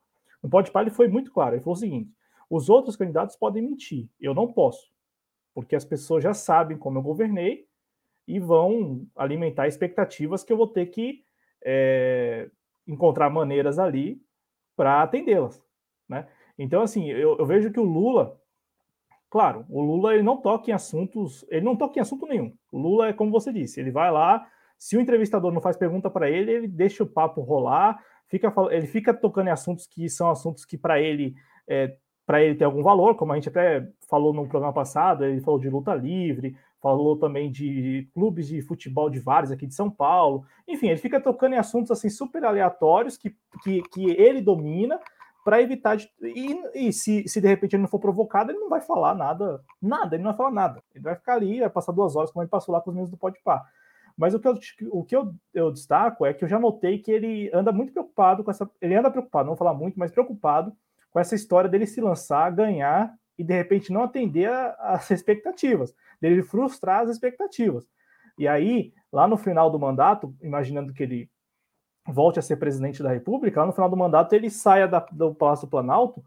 no Podpah ele foi muito claro, ele falou o seguinte, os outros candidatos podem mentir, eu não posso, porque as pessoas já sabem como eu governei, e vão alimentar expectativas que eu vou ter que é, encontrar maneiras ali para atendê-las, né? Então, assim, eu, eu, vejo que o Lula, claro, o Lula ele não toca em assuntos, ele não toca em assunto nenhum. O Lula é como você disse, ele vai lá, se o entrevistador não faz pergunta para ele, ele deixa o papo rolar, fica, ele fica tocando em assuntos que são assuntos que para ele é, para ele tem algum valor, como a gente até falou no programa passado, ele falou de luta livre, falou também de clubes de futebol de vários aqui de São Paulo. Enfim, ele fica tocando em assuntos assim super aleatórios que, que, que ele domina para evitar de, e, e se, se de repente ele não for provocado, ele não vai falar nada, nada, ele não vai falar nada. Ele vai ficar ali, vai passar duas horas, como ele passou lá com os meninos do Podpah. Mas o que, eu, o que eu, eu destaco é que eu já notei que ele anda muito preocupado com essa. Ele anda preocupado, não vou falar muito, mas preocupado com essa história dele se lançar, ganhar e de repente não atender às expectativas, dele frustrar as expectativas. E aí, lá no final do mandato, imaginando que ele volte a ser presidente da República, lá no final do mandato ele saia da, do Palácio do Planalto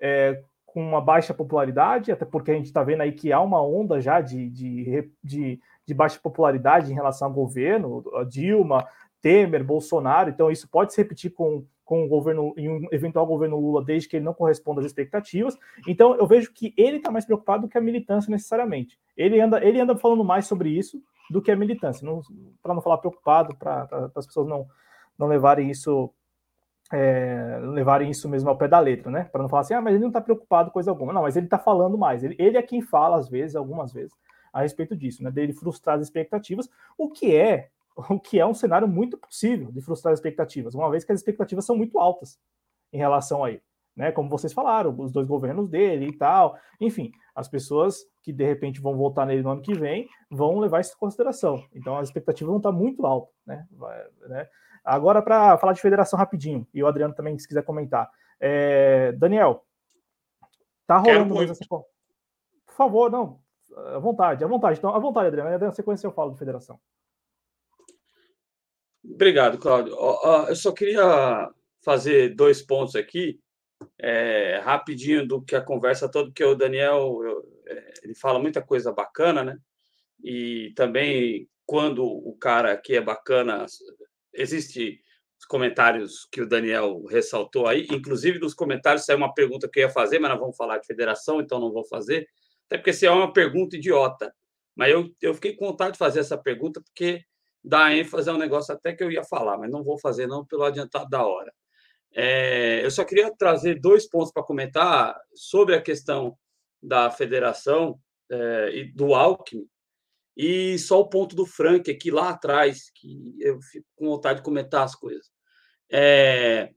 é, com uma baixa popularidade, até porque a gente está vendo aí que há uma onda já de, de, de, de baixa popularidade em relação ao governo, Dilma, Temer, Bolsonaro, então isso pode se repetir com com o governo, em um eventual governo Lula, desde que ele não corresponda às expectativas. Então, eu vejo que ele está mais preocupado do que a militância necessariamente. Ele anda, ele anda falando mais sobre isso do que a militância, para não falar preocupado, para as pessoas não, não levarem isso é, levarem isso mesmo ao pé da letra, né? Para não falar assim, ah, mas ele não está preocupado com coisa alguma. Não, mas ele está falando mais. Ele, ele é quem fala, às vezes, algumas vezes, a respeito disso, né? Dele frustrar as expectativas, o que é o que é um cenário muito possível de frustrar as expectativas, uma vez que as expectativas são muito altas em relação a ele. Né, como vocês falaram, os dois governos dele e tal. Enfim, as pessoas que de repente vão votar nele no ano que vem vão levar isso em consideração. Então, as expectativas vão estar muito altas. Né? né? Agora, para falar de federação rapidinho, e o Adriano também, se quiser comentar. É, Daniel, tá rolando mesmo essa. Por favor, não. À vontade, à vontade. Então, à vontade, Adriano. Na sequência eu falo de federação. Obrigado, Cláudio. Eu só queria fazer dois pontos aqui, é, rapidinho do que a conversa toda, porque o Daniel eu, é, ele fala muita coisa bacana, né? E também quando o cara que é bacana, existe os comentários que o Daniel ressaltou aí, inclusive dos comentários saiu uma pergunta que eu ia fazer, mas nós vamos falar de federação, então não vou fazer, até porque se é uma pergunta idiota. Mas eu, eu fiquei com vontade de fazer essa pergunta porque dar ênfase a um negócio até que eu ia falar, mas não vou fazer não pelo adiantado da hora. É, eu só queria trazer dois pontos para comentar sobre a questão da federação é, e do Alckmin E só o ponto do Frank aqui lá atrás, que eu fico com vontade de comentar as coisas. É,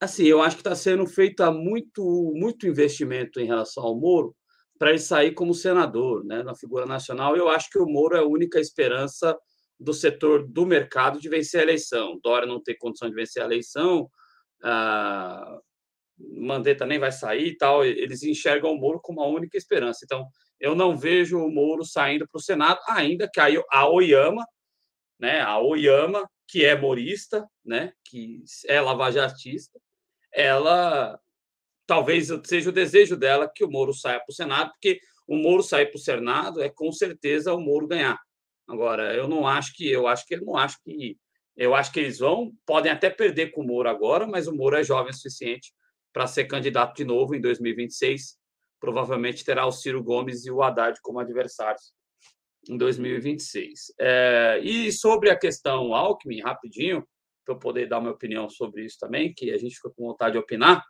assim, eu acho que está sendo feito muito, muito investimento em relação ao Moro para ele sair como senador, né, na figura nacional. Eu acho que o Moro é a única esperança do setor do mercado de vencer a eleição. Dória não tem condição de vencer a eleição, ah, Mandetta nem vai sair e tal. Eles enxergam o Moro como a única esperança. Então, eu não vejo o Moro saindo para o Senado, ainda que a Oyama, né, a Oyama, que é morista, né, que é lavajatista, ela talvez seja o desejo dela que o Moro saia para o Senado, porque o Moro sair para o Senado é com certeza o Moro ganhar. Agora, eu não acho que eu acho que ele não acho que eu acho que eles vão podem até perder com o Moro agora, mas o Moro é jovem o suficiente para ser candidato de novo em 2026. Provavelmente terá o Ciro Gomes e o Haddad como adversários em 2026. É, e sobre a questão Alckmin, rapidinho, para eu poder dar minha opinião sobre isso também, que a gente fica com vontade de opinar.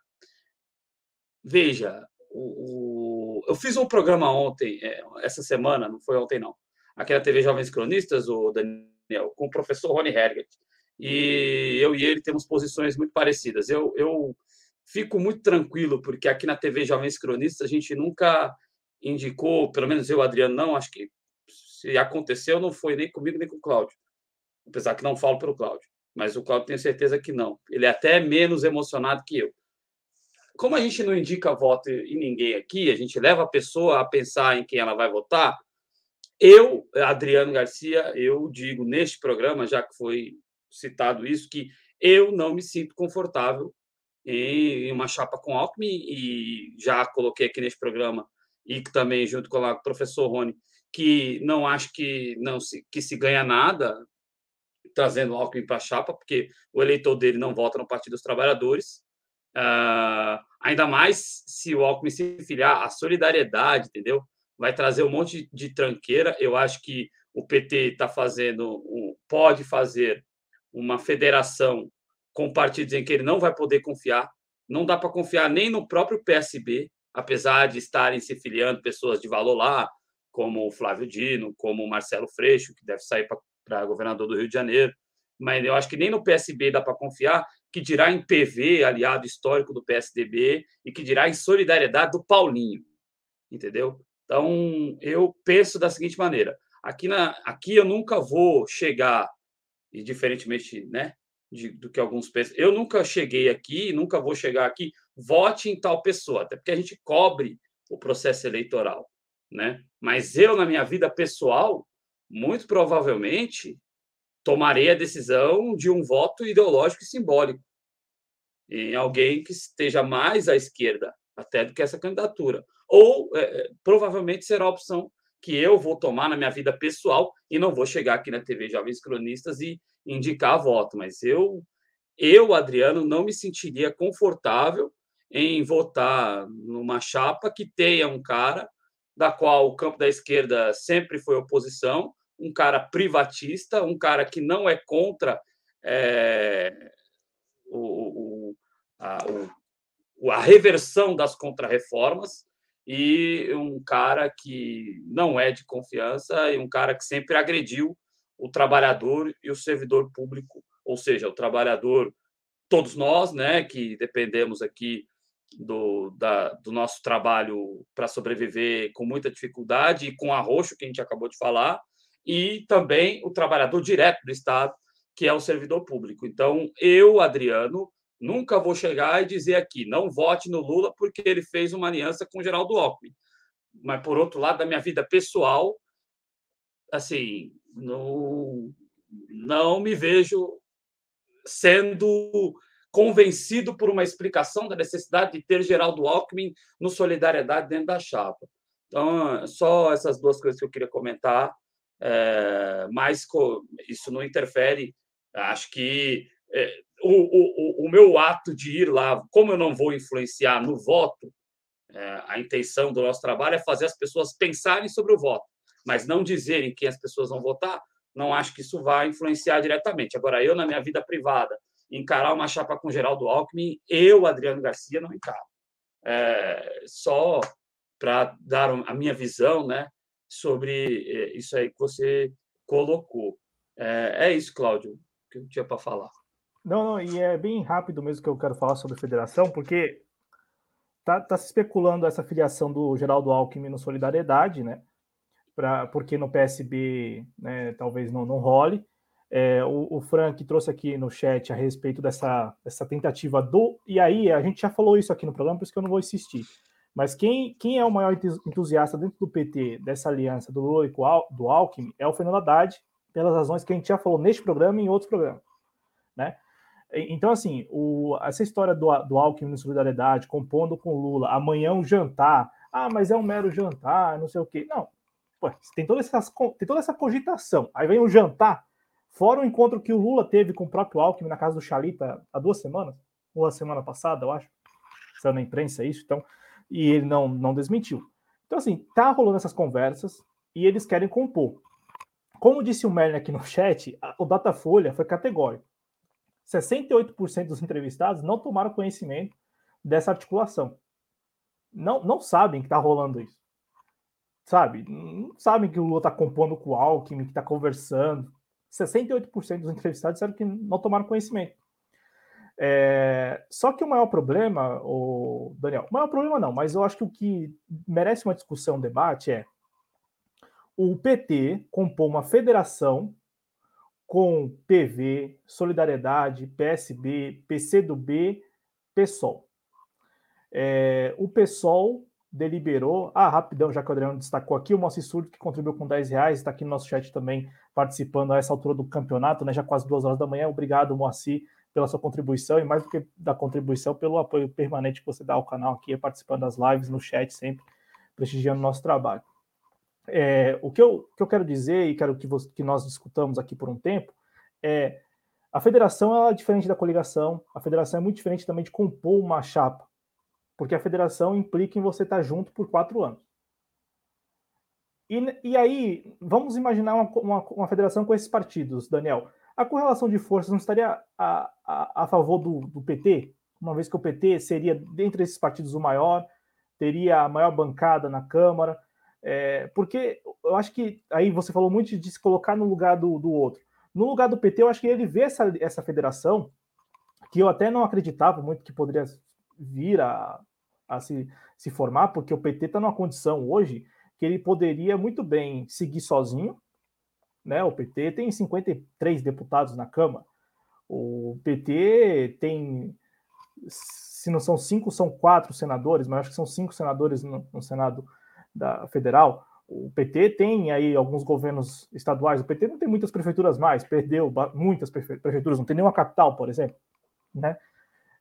Veja, o, o, eu fiz um programa ontem, é, essa semana, não foi ontem não, aqui na TV Jovens Cronistas, o Daniel, com o professor Rony Herget. E eu e ele temos posições muito parecidas. Eu, eu fico muito tranquilo, porque aqui na TV Jovens Cronistas a gente nunca indicou, pelo menos eu, Adriano, não, acho que se aconteceu, não foi nem comigo nem com o Cláudio. Apesar que não falo pelo Cláudio. Mas o Cláudio tenho certeza que não. Ele é até menos emocionado que eu. Como a gente não indica voto em ninguém aqui, a gente leva a pessoa a pensar em quem ela vai votar, eu, Adriano Garcia, eu digo neste programa, já que foi citado isso, que eu não me sinto confortável em uma chapa com Alckmin e já coloquei aqui neste programa e também junto com o professor Rony que não acho que não se, que se ganha nada trazendo Alckmin para a chapa, porque o eleitor dele não vota no Partido dos Trabalhadores. Uh, ainda mais se o Alckmin se filiar à solidariedade, entendeu? vai trazer um monte de tranqueira. Eu acho que o PT está fazendo, pode fazer uma federação com partidos em que ele não vai poder confiar. Não dá para confiar nem no próprio PSB, apesar de estarem se filiando pessoas de valor lá, como o Flávio Dino, como o Marcelo Freixo, que deve sair para governador do Rio de Janeiro. Mas eu acho que nem no PSB dá para confiar, que dirá em PV, aliado histórico do PSDB, e que dirá em solidariedade do Paulinho. Entendeu? Então, eu penso da seguinte maneira: aqui, na, aqui eu nunca vou chegar, e diferentemente né, de, do que alguns pensam, eu nunca cheguei aqui, nunca vou chegar aqui, vote em tal pessoa, até porque a gente cobre o processo eleitoral. Né? Mas eu, na minha vida pessoal, muito provavelmente tomarei a decisão de um voto ideológico e simbólico em alguém que esteja mais à esquerda até do que essa candidatura. Ou é, é, provavelmente será a opção que eu vou tomar na minha vida pessoal e não vou chegar aqui na TV Jovens Cronistas e indicar voto, mas eu, eu, Adriano, não me sentiria confortável em votar numa chapa que tenha um cara da qual o campo da esquerda sempre foi oposição, um cara privatista, um cara que não é contra é, o, o, a, o, a reversão das contrarreformas, e um cara que não é de confiança e um cara que sempre agrediu o trabalhador e o servidor público, ou seja, o trabalhador, todos nós, né, que dependemos aqui do, da, do nosso trabalho para sobreviver com muita dificuldade e com arroxo, que a gente acabou de falar, e também o trabalhador direto do Estado, que é o servidor público. Então, eu, Adriano, Nunca vou chegar e dizer aqui, não vote no Lula porque ele fez uma aliança com o Geraldo Alckmin. Mas, por outro lado, da minha vida pessoal, assim, não, não me vejo sendo convencido por uma explicação da necessidade de ter Geraldo Alckmin no Solidariedade dentro da chapa. Então, só essas duas coisas que eu queria comentar, é, mas isso não interfere. Acho que é, o, o, o meu ato de ir lá, como eu não vou influenciar no voto, é, a intenção do nosso trabalho é fazer as pessoas pensarem sobre o voto, mas não dizerem quem as pessoas vão votar. Não acho que isso vai influenciar diretamente. Agora, eu, na minha vida privada, encarar uma chapa com Geraldo Alckmin, eu, Adriano Garcia, não encaro. Só para dar a minha visão, né? Sobre é, isso aí que você colocou. É, é isso, Cláudio, que eu tinha para falar. Não, não, e é bem rápido mesmo que eu quero falar sobre a federação, porque tá, tá se especulando essa filiação do Geraldo Alckmin no Solidariedade, né? Pra, porque no PSB né, talvez não, não role. É, o, o, Frank trouxe aqui no chat a respeito dessa, dessa tentativa do. E aí, a gente já falou isso aqui no programa, por isso que eu não vou insistir. Mas quem, quem é o maior entusiasta dentro do PT dessa aliança do Lula e do Alckmin é o Fernando Haddad, pelas razões que a gente já falou neste programa e em outros programas. Né? Então, assim, o, essa história do, do Alckmin no Solidariedade, compondo com Lula, amanhã um jantar, ah, mas é um mero jantar, não sei o quê. Não, pô, tem, toda essa, tem toda essa cogitação. Aí vem um jantar, Fora o encontro que o Lula teve com o próprio Alckmin na casa do Chalita há duas semanas, ou a semana passada, eu acho. Saiu na imprensa isso, então, e ele não, não desmentiu. Então, assim, tá rolando essas conversas e eles querem compor. Como disse o Merlin aqui no <laughs> chat, o Datafolha foi categórico. 68% dos entrevistados não tomaram conhecimento dessa articulação. Não, não sabem que está rolando isso. Sabe? Não sabem que o Lula está compondo com o Alckmin, que está conversando. 68% dos entrevistados disseram que não tomaram conhecimento. É, só que o maior problema, o Daniel, o maior problema não, mas eu acho que o que merece uma discussão, um debate é o PT compor uma federação com PV, Solidariedade, PSB, PCdoB, PSOL. É, o PSOL deliberou. Ah, rapidão, já que o Adriano destacou aqui, o Moacir Surdo, que contribuiu com 10 reais, está aqui no nosso chat também participando a essa altura do campeonato, né? Já quase duas horas da manhã. Obrigado, Moacir, pela sua contribuição e mais do que da contribuição, pelo apoio permanente que você dá ao canal aqui, participando das lives, no chat, sempre prestigiando o nosso trabalho. É, o que eu, que eu quero dizer, e quero que, que nós discutamos aqui por um tempo, é a federação ela é diferente da coligação, a federação é muito diferente também de compor uma chapa porque a federação implica em você estar junto por quatro anos. E, e aí, vamos imaginar uma, uma, uma, federação com esses partidos, Daniel. A correlação de forças não estaria a, a, a favor do, do, PT, uma vez que o PT seria, dentre esses partidos, o maior, teria a maior bancada na Câmara, é, porque eu acho que aí você falou muito de se colocar no lugar do, do outro. No lugar do PT, eu acho que ele vê essa, essa federação, que eu até não acreditava muito que poderia vir a, a se, se formar, porque o PT está numa condição hoje que ele poderia muito bem seguir sozinho. Né? O PT tem 53 deputados na Câmara. O PT tem, se não são cinco, são quatro senadores, mas acho que são cinco senadores no, no Senado da Federal. O PT tem aí alguns governos estaduais. O PT não tem muitas prefeituras mais, perdeu muitas prefeituras, não tem nenhuma capital, por exemplo. Né?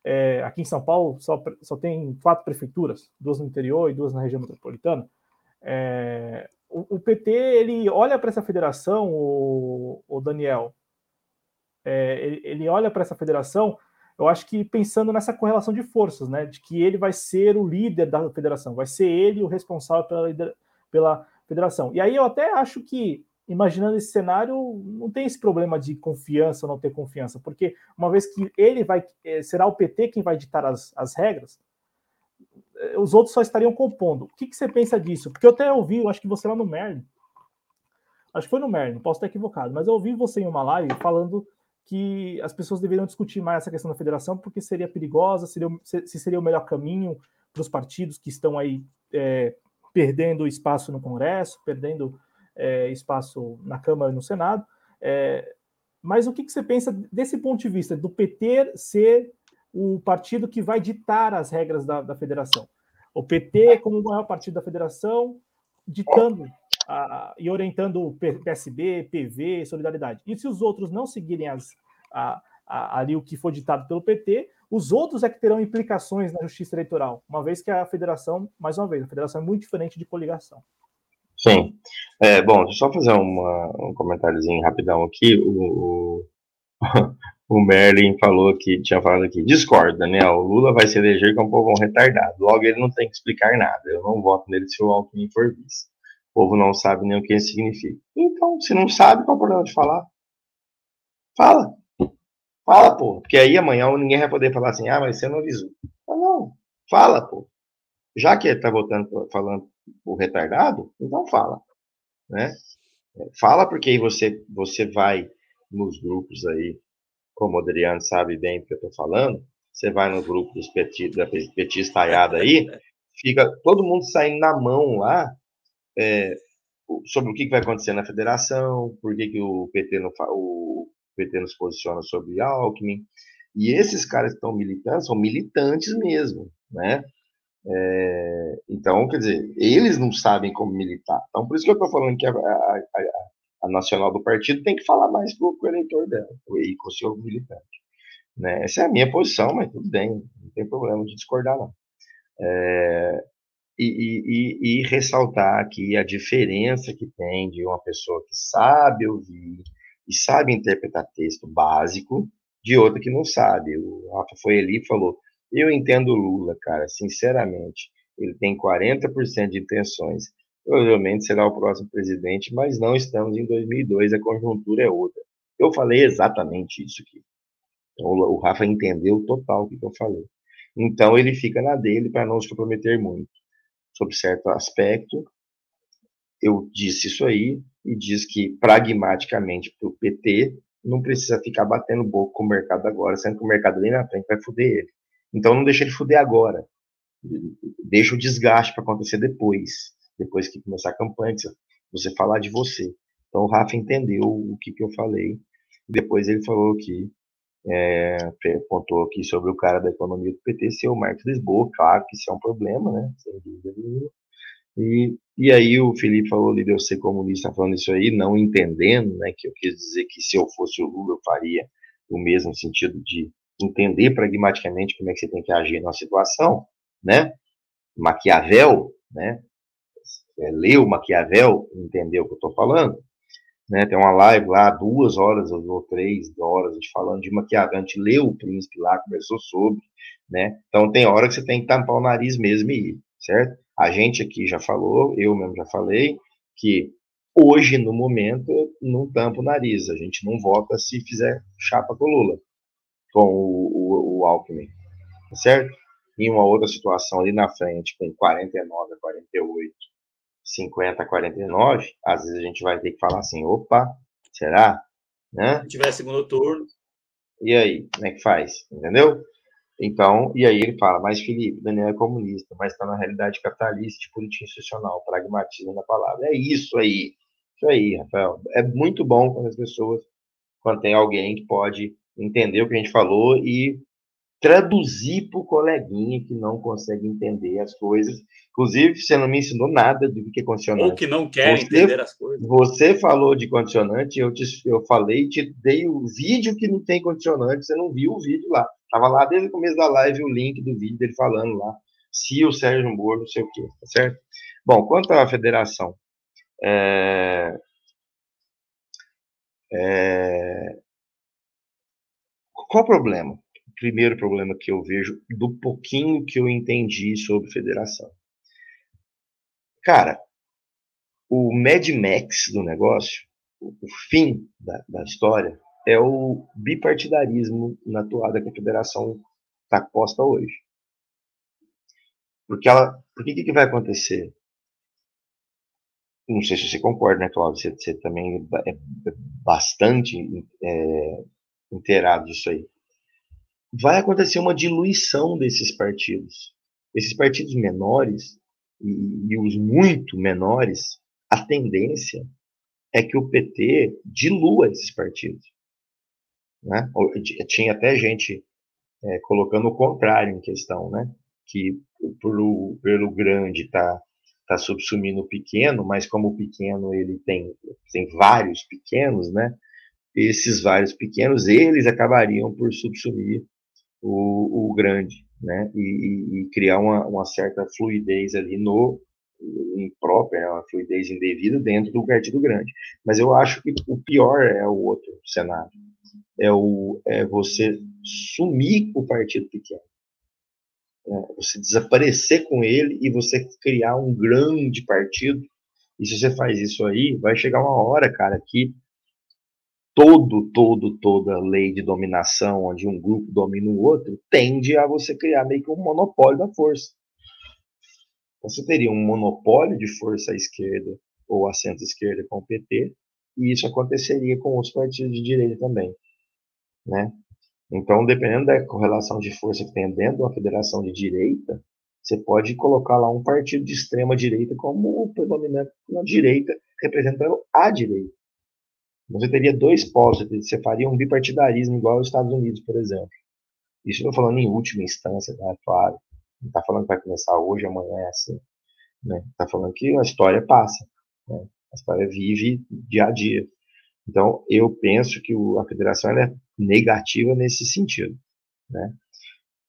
É, aqui em São Paulo só, só tem quatro prefeituras, duas no interior e duas na região metropolitana. É, o, PT ele olha para essa federação, o, o Daniel, é, ele, ele, olha para essa federação, eu acho que pensando nessa correlação de forças, né, de que ele vai ser o líder da federação, vai ser ele o responsável pela, pela federação. E aí eu até acho que imaginando esse cenário, não tem esse problema de confiança ou não ter confiança, porque uma vez que ele vai, eh, será o PT quem vai ditar as, as regras, os outros só estariam compondo. O que, que você pensa disso? Porque eu até ouvi, eu acho que você lá no Merlin, acho que foi no Merlin, posso estar equivocado, mas eu ouvi você em uma live falando que as pessoas deveriam discutir mais essa questão da federação, porque seria perigosa, seria, se seria o melhor caminho para os partidos que estão aí é, perdendo espaço no Congresso, perdendo é, espaço na Câmara e no Senado. É, mas o que, que, você pensa desse ponto de vista, do PT ser o partido que vai ditar as regras da, da federação? O PT, como o maior partido da federação, ditando e orientando o PSB, PV, Solidariedade. E se os outros não seguirem as, a, a, ali o que for ditado pelo PT, os outros é que terão implicações na justiça eleitoral, uma vez que a federação, mais uma vez, a federação é muito diferente de coligação. Sim. É, bom, deixa eu só fazer uma, um comentáriozinho rapidão aqui. O, o, Merlin falou que tinha falado aqui, discordo, Daniel, o Lula vai se eleger como um povo retardado. Logo, ele não tem que explicar nada. Eu não voto nele se o Alckmin for vice. O povo não sabe nem o que isso significa. Então, se não sabe, qual é o problema de falar? Fala. Fala, pô. Porque aí amanhã ninguém vai poder falar assim, ah, mas você não avisou. Não, não. Fala, pô. Já que ele tá votando, falando o retardado, então fala. né? Fala porque aí você, você vai nos grupos aí, como o Adriano sabe bem o que eu estou falando, você vai no grupo dos petis, da petista aí, <laughs> fica todo mundo saindo na mão lá é, sobre o que vai acontecer na federação, por que, que o, PT não, o PT não se posiciona sobre Alckmin. E esses caras que estão militando são militantes mesmo, né? É, então, quer dizer, eles não sabem como militar. Então, por isso que eu estou falando que a, a, a, a, nacional do partido tem que falar mais com o eleitor dela e com o seu militante. Né? Essa é a minha posição, mas tudo bem, não tem problema de discordar, não. É, e, e, e, ressaltar aqui a diferença que tem de uma pessoa que sabe ouvir e sabe interpretar texto básico de outra que não sabe. O Rafa foi ali e falou: Eu entendo Lula, cara, sinceramente. Ele tem 40% de intenções. Provavelmente será o próximo presidente, mas não estamos em 2002, a conjuntura é outra. Eu falei exatamente isso aqui. Então, o Rafa entendeu total o que eu falei. Então ele fica na dele para não se comprometer muito. Sob certo aspecto, eu disse isso aí e diz que pragmaticamente para o PT não precisa ficar batendo boca com o mercado agora, sendo que o mercado ali na frente vai foder ele. Então não deixa ele foder agora. Deixa o desgaste para acontecer depois, depois que começar a campanha, você falar de você. Então o Rafa entendeu o que, que eu falei. Depois ele falou que é, apontou aqui sobre o cara da economia do PT ser o Marcos Lisboa, claro que isso é um problema, né? Sem dúvida nenhuma. E, e aí o Felipe falou de eu ser comunista falando isso aí, não entendendo, né, que eu quis dizer que se eu fosse o Lula eu faria o mesmo sentido de entender pragmaticamente como é que você tem que agir na situação, né? Maquiavel, né? É, leu Maquiavel, entendeu o que eu estou falando? Né, tem uma live lá, duas horas ou três horas, a gente falando de Maquiavel, a gente leu o Príncipe lá, conversou sobre, né? Então tem hora que você tem que tampar o nariz mesmo e ir, certo? A gente aqui já falou, eu mesmo já falei, que hoje, no momento, não tampa o nariz, a gente não vota se fizer chapa com o Lula, com o, o, o Alckmin, tá certo? Em uma outra situação ali na frente, com 49 a 48, 50 a 49, às vezes a gente vai ter que falar assim, opa, será? Né? Se tiver segundo turno. E aí, como é que faz? Entendeu? Então, e aí ele fala, mas Felipe, Daniel é comunista, mas está na realidade capitalista de política institucional, pragmatismo na palavra. É isso aí. Isso aí, Rafael. É muito bom quando as pessoas, quando tem alguém que pode entender o que a gente falou e traduzir para o coleguinha que não consegue entender as coisas. Inclusive, você não me ensinou nada do que é condicionante. Ou que não quer você, entender as coisas. Você falou de condicionante, eu, te, eu falei, te dei o vídeo que não tem condicionante, você não viu o vídeo lá. Estava lá desde o começo da live o link do vídeo dele falando lá se o Sérgio Moro, não sei o quê, tá certo? Bom, quanto à federação, é, é, qual o problema? Primeiro problema que eu vejo do pouquinho que eu entendi sobre federação. Cara, o Mad Max do negócio, o fim da, da história, é o bipartidarismo na toada que a federação está posta hoje. Porque ela, porque que, que vai acontecer? Não sei se você concorda, né, Cláudio? Você, você também é bastante é, inteirado disso aí vai acontecer uma diluição desses partidos. Esses partidos menores e, e os muito menores, a tendência é que o PT dilua esses partidos. Né? Tinha até gente é, colocando o contrário em questão, né? que pelo, pelo grande está tá subsumindo o pequeno, mas como o pequeno ele tem, tem vários pequenos, né? esses vários pequenos, eles acabariam por subsumir o, o grande, né? E, e, e criar uma, uma, certa fluidez ali no imprópria, né? uma fluidez indevida dentro do partido grande. Mas eu acho que o pior é o outro cenário. É, o, é você sumir o partido pequeno. É você desaparecer com ele e você criar um grande partido. E se você faz isso aí, vai chegar uma hora, cara, que todo, todo, toda lei de dominação, onde um grupo domina o outro, tende a você criar meio que um monopólio da força. Você teria um monopólio de força à esquerda ou a centro-esquerda com o PT, e isso aconteceria com outros partidos de direita também, né? Então, dependendo da correlação de força que tem dentro de uma federação de direita, você pode colocar lá um partido de extrema direita como predominante na direita, representando a direita. Você teria dois polos, você faria um bipartidarismo igual aos Estados Unidos, por exemplo. Isso eu estou falando em última instância, né? claro. Não está falando que vai começar hoje, amanhã é assim. Né? Está falando que a história passa. Né? A história vive dia a dia. Então, eu penso que a federação é negativa nesse sentido. Né?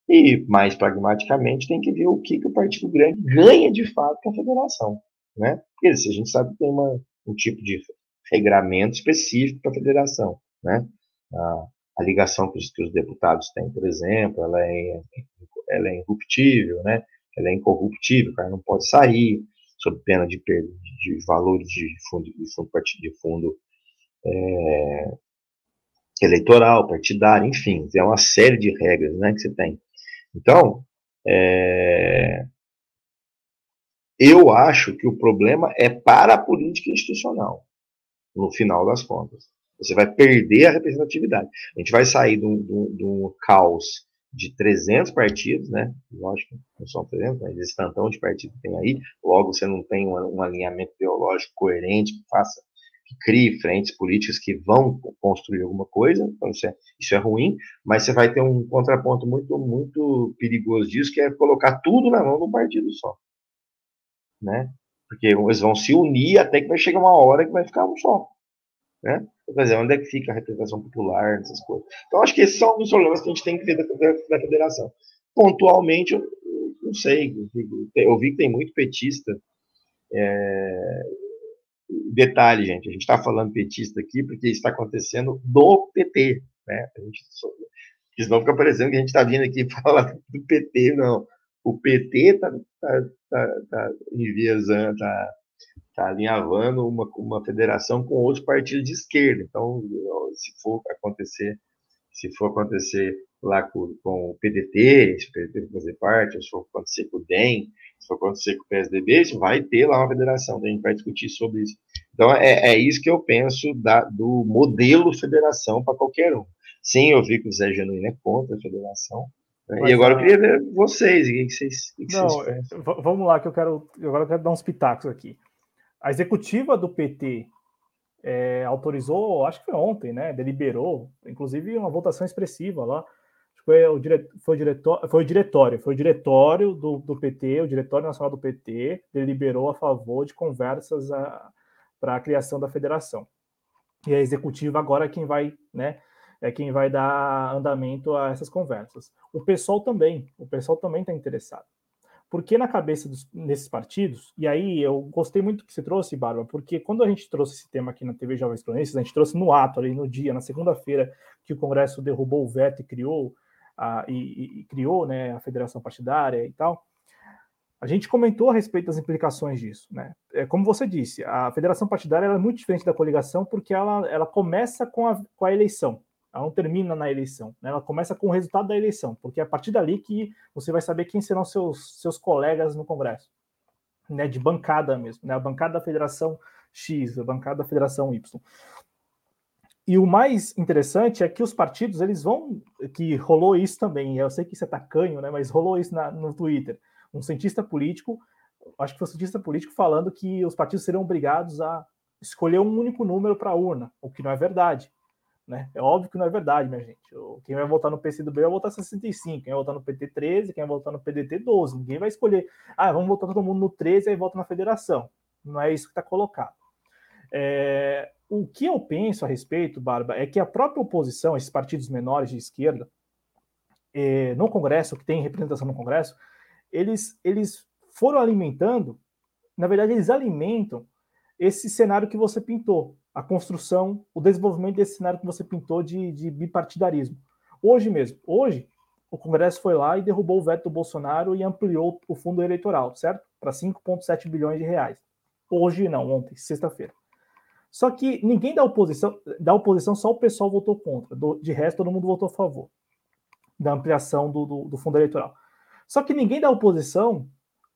E, mais pragmaticamente, tem que ver o que, que o partido grande ganha de fato com a federação. Né? Porque se a gente sabe que tem uma, um tipo de regramento específico para a federação. Né? A, a ligação que os, que os, deputados têm, por exemplo, ela é, ela é irruptível, né? ela é incorruptível, o cara não pode sair sob pena de perda de, de valores de fundo, de fundo, de fundo é, eleitoral, partidário, enfim, é uma série de regras né, que você tem. Então, é, eu acho que o problema é para a política institucional, no final das contas. Você vai perder a representatividade. A gente vai sair de um, de um, de um caos de 300 partidos, né? Lógico, não são 300, mas esse tantão de partidos tem aí. Logo, você não tem um, um alinhamento ideológico coerente que faça que crie frentes políticas que vão construir alguma coisa, então isso é, isso é ruim, mas você vai ter um contraponto muito, muito perigoso disso, que é colocar tudo na mão de um partido só. Né? Porque eles vão se unir até que vai chegar uma hora que vai ficar um só. Né? Quer dizer, onde é que fica a representação popular, essas coisas. Então, acho que esses são os problemas que a gente tem que ver da, da, da federação. Pontualmente, eu, não sei, eu vi que tem muito petista é, detalhe, gente, a gente está falando petista aqui porque está acontecendo no PT, né? A gente, senão fica parecendo que a gente está vindo aqui <laughs> falar do PT, não. O PT está tá, tá, tá enviesando, está tá alinhavando uma, uma federação com outros partidos de esquerda. Então, se for acontecer, se for acontecer lá com, com o PDT, se o PDT fazer parte, se for acontecer com o DEM, se for acontecer com o PSDB, isso vai ter lá uma federação, a gente vai discutir sobre isso. Então, é, é isso que eu penso da, do modelo federação para qualquer um. Sim, eu vi que o Zé Genuíno é contra a federação. Né? e agora eu queria ver vocês, o que vocês, que Não, vocês Vamos lá, que eu quero, agora eu quero dar uns pitacos aqui. A executiva do PT é, autorizou, acho que foi ontem, né? Deliberou, inclusive uma votação expressiva lá foi o, dire... foi o, diretor... foi o diretório, foi o diretório do, do PT, o Diretório Nacional do PT, deliberou a favor de conversas a... para a criação da federação. E a executiva agora é quem vai, né, é quem vai dar andamento a essas conversas. O pessoal também, o pessoal também está interessado. Porque na cabeça dos, desses partidos, e aí eu gostei muito que você trouxe, Bárbara, porque quando a gente trouxe esse tema aqui na TV Jovens Cronistas, a gente trouxe no ato, ali no dia, na segunda-feira, que o Congresso derrubou o veto e criou a, e, e, criou né, a federação partidária e tal, a gente comentou a respeito das implicações disso. Né? É, como você disse, a federação partidária é muito diferente da coligação porque ela, ela começa com a, com a eleição, ela não termina na eleição, né? ela começa com o resultado da eleição, porque é a partir dali que você vai saber quem serão seus, seus colegas no Congresso, né? de bancada mesmo, né? a bancada da federação X, a bancada da federação Y. E o mais interessante é que os partidos, eles vão, que rolou isso também, eu sei que isso é tacanho, né, mas rolou isso na, no Twitter, um cientista político, acho que foi um cientista político falando que os partidos seriam obrigados a escolher um único número para a urna, o que não é verdade. Né? É óbvio que não é verdade, minha gente. Quem vai votar no PCdoB vai votar 65, quem vai votar no PT 13, quem vai votar no PDT 12. Ninguém vai escolher, ah, vamos votar todo mundo no 13 e vota na federação. Não é isso que está colocado. É, o que eu penso a respeito, Barba, é que a própria oposição, esses partidos menores de esquerda, é, no Congresso, que tem representação no Congresso, eles, eles foram alimentando, na verdade, eles alimentam esse cenário que você pintou, a construção, o desenvolvimento desse cenário que você pintou de, de bipartidarismo. Hoje mesmo, hoje, o Congresso foi lá e derrubou o veto do Bolsonaro e ampliou o fundo eleitoral, certo? Para 5,7 bilhões de reais. Hoje não, ontem, sexta-feira. Só que ninguém da oposição, da oposição só o pessoal votou contra. Do, de resto, todo mundo votou a favor da ampliação do, do, do fundo eleitoral. Só que ninguém da oposição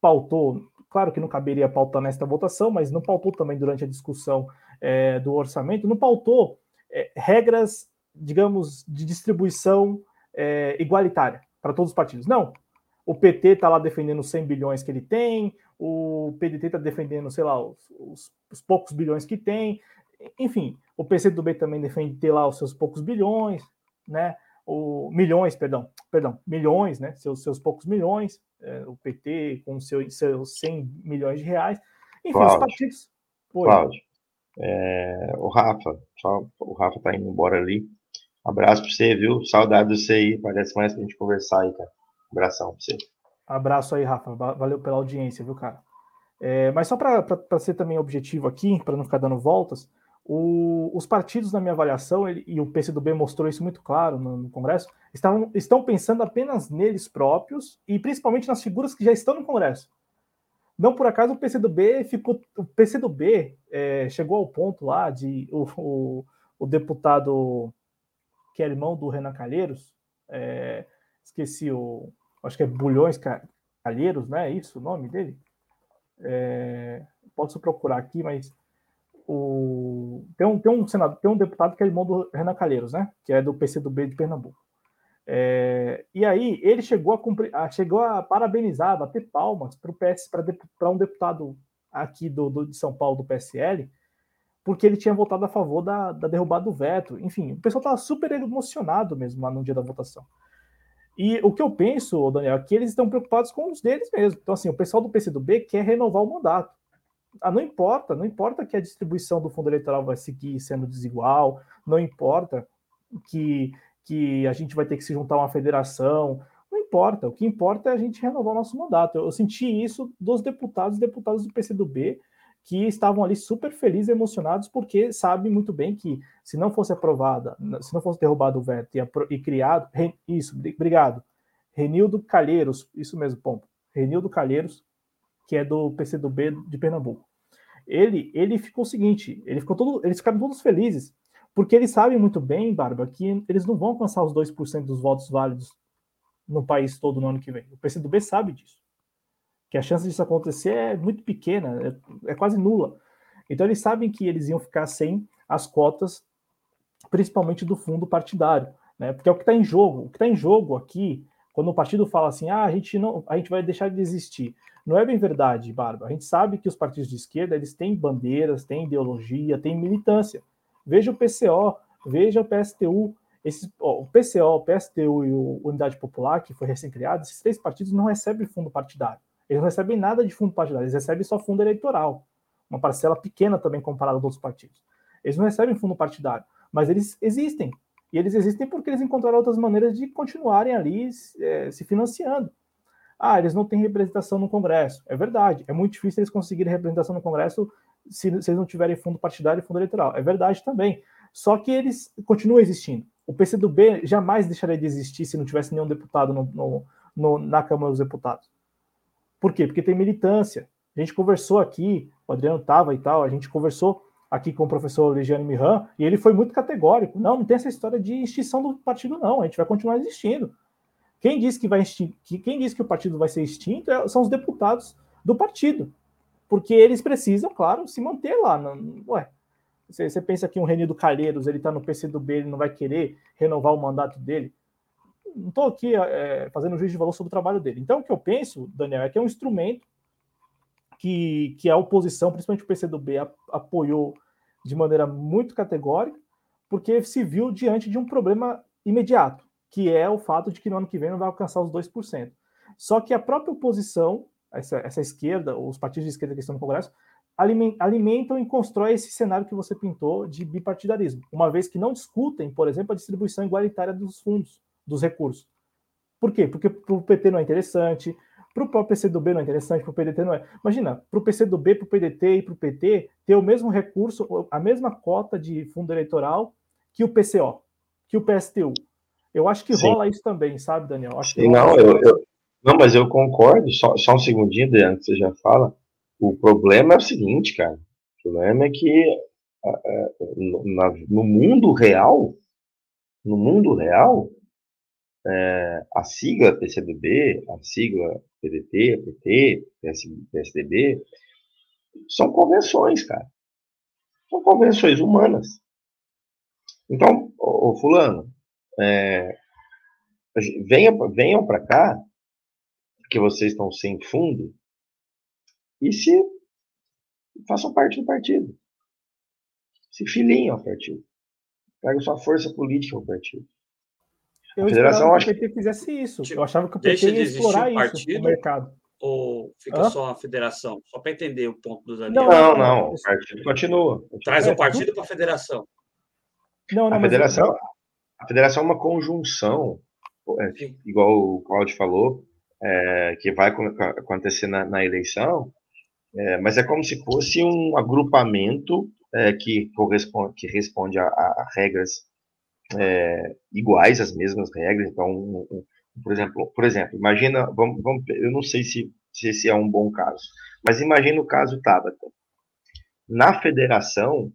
pautou, claro que não caberia pautar nesta votação, mas não pautou também durante a discussão é, do orçamento, não pautou é, regras, digamos, de distribuição é, igualitária para todos os partidos. Não. O PT está lá defendendo os 100 bilhões que ele tem, o PDT está defendendo, sei lá, os, os, os, poucos bilhões que tem. Enfim, o PCdoB também defende ter lá os seus poucos bilhões, né? O, milhões, perdão, perdão, milhões, né? Seus, seus poucos milhões, é, o PT com seu, seus 100 milhões de reais. Enfim, Cláudio, os partidos. Oi. Cláudio, é, o Rafa, só, o Rafa tá indo embora ali. Abraço para você, viu? Saudade de você aí. Parece mais pra gente conversar aí, cara. Abração para você. Abraço aí, Rafa. Valeu pela audiência, viu, cara? É, mas só para ser também objetivo aqui, para não ficar dando voltas, o, os partidos, na minha avaliação, ele, e o PCdoB mostrou isso muito claro no, no Congresso, estão, estão pensando apenas neles próprios e principalmente nas figuras que já estão no Congresso. Não por acaso o PCdoB ficou. O PCdoB é, chegou ao ponto lá de o, o, o, deputado que é irmão do Renan Calheiros, é, esqueci o. Acho que é Bulhões Calheiros, né? É isso o nome dele? É, posso procurar aqui, mas o, tem, um, tem, um senador, tem um deputado que é irmão do Renan Calheiros, né? Que é do PCdoB de Pernambuco. É, e aí ele chegou a, cumprir, a, chegou a parabenizar, bater palmas para um deputado aqui do, do, de São Paulo do PSL, porque ele tinha votado a favor da, da derrubada do veto. Enfim, o pessoal estava super emocionado mesmo lá no dia da votação. E o que eu penso, Daniel, é que eles estão preocupados com os deles mesmo. Então, assim, o pessoal do PCdoB quer renovar o mandato. Ah, não importa, não importa que a distribuição do fundo eleitoral vai seguir sendo desigual, não importa que, que a gente vai ter que se juntar a uma federação, não importa. O que importa é a gente renovar o nosso mandato. Eu, eu senti isso dos deputados e deputadas do PCdoB que estavam ali super felizes emocionados porque sabem muito bem que se não fosse aprovada, se não fosse derrubado o veto e, e criado, isso, obrigado, Renildo Calheiros, isso mesmo, ponto, Renildo Calheiros, que é do PCdoB de Pernambuco ele, ele ficou o seguinte, ele ficou todo, eles ficaram todos felizes, porque eles sabem muito bem, Barba, que eles não vão alcançar os 2% dos votos válidos no país todo no ano que vem. O PCdoB sabe disso. Que a chance disso acontecer é muito pequena, é, é quase nula. Então eles sabem que eles iam ficar sem as cotas, principalmente do fundo partidário, né? Porque é o que está em jogo. O que está em jogo aqui, quando o partido fala assim, ah, a gente não, a gente vai deixar de existir. Não é bem verdade, Bárbara. A gente sabe que os partidos de esquerda eles têm bandeiras, têm ideologia, têm militância. Veja o PCO, veja o PSTU. Esses, ó, o PCO, o PSTU e o Unidade Popular, que foi recém-criado, esses três partidos não recebem fundo partidário. Eles não recebem nada de fundo partidário, eles recebem só fundo eleitoral. Uma parcela pequena também comparada aos outros partidos. Eles não recebem fundo partidário, mas eles existem. E eles existem porque eles encontraram outras maneiras de continuarem ali é, se financiando. Ah, eles não têm representação no Congresso. É verdade. É muito difícil eles conseguirem representação no Congresso se, se eles não tiverem fundo partidário e fundo eleitoral. É verdade também. Só que eles continuam existindo. O PCdoB jamais deixaria de existir se não tivesse nenhum deputado no, no, no, na Câmara dos Deputados. Por quê? Porque tem militância. A gente conversou aqui, o Adriano estava e tal, a gente conversou aqui com o professor Legiane Miran, e ele foi muito categórico. Não, não tem essa história de extinção do partido, não. A gente vai continuar existindo. Quem disse que vai quem disse que o partido vai ser extinto é, são os deputados do partido, porque eles precisam, claro, se manter lá. Não, ué, você, você pensa que um Renildo Calheiros ele está no PCdoB, ele não vai querer renovar o mandato dele? Não estou aqui é, fazendo juízo de valor sobre o trabalho dele. Então, o que eu penso, Daniel, é que é um instrumento que, que a oposição, principalmente o PCdoB, a, apoiou de maneira muito categórica, porque se viu diante de um problema imediato que é o fato de que no ano que vem não vai alcançar os 2%. Só que a própria oposição, essa, essa esquerda, os partidos de esquerda que estão no Congresso, alimentam e constroem esse cenário que você pintou de bipartidarismo, uma vez que não discutem, por exemplo, a distribuição igualitária dos fundos, dos recursos. Por quê? Porque para o PT não é interessante, para o próprio PCdoB não é interessante, para o PDT não é. Imagina, para o PCdoB, para o PDT e para o PT ter o mesmo recurso, a mesma cota de fundo eleitoral que o PCO, que o PSTU. Eu acho que Sim. rola isso também, sabe, Daniel? Acho Sim, não, eu, eu, não, mas eu concordo, só, só um segundinho, Adriano, que você já fala. O problema é o seguinte, cara. O problema é que na, no mundo real, no mundo real, é, a sigla PCdoB, a sigla PDT, PT, PSDB, são convenções, cara. São convenções humanas. Então, ô, ô fulano, é, venha, venham para cá, que vocês estão sem fundo, e se façam parte do partido. Se filiem ao partido. Pega sua força política ao partido. Eu a federação acho que o PT fizesse isso. Eu achava que o PT ia explorar um isso no mercado. Ou fica Hã? só a federação? Só para entender o ponto do Daniel. Não, não, o partido continua. Traz o partido para a federação. Não, não, a federação, a federação é uma conjunção, é, igual o Claudio falou, é, que vai acontecer na, na eleição, é, mas é como se fosse um agrupamento é, que corresponde, que responde a, a regras é, iguais, as mesmas regras. Então, um, um, por exemplo, por exemplo, imagina, vamos, vamos, eu não sei se, se esse é um bom caso, mas imagina o caso Tabata. Na federação,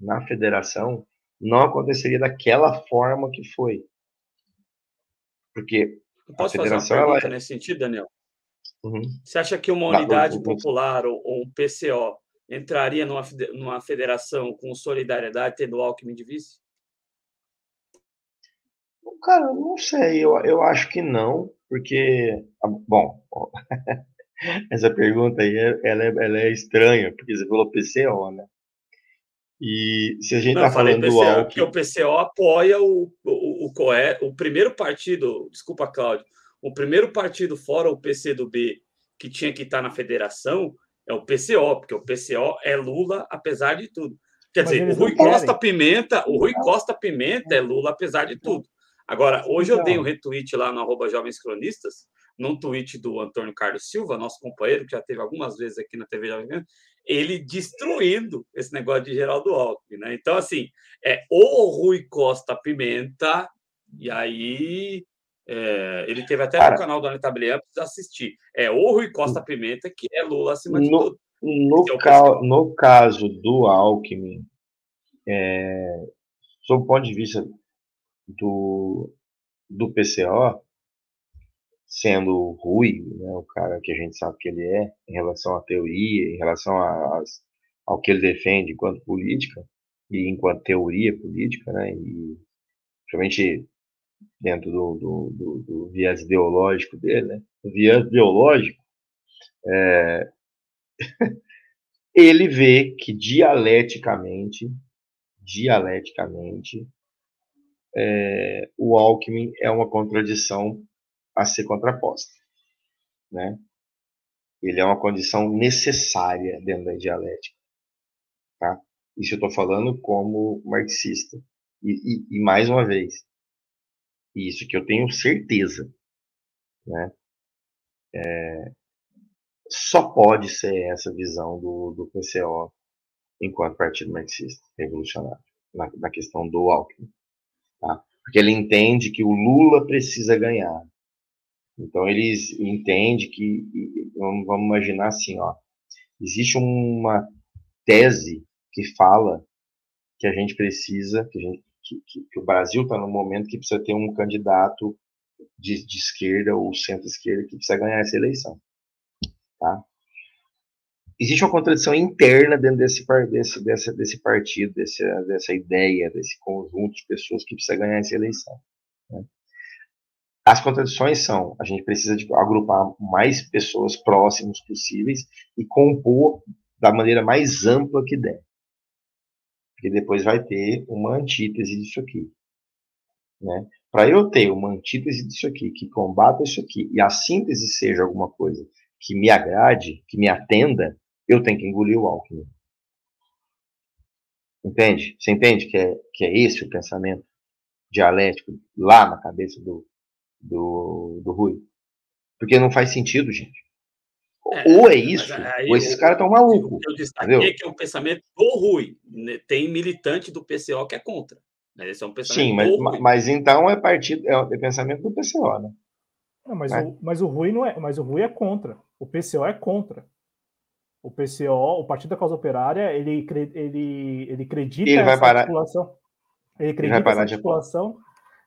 na federação, não aconteceria daquela forma que foi. Porque eu posso fazer uma pergunta ela... nesse sentido, Daniel? Uhum. Você acha que uma unidade popular ou, ou, um PCO entraria numa, numa federação com solidariedade tendo Alckmin de vice? Cara, não sei, eu, eu acho que não, porque, ah, bom, <laughs> essa pergunta aí, ela é, ela é estranha, porque você falou PCO, né? E se a gente está falando PCO, do Alckmin... Porque o PCO apoia o, o, o, o, o primeiro partido, desculpa, Cláudio, o primeiro partido fora o PCdoB que tinha que estar na federação é o PCO, porque o PCO é Lula apesar de tudo. Quer Mas dizer, o Rui Costa Pimenta, o Rui Costa Pimenta é Lula apesar de tudo. Agora, hoje eu dei um retweet lá no arroba Jovens Cronistas, num tweet do Antônio Carlos Silva, nosso companheiro, que já teve algumas vezes aqui na TV Jovem ele destruindo esse negócio de Geraldo Alckmin, né? Então, assim, é o Rui Costa Pimenta, e aí é, ele teve até Cara, no canal do Anitta Blean para assistir. É o Rui Costa Pimenta, que é Lula acima de no, tudo. No, é ca no caso do Alckmin, é, sob o ponto de vista do, do PCO, sendo Rui, né, o cara que a gente sabe que ele é, em relação à teoria, em relação a, ao que ele defende enquanto política, e enquanto teoria política, né, e principalmente dentro do, do, do, do viés ideológico dele, né, o viés ideológico, é, <laughs> ele vê que dialeticamente, dialeticamente, é, o Alckmin é uma contradição a ser contraposta, né? Ele é uma condição necessária dentro da dialética, tá? Isso eu estou falando como marxista. E, e, e, mais uma vez, isso que eu tenho certeza, né? É, só pode ser essa visão do, do PCO enquanto partido marxista revolucionário na, na questão do Alckmin, tá? Porque ele entende que o Lula precisa ganhar, então eles entendem que, vamos, vamos imaginar assim, ó, existe uma tese que fala que a gente precisa, que, gente, que, que, que o Brasil está no momento que precisa ter um candidato de, de esquerda ou centro-esquerda que precisa ganhar essa eleição. Tá? Existe uma contradição interna dentro desse, desse, desse, desse partido, desse, dessa ideia, desse conjunto de pessoas que precisa ganhar essa eleição. Né? As contradições são: a gente precisa de agrupar mais pessoas próximas possíveis e compor da maneira mais ampla que der. Porque depois vai ter uma antítese disso aqui. Né? Para eu ter uma antítese disso aqui, que combata isso aqui, e a síntese seja alguma coisa que me agrade, que me atenda, eu tenho que engolir o Alckmin. Entende? Você entende que é, que é esse o pensamento dialético lá na cabeça do, do, do Rui. Porque não faz sentido, gente. É, ou é isso, ou esses caras estão malucos. Eu destaquei entendeu? que é o pensamento do Rui. Né? Tem militante do PCO que é contra. Né? Esse é um pensamento Sim, mas, mas então é partido, é o pensamento do PCO, né? Não, mas, é. o, mas o Rui não é, mas o Rui é contra. O PCO é contra. O PCO, o Partido da Causa Operária, ele, ele, ele acredita ele vai parar. articulação. Ele acredita ele vai parar articulação.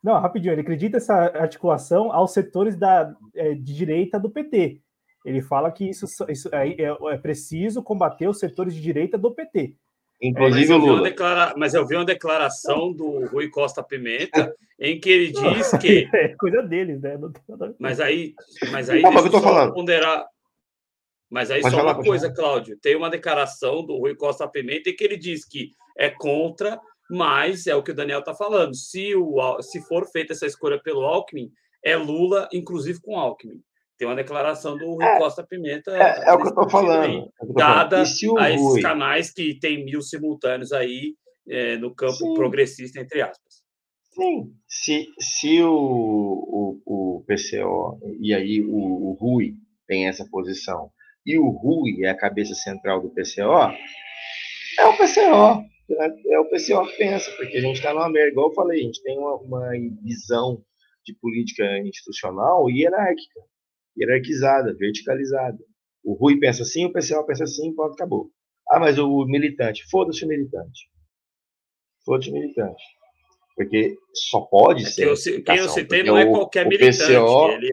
Não, rapidinho, ele acredita essa articulação aos setores da, é, de direita do PT. Ele fala que isso, isso é, é, é preciso combater os setores de direita do PT. Inclusive é, mas, eu Lula. Declara... mas eu vi uma declaração do Rui Costa Pimenta em que ele diz que. <laughs> É coisa deles, né? Mas aí. Mas aí. Não, eu tô falando. Ponderar... Mas aí pode só falar, uma coisa, falar. Cláudio. Tem uma declaração do Rui Costa Pimenta em que ele diz que é contra, mas é o que o Daniel está falando. Se, o, se for feita essa escolha pelo Alckmin, é Lula, inclusive com Alckmin. Tem uma declaração do Rui é, Costa Pimenta. É, é o que eu estou falando. É dada a esses canais que tem mil simultâneos aí é, no campo Sim. progressista, entre aspas. Sim, se, se o, o, o PCO e aí o, o Rui tem essa posição e o Rui é a cabeça central do PCO, é o PCO. É o PCO que pensa, porque a gente está numa merda, igual eu falei, a gente tem uma, uma visão de política institucional hierárquica hierarquizada, verticalizada. O Rui pensa assim, o PCO pensa assim, pronto, acabou. Ah, mas o militante, foda-se o militante. Foda-se o militante. Porque só pode é ser. Eu, quem eu citei não é qualquer militante, PCO, ele é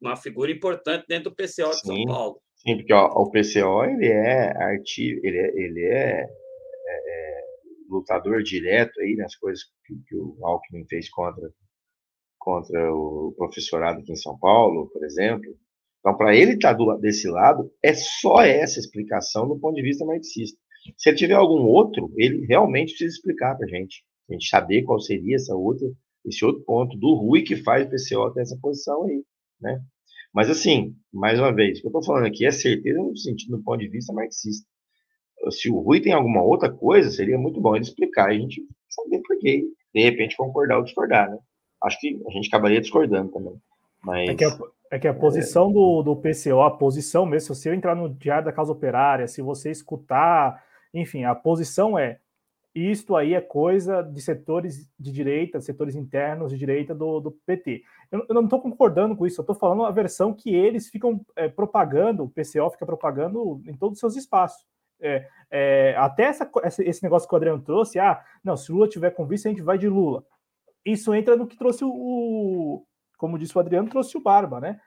uma figura importante dentro do PCO de sim, São Paulo. Sim, porque ó, o PCO ele é artigo, ele é, ele é, é, é, lutador direto aí nas coisas que, que o Alckmin fez contra contra o professorado aqui em São Paulo, por exemplo. Então, para ele estar tá desse lado, é só essa explicação do ponto de vista marxista. Se ele tiver algum outro, ele realmente precisa explicar para a gente. A gente saber qual seria essa outra, esse outro ponto do Rui que faz o PCO ter essa posição aí, né? Mas assim, mais uma vez, o que eu estou falando aqui é certeza no sentido do ponto de vista marxista. Se o Rui tem alguma outra coisa, seria muito bom ele explicar e a gente saber por quê. De repente concordar ou discordar, né? Acho que a gente acabaria discordando também. Mas... É que a, é que a posição é... do, do PCO, a posição mesmo, se você entrar no Diário da Causa Operária, se você escutar, enfim, a posição é isto aí é coisa de setores de direita, setores internos de direita do, do PT. Eu, eu não estou concordando com isso, eu estou falando a versão que eles ficam é, propagando, o PCO fica propagando em todos os seus espaços. É, é, até essa, esse negócio que o Adriano trouxe, ah, não, se Lula tiver com vice, a gente vai de Lula isso entra no que trouxe o, como disse o Adriano, trouxe o Barba, né?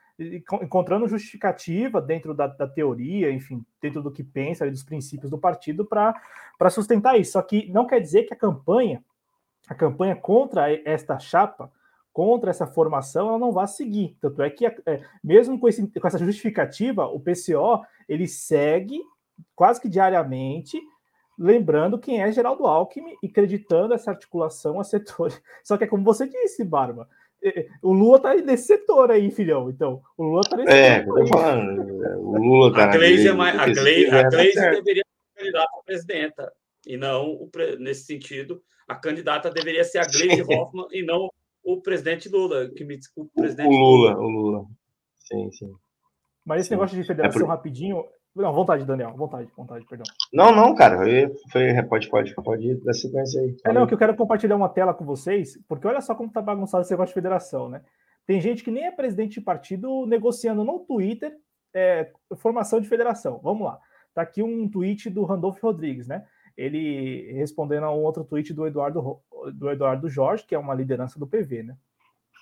Encontrando justificativa dentro da, da teoria, enfim, dentro do que pensa, dos princípios do partido para sustentar isso. Só que não quer dizer que a campanha, a campanha contra esta chapa, contra essa formação, ela não vai seguir. Tanto é que, é, mesmo com, esse, com essa justificativa, o PCO ele segue quase que diariamente lembrando quem é Geraldo Alckmin e acreditando essa articulação a setores. <laughs> Só que é como você disse, Barba, o Lula tá nesse setor aí, filhão. Então, o Lula tá nesse é, setor. É, falando. O Lula tá a Gleisi, é mais, a Gleisi, a Gleisi deveria ser candidata a presidenta. E não, o, nesse sentido, a candidata deveria ser a Gleisi Hoffmann e não o presidente Lula. Que me desculpe, o presidente o Lula. Lula. O Lula. Sim, sim. Mas esse sim. negócio de federação é por... rapidinho, não, vontade, Daniel. Vontade, vontade, perdão. Não, não, cara. Foi, pode, pode, pode dar sequência aí. É, não, que eu quero compartilhar uma tela com vocês, porque olha só como tá bagunçado esse negócio de federação, né? Tem gente que nem é presidente de partido negociando no Twitter é, formação de federação. Vamos lá. Tá aqui um tweet do Randolph Rodrigues, né? Ele respondendo a um outro tweet do Eduardo, do Eduardo Jorge, que é uma liderança do PV, né?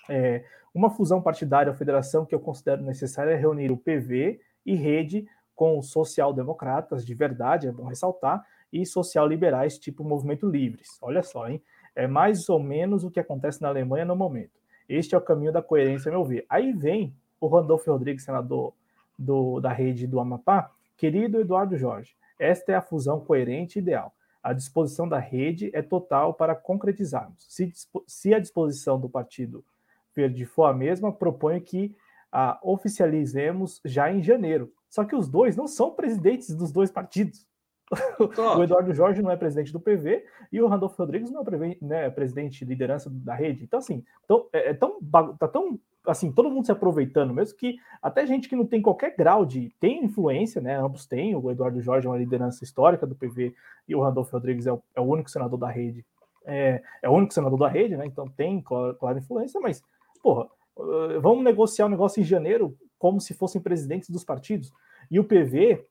É, uma fusão partidária ou federação que eu considero necessária é reunir o PV e rede com social-democratas de verdade, é bom ressaltar, e social-liberais tipo Movimento Livres. Olha só, hein? É mais ou menos o que acontece na Alemanha no momento. Este é o caminho da coerência, a meu ver. Aí vem o Randolfo Rodrigues, senador do, da rede do Amapá, querido Eduardo Jorge, esta é a fusão coerente e ideal. A disposição da rede é total para concretizarmos. Se, se a disposição do Partido Verde for a mesma, proponho que a oficializemos já em janeiro, só que os dois não são presidentes dos dois partidos. <laughs> o Eduardo Jorge não é presidente do PV e o Randolfo Rodrigues não é né, presidente de liderança da rede. Então, assim, tão, é, é tão, tá tão assim, todo mundo se aproveitando, mesmo que até gente que não tem qualquer grau de tem influência, né? Ambos têm. O Eduardo Jorge é uma liderança histórica do PV e o Randolfo Rodrigues é o, é o único senador da rede. É, é, o único senador da rede, né? Então tem clara, clara influência, mas, porra, vamos negociar o um negócio em janeiro como se fossem presidentes dos partidos. E o PV,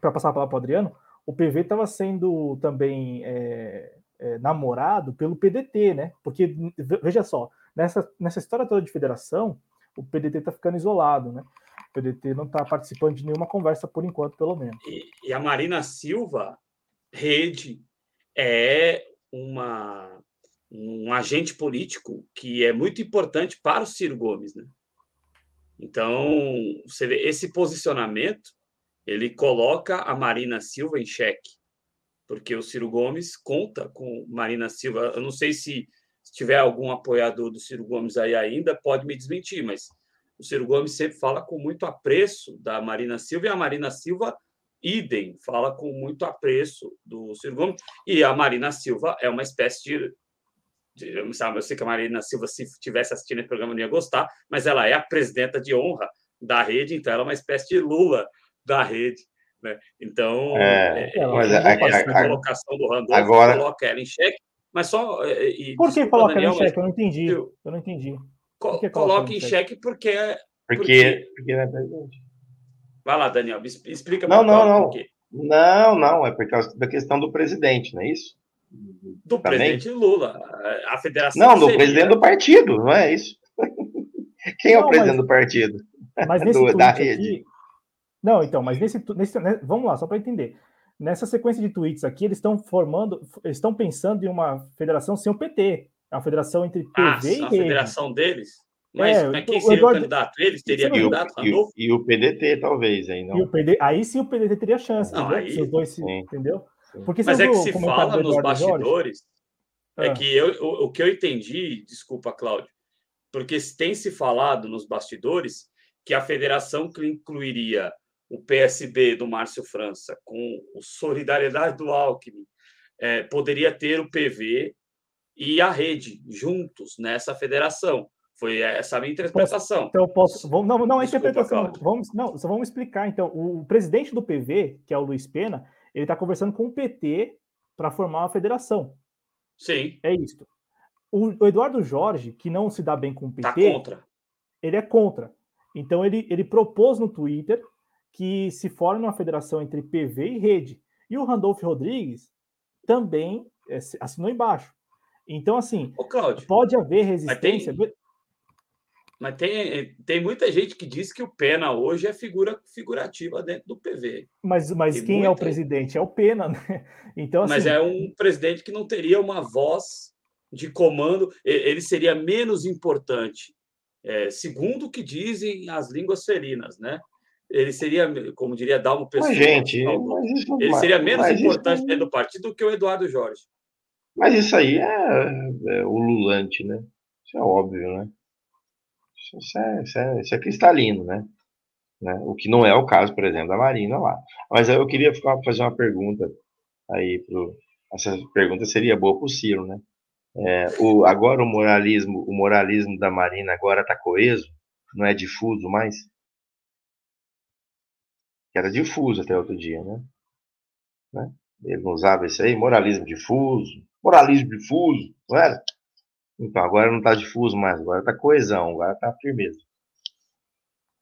para passar a palavra para o Adriano, o PV estava sendo também é, é, namorado pelo PDT, né? Porque, veja só, nessa, nessa história toda de federação, o PDT está ficando isolado, né? PDT não está participando de nenhuma conversa por enquanto, pelo menos. E, e a Marina Silva, rede, é uma, um agente político que é muito importante para o Ciro Gomes, né? Então, você vê, esse posicionamento, ele coloca a Marina Silva em xeque, porque o Ciro Gomes conta com Marina Silva. Eu não sei se, se tiver algum apoiador do Ciro Gomes aí ainda, pode me desmentir, mas o Ciro Gomes sempre fala com muito apreço da Marina Silva e a Marina Silva, idem, fala com muito apreço do Ciro Gomes. E a Marina Silva é uma espécie de. Sabe, eu sei que a Marina Silva, se tivesse assistindo esse programa, não ia gostar, mas ela é a presidenta de honra da rede, então ela é uma espécie de Lula da rede. Né? Então, é, é, mas a, a, a, colocação do Randolph agora... coloca ela em xeque, mas só. E, Por que coloca ela em xeque? Eu não entendi. Eu, eu não entendi coloca em xeque porque é. Porque, porque é presidente. Vai lá, Daniel, explica Não, não, não. Não, não, é por causa da questão do presidente, não é isso? Do Também? presidente Lula. A federação. Não, do seria... presidente do partido, não é isso? <laughs> Quem é o presidente mas, do partido? Mas <laughs> nesse do, da rede. Aqui... Não, então, mas nesse, nesse né, vamos lá, só para entender. Nessa sequência de tweets aqui, eles estão formando, estão pensando em uma federação sem o PT. É uma federação entre TV ah, e a rede. federação deles? Mas, é, mas quem seria o, Eduardo... o candidato? Eles teriam candidato, e o, e o PDT, talvez, aí não. E o PD, aí sim o PDT teria chance, não, aí... se os dois se, entendeu? Porque mas é que se fala nos bastidores, Jorge? é ah. que eu, o, o que eu entendi, desculpa, Cláudio, porque tem se falado nos bastidores que a federação que incluiria o PSB do Márcio França com o Solidariedade do Alckmin é, poderia ter o PV e a rede juntos nessa federação. Foi essa a minha interpretação. Então, eu posso. Vamos, não, não, a interpretação. Vamos, não, só vamos explicar. Então, o presidente do PV, que é o Luiz Pena, ele está conversando com o PT para formar uma federação. Sim. É isso. O, o, Eduardo Jorge, que não se dá bem com o PT. Tá contra. Ele é contra. Então, ele, ele propôs no Twitter que se forme uma federação entre PV e rede. E o Randolph Rodrigues também é, assinou embaixo. Então, assim, Ô, pode haver resistência. Tem, mas tem, tem muita gente que diz que o Pena hoje é figura figurativa dentro do PV. Mas, mas quem muita... é o presidente? É o Pena, <laughs> né? Então, assim... Mas é um presidente que não teria uma voz de comando, ele seria menos importante, é, segundo o que dizem as línguas ferinas, né? Ele seria, como diria Dalmo Pessoa, mas, gente, mas isso, ele seria menos importante isso... dentro do partido do que o Eduardo Jorge. Mas isso aí é, é ululante, né? Isso é óbvio, né? Isso é, isso é, isso é cristalino, né? né? O que não é o caso, por exemplo, da Marina lá. Mas eu queria fazer uma pergunta aí pro. Essa pergunta seria boa para o Ciro, né? É, o, agora o moralismo, o moralismo da Marina agora está coeso, não é difuso mais? Era difuso até outro dia, né? né? Ele não usava isso aí, moralismo difuso, moralismo difuso, não era? Então, agora não está difuso mais, agora está coesão, agora está firmeza.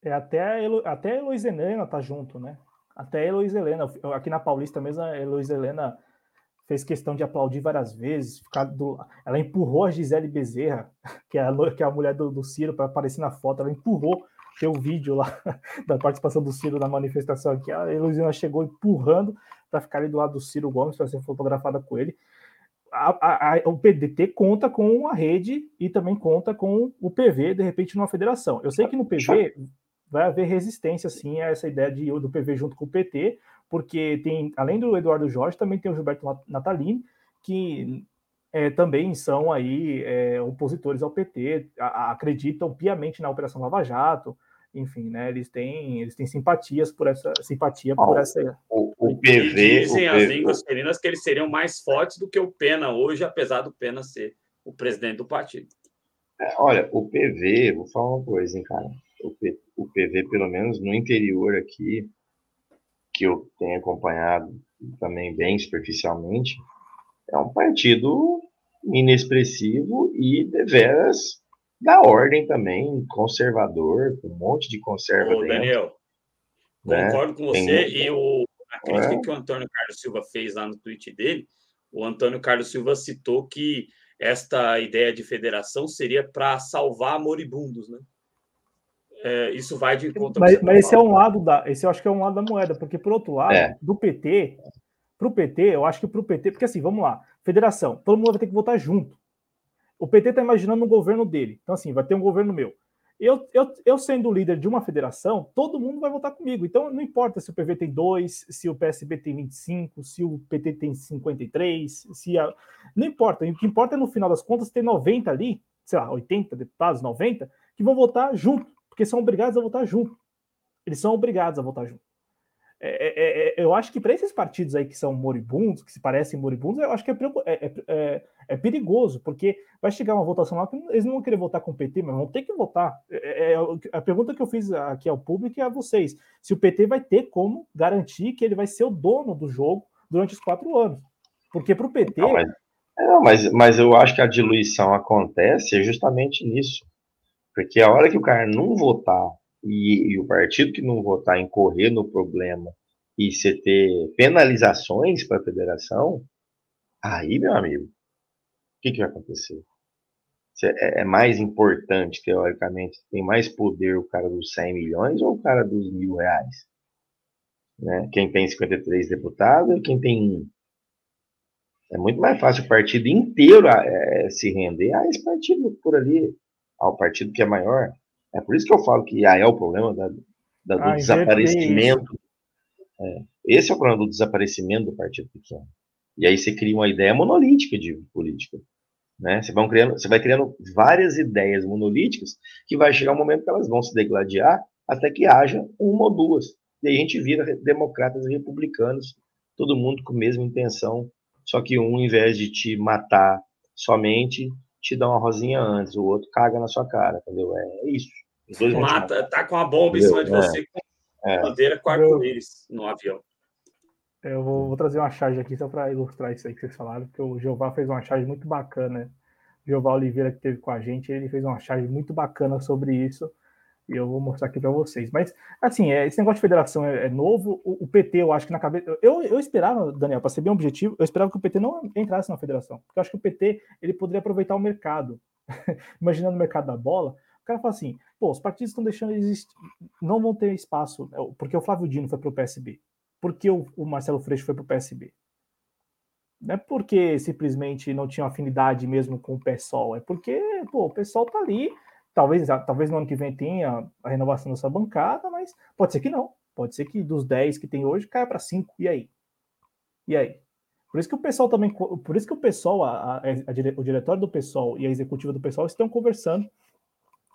É, até a, Elo, até a Helena tá junto, né? Até a Heloísa Helena, aqui na Paulista mesmo, a Heloísa Helena fez questão de aplaudir várias vezes. Ficar do, ela empurrou a Gisele Bezerra, <laughs> que é a, que é a mulher do, do Ciro, para aparecer na foto. Ela empurrou. O vídeo lá <laughs> da participação do Ciro na manifestação aqui. A Heloísa chegou empurrando para ficar ali do lado do Ciro Gomes, para ser fotografada com ele a, a, o PDT conta com a rede e também conta com o PV, de repente, numa federação. Eu sei que no PV vai haver resistência, sim, a essa ideia de, do PV junto com o PT, porque tem, além do Eduardo Jorge, também tem o Gilberto Natalini, que é, também são aí é, opositores ao PT, a, acreditam piamente na Operação Lava Jato, enfim, né? Eles têm, eles têm simpatias por essa simpatia por essa. O, o PV. Dizem o as línguas ferinas que eles seriam mais fortes do que o Pena hoje, apesar do Pena ser o presidente do partido. É, olha, o PV, vou falar uma coisa, hein, cara. O, P, o PV, pelo menos no interior aqui, que eu tenho acompanhado também bem superficialmente, é um partido inexpressivo e deveras da ordem também, conservador, com um monte de conserva Ô, dentro. Daniel, né? concordo com você. Tem... E o, a crítica é. que o Antônio Carlos Silva fez lá no tweet dele, o Antônio Carlos Silva citou que esta ideia de federação seria para salvar moribundos, né? é, isso vai de encontro. Mas, mas esse é um lado da, esse eu acho que é um lado da moeda, porque por outro lado, é. do PT, para o PT, eu acho que para o PT, porque assim, vamos lá, federação, todo mundo vai ter que votar junto. O PT está imaginando um governo dele, então assim, vai ter um governo meu. Eu, eu, eu sendo líder de uma federação, todo mundo vai votar comigo. Então não importa se o PV tem 2, se o PSB tem 25, se o PT tem 53, se a... não importa. O que importa é no final das contas ter 90 ali, sei lá, 80 deputados, 90, que vão votar junto porque são obrigados a votar junto. Eles são obrigados a votar junto. É, é, é, eu acho que para esses partidos aí que são moribundos, que se parecem moribundos, eu acho que é, é, é, é, perigoso, porque vai chegar uma votação lá que eles não vão querer votar com o PT, mas vão ter que votar. a pergunta que eu fiz aqui ao público é a vocês: se o PT vai ter como garantir que ele vai ser o dono do jogo durante os quatro anos. Porque para o PT. Não, mas, não, mas, mas eu acho que a diluição acontece justamente nisso. Porque a hora que o cara não votar e, e o partido que não votar incorrer no problema e você ter penalizações para a federação, aí, meu amigo, o que, que vai acontecer? É, é, mais importante, teoricamente, tem mais poder o cara dos 100 milhões ou o cara dos mil reais? Né? Quem tem 53 deputados e quem tem um. É muito mais fácil o partido inteiro é, se render a esse partido por ali ao partido que é maior. É por isso que eu falo que aí é o problema da, da, do ah, desaparecimento. É, esse é o problema do desaparecimento do partido pequeno. E aí você cria uma ideia monolítica de política. Né? Você, vai criando, você vai criando várias ideias monolíticas que vai chegar um momento que elas vão se degladiar até que haja uma ou duas. E aí a gente vira democratas e republicanos, todo mundo com a mesma intenção, só que um, ao invés de te matar somente, te dá uma rosinha antes, o outro caga na sua cara, entendeu? É isso. Mata, tá com a bomba em cima de você, é. com é. bandeira com arco-íris no avião. Eu vou, vou, trazer uma charge aqui só para ilustrar isso aí que vocês falaram, porque o Jeová fez uma charge muito bacana. O Jeová Oliveira, que esteve com a gente, ele fez uma charge muito bacana sobre isso. E eu vou mostrar aqui para vocês. Mas, assim, é, esse negócio de federação é, é novo. O, o, PT, eu acho que na cabeça. Eu, eu esperava, Daniel, para ser bem objetivo, eu esperava que o PT não entrasse na federação. Porque eu acho que o PT ele poderia aproveitar o mercado. <laughs> Imaginando o mercado da bola, o cara fala assim: pô, os partidos estão deixando existir, não vão ter espaço. Né, porque o Flávio Dino foi para o PSB. Porque o, o Marcelo Freixo foi para o PSB. Não é porque simplesmente não tinha afinidade mesmo com o PSOL, é porque pô, o PSOL tá ali Talvez, talvez no ano que vem tenha a renovação dessa bancada, mas pode ser que não. Pode ser que dos 10 que tem hoje caia para 5. E aí? E aí? Por isso que o pessoal também, por isso que o pessoal, a, a, a, o diretório do pessoal e a executiva do pessoal estão conversando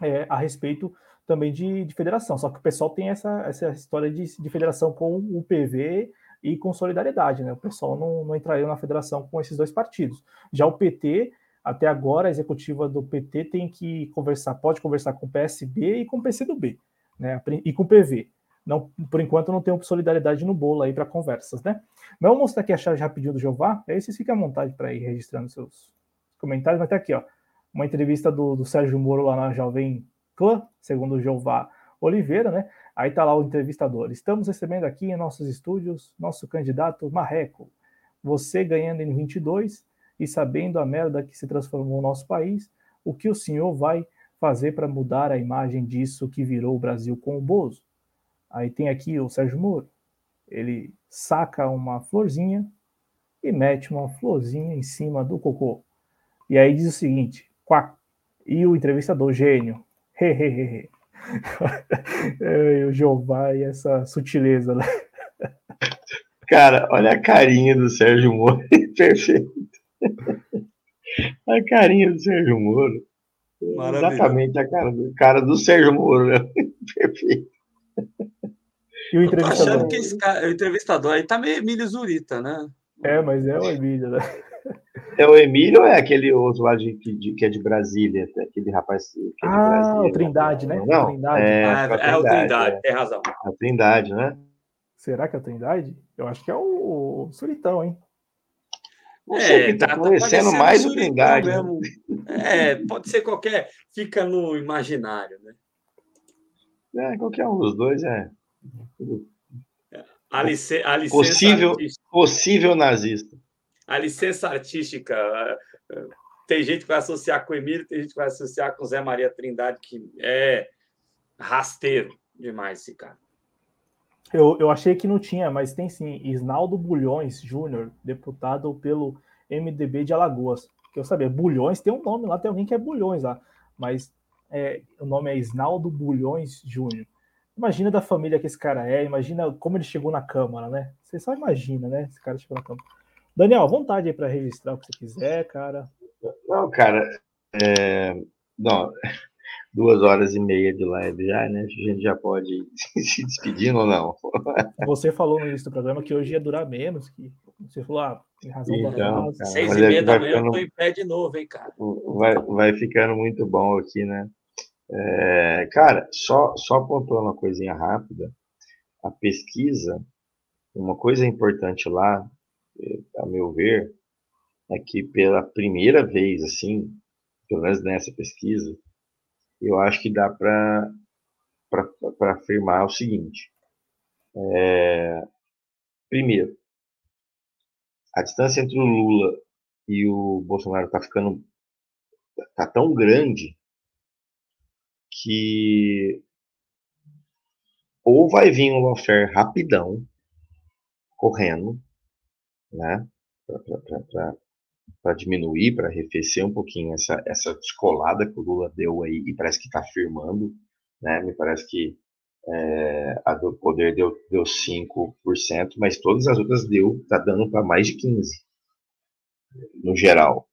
é, a respeito também de, de, federação. Só que o pessoal tem essa, essa história de, de, federação com o PV e com solidariedade, né? O pessoal não, não entraria na federação com esses dois partidos. Já o PT até agora, a executiva do PT tem que conversar, pode conversar com o PSB e com o PCdoB, né? E com o PV. Não, por enquanto não tem solidariedade no bolo aí para conversas, né? Mas eu vou mostrar aqui a charge rapidinho do Jeová, aí vocês ficam à vontade para ir registrando seus comentários. Mas até aqui, ó, uma entrevista do, do Sérgio Moro lá na Jovem Clã, segundo o Jeová Oliveira, né? Aí tá lá o entrevistador. Estamos recebendo aqui em nossos estúdios nosso candidato Marreco. Você ganhando em 22 e sabendo a merda que se transformou o nosso país, o que o senhor vai fazer para mudar a imagem disso que virou o Brasil com o Bozo? Aí tem aqui o Sérgio Moro. Ele saca uma florzinha e mete uma florzinha em cima do cocô. E aí diz o seguinte: quack. E o entrevistador, gênio. Hehehe. <laughs> o Jeová e essa sutileza, né? Cara, olha a carinha do Sérgio Moro. <laughs> Perfeito. a carinha do Sérgio Moro. Exatamente a cara do, cara do Sérgio Moro, né? <laughs> Perfeito. E o entrevistador. achando que esse cara, o entrevistador aí tá meio Emílio Zurita, né? É, mas é o Emílio, né? É o Emílio ou é aquele outro lá de, de, que é de Brasília? Aquele rapaz que é de ah, Brasília? o Trindade, né? Não, Trindade. É, ah, é, é o Trindade, é. tem razão. A Trindade, né? Será que é a Trindade? Eu acho que é o Suritão, hein? Não é, tá, tá parecendo mais o Trindade. Né? Mesmo. É, pode ser qualquer, fica no imaginário, né? É, qualquer um dos dois é. A, lice, a licença possível, possível nazista. A licença artística. Tem gente que vai associar com o Emílio, tem gente que vai associar com o Zé Maria Trindade, que é rasteiro demais esse cara. Eu, eu achei que não tinha, mas tem sim. Isnaldo Bulhões Júnior, deputado pelo MDB de Alagoas. Que eu sabia, Bulhões tem um nome lá, tem alguém que é Bulhões lá, mas é, o nome é Isnaldo Bulhões Júnior. Imagina da família que esse cara é, imagina como ele chegou na Câmara, né? Você só imagina, né? Esse cara chegou na Câmara. Daniel, vontade aí para registrar o que você quiser, cara. Não, cara, é... não, duas horas e meia de live já, né? A gente já pode ir <laughs> se despedindo ou não? Você falou no início do programa que hoje ia durar menos, que você falou, ah, tem razão. Então, cara, Seis e meia da manhã ficando... eu tô em pé de novo, hein, cara. Vai, vai ficando muito bom aqui, né? É, cara, só, só apontando uma coisinha rápida, a pesquisa, uma coisa importante lá, a meu ver, é que pela primeira vez, assim, pelo menos nessa pesquisa, eu acho que dá para afirmar o seguinte. É, primeiro, a distância entre o Lula e o Bolsonaro está ficando tá tão grande que ou vai vir um lawfare rapidão, correndo, né, para diminuir, para arrefecer um pouquinho essa, essa descolada que o Lula deu aí e parece que está firmando, né, me parece que é, a do poder deu, deu 5%, mas todas as outras deu, tá dando para mais de 15%, no geral.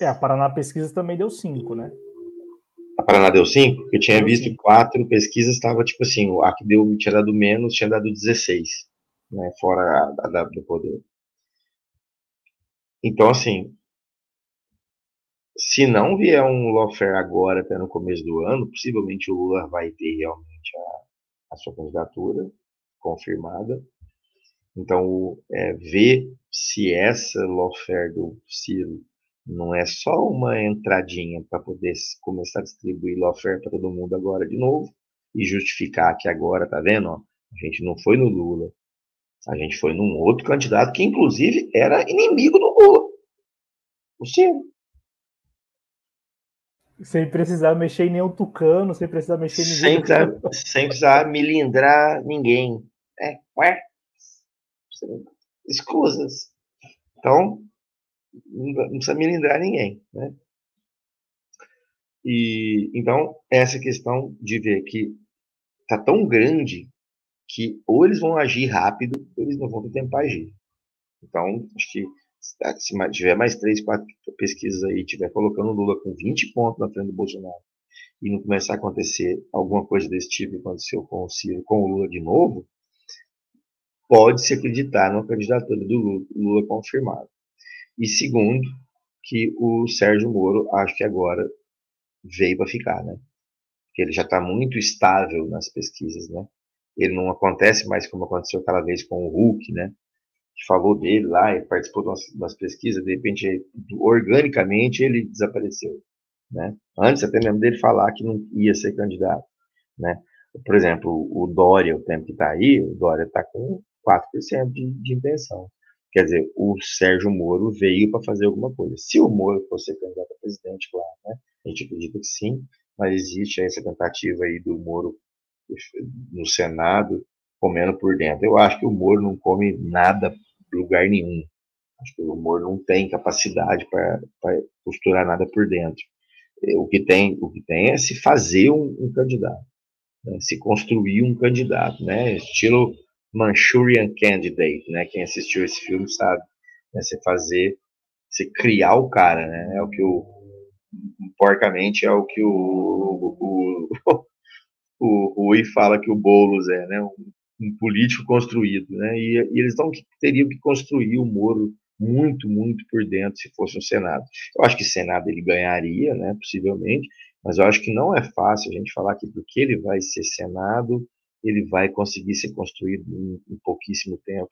É, a Paraná Pesquisa também deu 5, né? A Paraná deu 5? Eu tinha visto quatro pesquisas, estava tipo assim, a que deu, tinha dado menos, tinha dado 16, né, fora a, a, a do poder. Então, assim, se não vier um lawfare agora, até no começo do ano, possivelmente o Lula vai ter realmente a, a sua candidatura confirmada. Então, é, ver se essa lawfare do Ciro não é só uma entradinha para poder começar a distribuir lawfare para todo mundo agora de novo e justificar que agora, tá vendo? Ó, a gente não foi no Lula, a gente foi num outro candidato que, inclusive, era inimigo do Lula, o Ciro. Sem precisar mexer em nenhum tucano, sem precisar mexer em ninguém. Sem precisar, sem precisar milindrar ninguém. É, ué? Escusas. Então, não precisa milindrar ninguém, né? E então essa questão de ver que tá tão grande que ou eles vão agir rápido, ou eles não vão ter tempo para agir. Então, acho que se tiver mais três, quatro pesquisas aí, tiver colocando o Lula com 20 pontos na frente do Bolsonaro e não começar a acontecer alguma coisa desse tipo que aconteceu com o Ciro, com o Lula de novo, pode-se acreditar na candidatura do Lula, Lula confirmado. E segundo, que o Sérgio Moro, acho que agora veio para ficar, né? Porque ele já está muito estável nas pesquisas, né? Ele não acontece mais como aconteceu aquela vez com o Hulk, né? Que falou dele lá e participou das, das pesquisas, de repente, organicamente, ele desapareceu, né? Antes até mesmo dele falar que não ia ser candidato, né? Por exemplo, o Dória, o tempo que está aí, o Dória está com 4% de, de intenção. Quer dizer, o Sérgio Moro veio para fazer alguma coisa. Se o Moro fosse candidato a presidente, claro, né? A gente acredita que sim, mas existe essa tentativa aí do Moro no Senado comendo por dentro. Eu acho que o Moro não come nada lugar nenhum. Acho que o Moro não tem capacidade para costurar nada por dentro. É, o que tem, o que tem é se fazer um, um candidato, né? se construir um candidato, né? Estilo Manchurian Candidate, né? Quem assistiu esse filme sabe, né? Você fazer, você criar o cara, né? É o que o porcamente é o que o, o, o, o Rui fala que o Boulos é, né? Um, um político construído, né? E, e eles não teriam que construir o Moro muito, muito por dentro se fosse um Senado. Eu acho que Senado ele ganharia, né? Possivelmente, mas eu acho que não é fácil a gente falar que porque ele vai ser Senado ele vai conseguir ser construído em, em pouquíssimo tempo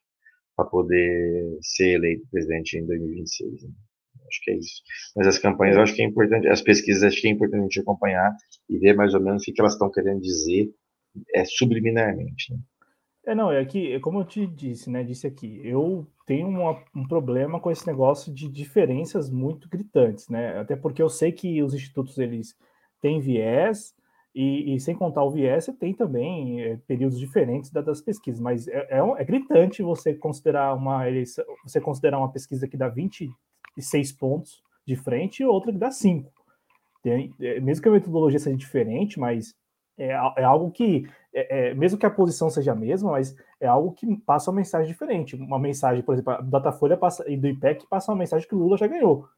para poder ser eleito presidente em 2026. Né? Acho que é isso. Mas as campanhas, eu acho que é importante, as pesquisas, acho que é importante a gente acompanhar e ver mais ou menos o que elas estão querendo dizer é, subliminarmente. Né? É, não, é que, é como eu te disse, né, disse aqui, eu tenho uma, um problema com esse negócio de diferenças muito gritantes, né, até porque eu sei que os institutos, eles têm viés, E, e, sem contar o viés, você tem também é, períodos diferentes das pesquisas, mas é, é, é, gritante você considerar uma eleição, você considerar uma pesquisa que dá 26 pontos de frente e outra que dá 5. Tem, é, mesmo que a metodologia seja diferente, mas é, é algo que, é, mesmo que a posição seja a mesma, mas é algo que passa uma mensagem diferente. Uma mensagem, por exemplo, do Datafolha passa, e do IPEC passa uma mensagem que o Lula já ganhou.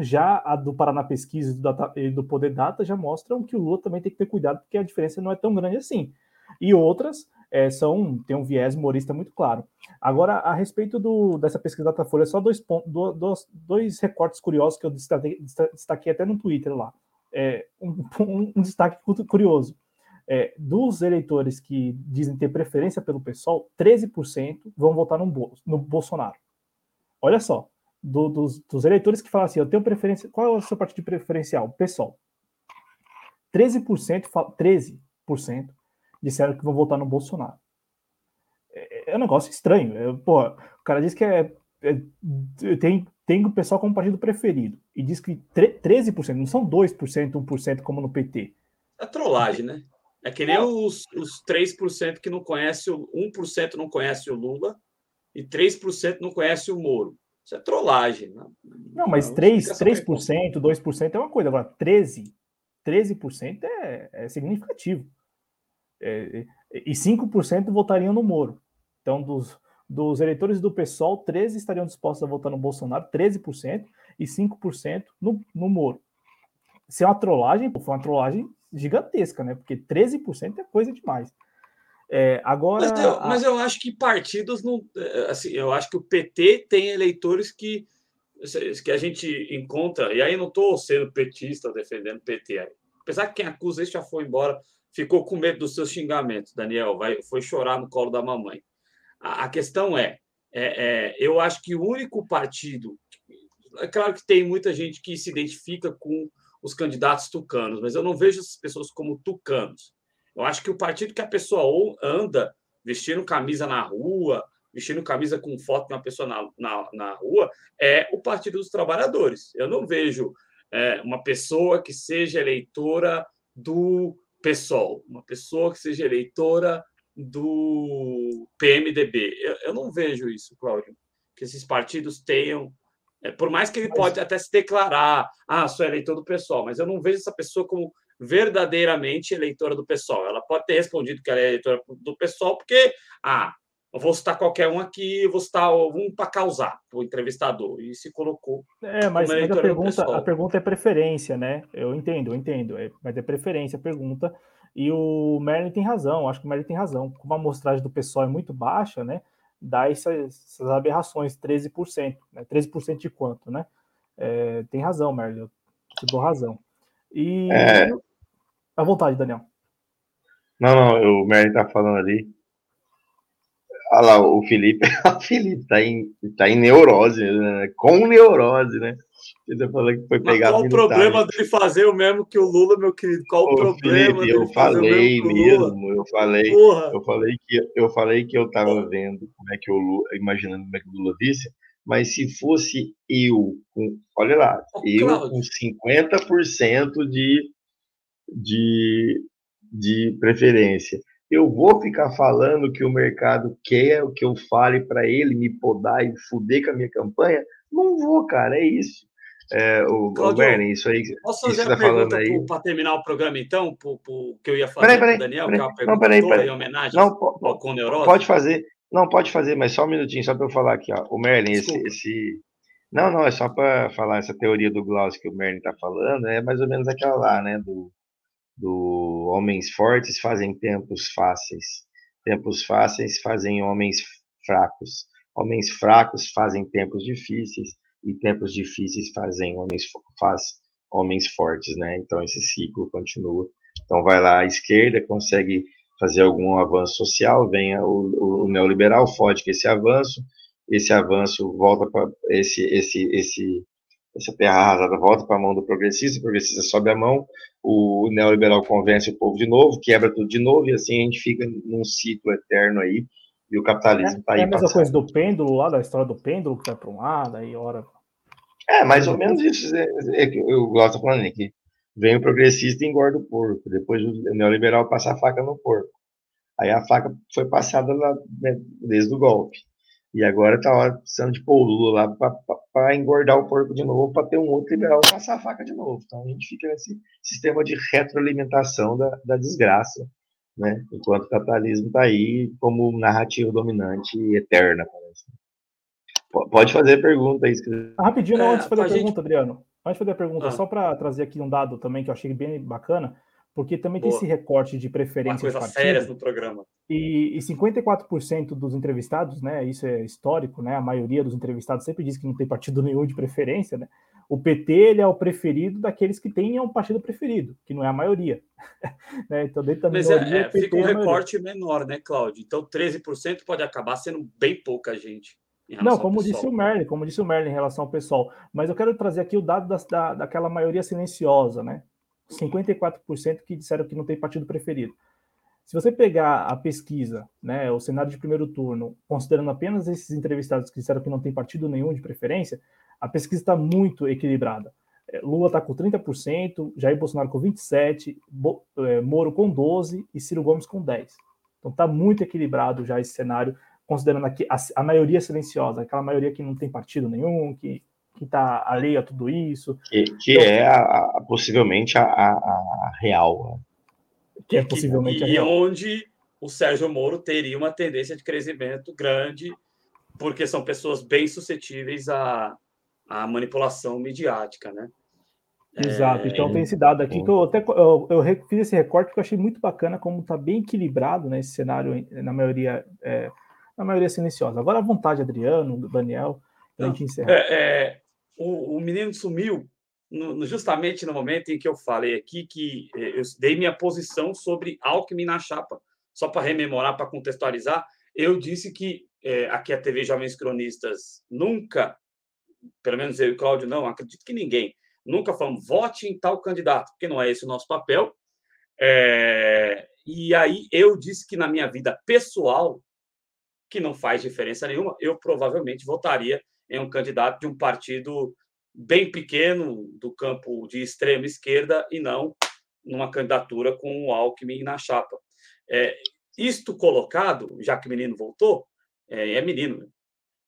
Já a do Paraná Pesquisa e do, Data, e do Poder Data já mostram que o Lula também tem que ter cuidado, porque a diferença não é tão grande assim. E outras é, são tem um viés humorista muito claro. Agora, a respeito do, dessa pesquisa da Folha, só dois, dois, dois recortes curiosos que eu destaquei, destaquei até no Twitter lá. É, um, um, um destaque curioso. É, dos eleitores que dizem ter preferência pelo PSOL, 13% vão votar no, no Bolsonaro. Olha só, do, dos, dos, eleitores que falam assim, eu tenho preferência, qual é o seu partido preferencial? PSOL. 13%, 13% disseram que vão votar no Bolsonaro. É, é um negócio estranho. É, porra, o cara diz que é, é, tem, tem o pessoal como partido preferido e diz que 13%, não são 2%, 1% como no PT. É trollagem, né? É que nem os, os 3% que não conhece, o 1% não conhece o Lula e 3% não conhece o Moro. Isso é trollagem. Não, não mas 3, 3%, 2% é uma coisa. Agora, 13%, 13% é, é significativo. É, e 5% votariam no Moro. Então, dos, dos eleitores do PSOL, 13 estariam dispostos a votar no Bolsonaro, 13%, e 5% no, no Moro. Se é uma trollagem, foi uma trollagem gigantesca, né? Porque 13% é coisa demais. É, agora. Mas eu, mas eu, acho que partidos não. É, assim, eu acho que o PT tem eleitores que, que a gente encontra, e aí não estou sendo petista defendendo PT. Apesar que quem acusa isso já foi embora, ficou com medo dos seus xingamentos, Daniel, vai, foi chorar no colo da mamãe. A, a questão é, é, é, eu acho que o único partido. É claro que tem muita gente que se identifica com os candidatos tucanos, mas eu não vejo essas pessoas como tucanos. Eu acho que o partido que a pessoa anda vestindo camisa na rua, vestindo camisa com foto de uma pessoa na, na, na rua, é o Partido dos Trabalhadores. Eu não vejo é, uma pessoa que seja eleitora do PSOL, uma pessoa que seja eleitora do PMDB. Eu, eu não vejo isso, Cláudio, que esses partidos tenham. É, por mais que ele pode até se declarar, ah, sou eleitor do PSOL, mas eu não vejo essa pessoa como verdadeiramente eleitora do PSOL. Ela pode ter respondido que ela é eleitora do PSOL porque, ah, eu vou citar qualquer um aqui, eu vou citar um para causar, o entrevistador, e se colocou. É, mas, mas a, pergunta, a pergunta é preferência, né? Eu entendo, eu entendo, é, mas é preferência a pergunta. E o Merlin tem razão, acho que o Merlin tem razão. Como a amostragem do pessoal é muito baixa, né? Dá essas, essas aberrações, 13%. Né? 13% de quanto, né? É, tem razão, Merlin, eu te dou razão. E é... À vontade, Daniel. Não, não, o Merlin tá falando ali. Olha lá, o Felipe, <laughs> o Felipe tá em, tá em neurose, né? com neurose, né? Você falou que foi pegar qual o problema dele fazer o mesmo que o Lula, meu querido? Qual o problema Felipe, eu falei mesmo, eu falei, Porra. eu falei que eu falei que eu tava vendo como é que o Lula, imaginando como é que o Lula disse, mas se fosse eu com, olha lá, oh, eu Cláudio. com 50% de de, de preferência. Eu vou ficar falando que o mercado quer o que eu fale para ele me podar e fuder com a minha campanha? Não vou, cara, é isso. É, o, Claudio, o isso aí. Posso fazer uma tá pergunta para terminar o programa, então? Pro, pro, que eu ia fazer peraí, peraí, Daniel, peraí, que é uma pergunta não, peraí, peraí. em homenagem não, ao Coneurose? Pode fazer. Não, pode fazer, mas só um minutinho, só para eu falar aqui. Ó. O Merlin, esse, esse. Não, não, é só para falar essa teoria do Glaucio que o Merlin está falando, é mais ou menos aquela lá, né? Do, do homens fortes fazem tempos fáceis, tempos fáceis fazem homens fracos, homens fracos fazem tempos difíceis e tempos difíceis fazem homens faz homens fortes, né? Então esse ciclo continua. Então vai lá à esquerda, consegue fazer algum avanço social, vem o, o, neoliberal fode com esse avanço, esse avanço volta para esse esse esse essa terra arrasada volta para a mão do progressista, o progressista sobe a mão, o neoliberal convence o povo de novo, quebra tudo de novo, e assim a gente fica num ciclo eterno aí, e o capitalismo está é, aí. É a mesma passando. coisa do pêndulo lá, da história do pêndulo, que vai para um lado, aí hora. É, mais ou menos isso. É, é, eu gosto falando aqui. vem o progressista e engorda o porco. Depois o neoliberal passa a faca no porco. Aí a faca foi passada lá, né, desde o golpe. E agora está precisando de pôr o Lula lá para engordar o porco de novo, para ter um outro liberal passar a faca de novo. Então a gente fica nesse sistema de retroalimentação da, da desgraça, né? enquanto o capitalismo está aí como narrativa dominante e eterna. Parece. Pode fazer pergunta aí. Rapidinho, não, antes de fazer a, a pergunta, gente... Adriano. Antes de fazer a pergunta, ah. só para trazer aqui um dado também que eu achei bem bacana. Porque também Boa. tem esse recorte de preferência Uma coisa sérias no programa. E, e 54% dos entrevistados, né? Isso é histórico, né? A maioria dos entrevistados sempre diz que não tem partido <laughs> nenhum de preferência, né? O PT ele é o preferido daqueles que têm um partido preferido, que não é a maioria. <laughs> né? Então, dentro da Mas é, minoria, é, é, fica um recorte menor, né, Cláudio? Então, 13% pode acabar sendo bem pouca gente. Não, como disse o Merlin, como disse o Merlin em relação ao pessoal. Mas eu quero trazer aqui o dado da, da, daquela maioria silenciosa, né? 54% que disseram que não tem partido preferido. Se você pegar a pesquisa, né, o cenário de primeiro turno, considerando apenas esses entrevistados que disseram que não tem partido nenhum de preferência, a pesquisa está muito equilibrada. É, Lula está com 30%, Jair Bolsonaro com 27%, Bo, é, Moro com 12% e Ciro Gomes com 10%. Então está muito equilibrado já esse cenário, considerando aqui a, a maioria silenciosa, aquela maioria que não tem partido nenhum, que que está alheio a tudo isso. Que, que então, é a, a, possivelmente a, a, real. Né? Que é possivelmente e, a real. E onde o Sérgio Moro teria uma tendência de crescimento grande, porque são pessoas bem suscetíveis à, à manipulação midiática, né? Exato, é... então tem esse dado aqui que eu até eu, eu fiz esse recorte que eu achei muito bacana, como está bem equilibrado né, esse cenário na maioria, é, na maioria silenciosa. Agora à vontade, Adriano, Daniel, para a gente encerrar. É, é, o, o menino sumiu no, justamente no momento em que eu falei aqui que eh, eu dei minha posição sobre Alckmin na chapa. Só para rememorar, para contextualizar, eu disse que é, aqui a TV Jovens Cronistas nunca, pelo menos eu e o Cláudio não, acredito que ninguém, nunca falamos vote em tal candidato, porque não é esse o nosso papel. É, e aí eu disse que na minha vida pessoal, que não faz diferença nenhuma, eu provavelmente votaria em um candidato de um partido bem pequeno do campo de extrema esquerda e não numa candidatura com o Alckmin na chapa. É, isto colocado, já que o menino voltou, é, é menino. Né?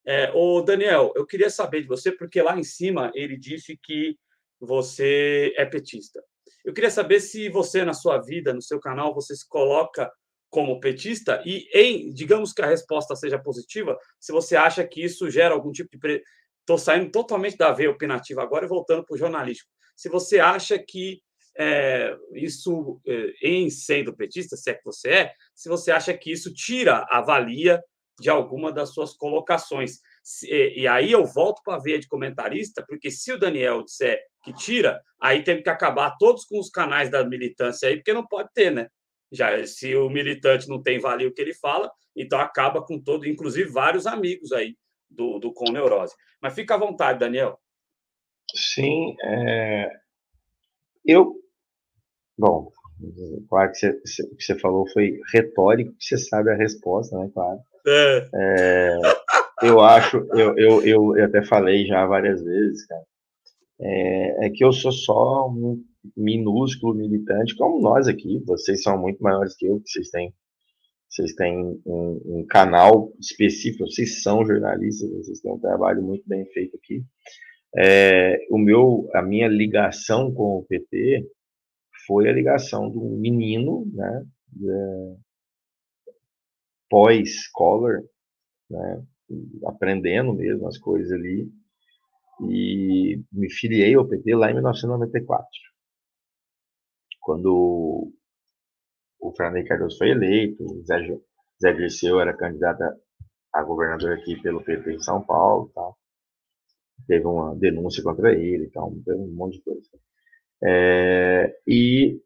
É, o Daniel, eu queria saber de você, porque lá em cima ele disse que você é petista. Eu queria saber se você, na sua vida, no seu canal, você se coloca como petista e em, digamos que a resposta seja positiva, se você acha que isso gera algum tipo de pre... Estou saindo totalmente da veia opinativa agora e voltando para o jornalístico. Se você acha que é, isso, é, em sendo petista, se é que você é, se você acha que isso tira a valia de alguma das suas colocações. E, e aí eu volto para a veia de comentarista, porque se o Daniel disser que tira, aí tem que acabar todos com os canais da militância aí, porque não pode ter, né? Já se o militante não tem valia o que ele fala, então acaba com todo, inclusive vários amigos aí do, do com neurose. Mas fica à vontade, Daniel. Sim, é... eu, bom, claro que você, o que você falou foi retórico, você sabe a resposta, né? Claro. É. É, eu acho, eu, eu, eu, até falei já várias vezes, cara, é, é que eu sou só um minúsculo militante, como nós aqui, vocês são muito maiores que eu, que vocês têm, vocês têm um, um, canal específico, vocês são jornalistas, vocês têm um trabalho muito bem feito aqui. É, o meu, a minha ligação com o PT foi a ligação de um menino, né, é, pós-scholar, né, aprendendo mesmo as coisas ali, e me filiei ao PT lá em 1994 quando o Fernando Cardoso foi eleito, o Zé, Zé Dirceu era candidato a governador aqui pelo PT em São Paulo, tal. teve uma denúncia contra ele, tal, teve um monte de coisa. É, e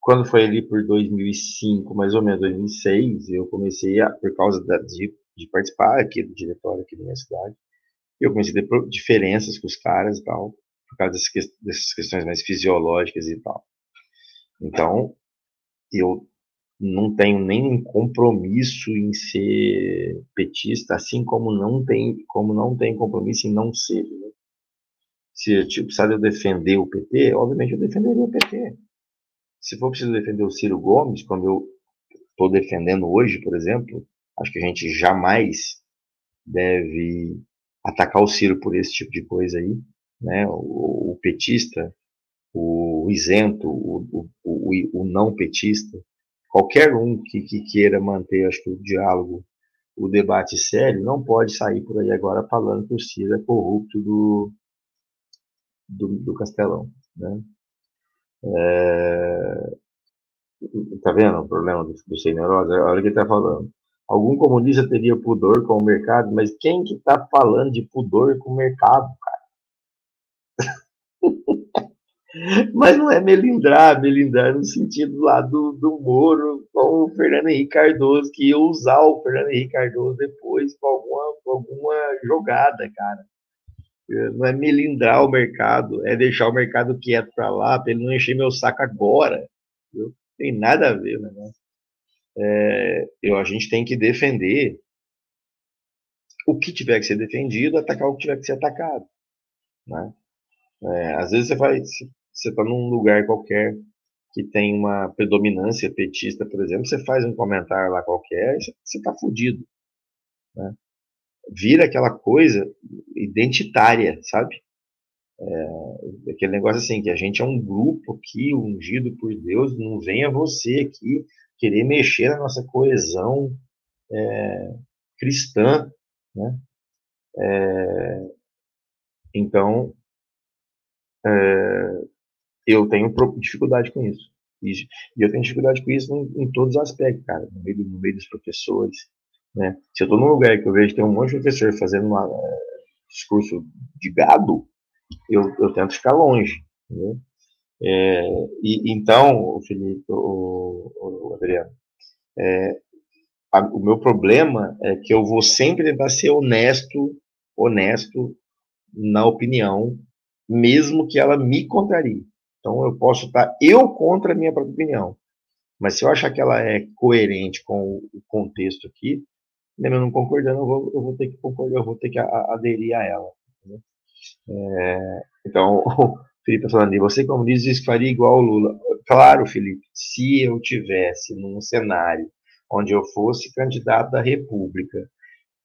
quando foi ali por 2005, mais ou menos 2006, eu comecei a, por causa da, de, de, participar aqui do diretório aqui da minha cidade, eu comecei a ter diferenças com os caras e tal, por causa dessas questões mais fisiológicas e tal. Então, eu não tenho nenhum compromisso em ser petista, assim como não tem, como não tem compromisso em não ser. Né? Se tipo, precisar eu defender o PT, obviamente eu defenderia o PT. Se for preciso defender o Ciro Gomes, como eu estou defendendo hoje, por exemplo, acho que a gente jamais deve atacar o Ciro por esse tipo de coisa aí, né? O, o petista, o isento, o, o, o, não petista, qualquer um que, que queira manter, acho que o diálogo, o debate sério, não pode sair por aí agora falando que o Ciro é corrupto do, do, do Castelão, né? É... Tá vendo o problema do, do sem neurose? Olha o que ele tá falando. Algum comunista teria pudor com o mercado, mas quem que tá falando de pudor com o mercado, cara? <laughs> <laughs> mas não é melindrar, melindrar no sentido lá do, do Moro com o Fernando Henrique Cardoso, que ia usar o Fernando Henrique Cardoso depois com alguma, alguma jogada, cara. Não é melindrar o mercado, é deixar o mercado quieto para lá, para ele não encher meu saco agora. Viu? Tem nada a ver negócio. É, eu, a gente tem que defender o que tiver que ser defendido, atacar o que tiver que ser atacado. Né? É, às vezes você vai, você está num lugar qualquer que tem uma predominância petista, por exemplo, você faz um comentário lá qualquer, você está fudido. Né? Vira aquela coisa identitária, sabe? É, aquele negócio assim, que a gente é um grupo aqui, ungido por Deus, não venha você aqui querer mexer na nossa coesão é, cristã, né? É, então, é, eu tenho dificuldade com isso. E, eu tenho dificuldade com isso em, em, todos os aspectos, cara, no meio, no meio dos professores, né? Se eu estou num lugar que eu vejo que tem um monte de professor fazendo um é, discurso de gado, eu, eu tento ficar longe, entendeu? É, e, então, Felipe, o, o Adriano, é, a, o meu problema é que eu vou sempre tentar ser honesto, honesto na opinião, mesmo que ela me contrarie. Então, eu posso estar eu contra a minha própria opinião, mas se eu achar que ela é coerente com o contexto aqui, mesmo não concordando, eu vou, eu vou ter que concordar, eu vou ter que aderir a ela. É, então, <laughs> Felipe está falando, e você, como diz, faria igual o Lula. Claro, Felipe, se eu tivesse num cenário onde eu fosse candidato da República,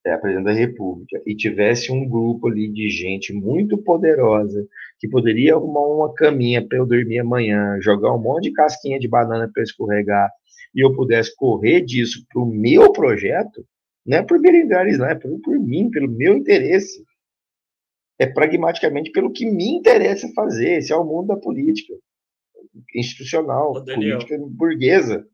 é, presidente da República, e tivesse um grupo ali de gente muito poderosa que poderia arrumar uma caminha para eu dormir amanhã, jogar um monte de casquinha de banana para escorregar, e eu pudesse correr disso para o meu projeto, não é por merengares, não, é por, por mim, pelo meu interesse é pragmaticamente pelo que me interessa fazer. Esse é o mundo da política institucional, Ô, política burguesa.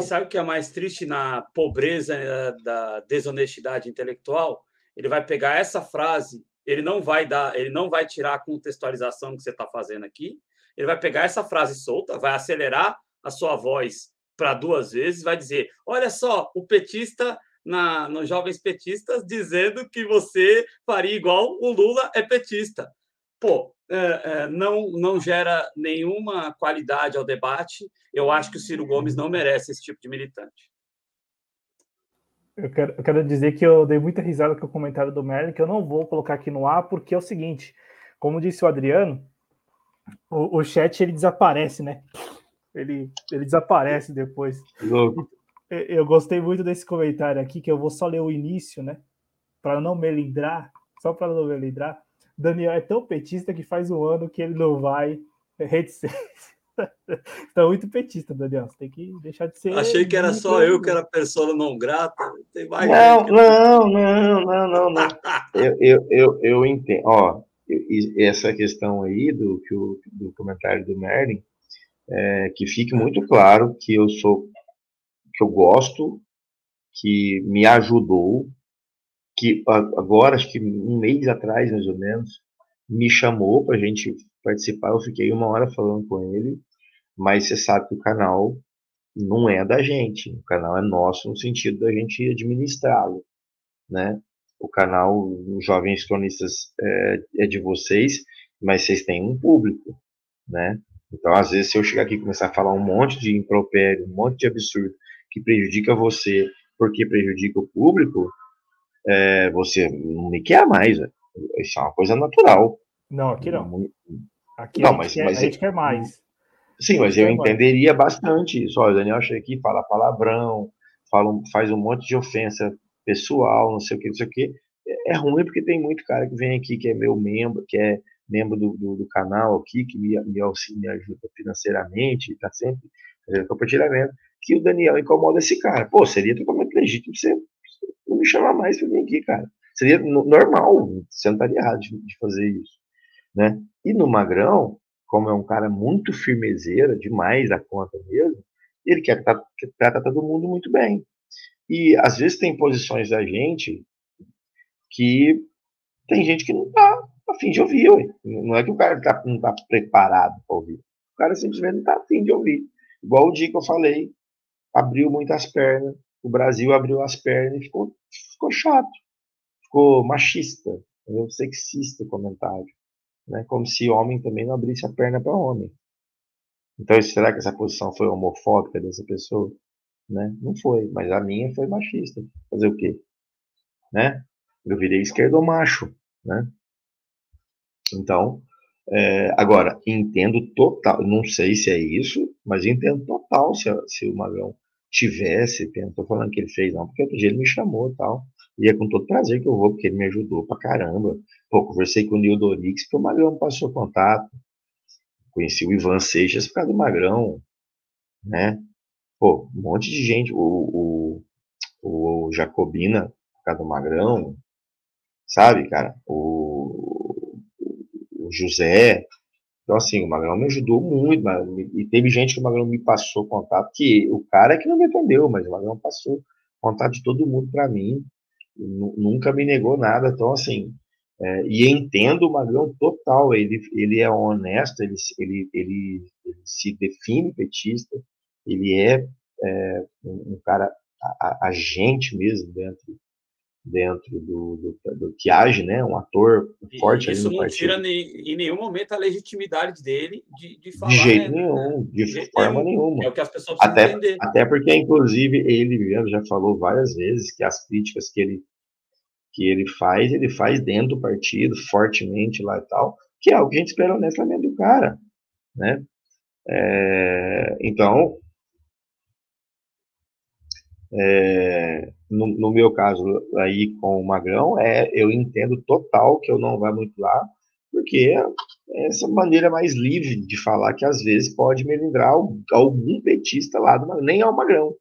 Sabe o que é mais triste na pobreza né, da desonestidade intelectual? Ele vai pegar essa frase, ele não vai dar, ele não vai tirar a contextualização que você está fazendo aqui. Ele vai pegar essa frase solta, vai acelerar a sua voz para duas vezes, vai dizer: olha só, o petista na, nos jovens petistas dizendo que você faria igual o Lula é petista. Pô, não, não gera nenhuma qualidade ao debate. Eu acho que o Ciro Gomes não merece esse tipo de militante. Eu quero, eu quero dizer que eu dei muita risada com o comentário do Merlin, que eu não vou colocar aqui no ar, porque é o seguinte: como disse o Adriano, o, o chat ele desaparece, né? Ele, ele desaparece depois. Louco. Eu gostei muito desse comentário aqui, que eu vou só ler o início, né? Para não melindrar, só para não melindrar. Daniel é tão petista que faz um ano que ele não vai reticência. <laughs> Tá muito petista, Daniel. Você tem que deixar de ser. Achei que era só eu que era pessoa não grata. Tem mais não, não, não, não, não, não. <laughs> eu, eu, eu, eu entendo. Ó, essa questão aí do, do comentário do Merlin, é, que fique muito claro que eu sou que eu gosto, que me ajudou, que agora, acho que um mês atrás, mais ou menos, me chamou para a gente participar. Eu fiquei uma hora falando com ele, mas você sabe que o canal não é da gente, o canal é nosso no sentido da gente administrá-lo, né? O canal Jovens Cronistas é, é de vocês, mas vocês têm um público, né? Então, às vezes, se eu chegar aqui e começar a falar um monte de impropério, um monte de absurdo, que prejudica você porque prejudica o público, é, você não me quer mais. Isso é uma coisa natural. Não, aqui não. Aqui não, a, mas, gente mas, quer, a gente quer mais. Sim, mas eu entenderia bastante isso. Olha, o Daniel chega aqui, fala palavrão, fala, faz um monte de ofensa pessoal, não sei o que, não sei o que. É, é ruim porque tem muito cara que vem aqui que é meu membro, que é membro do, do, do canal aqui, que me, me auxilia, me ajuda financeiramente, está sempre fazendo compartilhamento, que o Daniel incomoda esse cara. Pô, seria totalmente legítimo você não me chamar mais para vir aqui, cara. Seria normal, você não estaria errado de, de fazer isso. Né? E no Magrão, como é um cara muito firmezeira, demais a conta mesmo, ele quer tratar todo mundo muito bem. E às vezes tem posições da gente que tem gente que não tá a fim de ouvir. Ué. Não é que o cara tá, não tá preparado para ouvir. O cara simplesmente não tá a fim de ouvir. Igual o dia que eu falei, abriu muitas pernas, o Brasil abriu as pernas e ficou, ficou chato, ficou machista, entendeu? sexista o comentário né? Como se homem também não abrisse a perna para homem. Então, será que essa posição foi homofóbica dessa pessoa? Né? Não foi, mas a minha foi machista. Fazer o quê? Né? Eu virei esquerdo macho, né? Então, é, agora, entendo total, não sei se é isso, mas entendo total se, se o Magrão tivesse, não estou falando que ele fez, não, porque outro dia ele me chamou tal. E é com todo prazer que eu vou, porque ele me ajudou pra caramba. Pô, conversei com o Nil Dorix, porque o Magrão passou contato. Conheci o Ivan Seixas por causa do Magrão, né? Pô, um monte de gente. O, o, o Jacobina por causa do Magrão, sabe, cara? O, o José. Então, assim, o Magrão me ajudou muito, mas, e teve gente que o Magrão me passou contato, que o cara é que não me atendeu, mas o Magrão passou contato de todo mundo para mim nunca me negou nada. Então, assim, é, e entendo o Magrão total. Ele, ele é honesto, ele, ele, ele, ele se define petista, ele é, é um, um, cara agente mesmo dentro dentro do, do, do, que age, né? Um ator forte. Isso não partido. tira nem, em nenhum momento a legitimidade dele de, de falar. De jeito né? nenhum, de, de forma nenhum. nenhuma. É o que as pessoas até, entender. Até porque, inclusive, ele mesmo já falou várias vezes que as críticas que ele que ele faz, ele faz dentro do partido, fortemente lá e tal, que é o que a gente espera honestamente do cara, né? É, então, é, no, no, meu caso aí com o Magrão, é, eu entendo total que eu não vá muito lá, porque é essa maneira mais livre de falar que às vezes pode me lembrar algum petista lá do nem é o Magrão,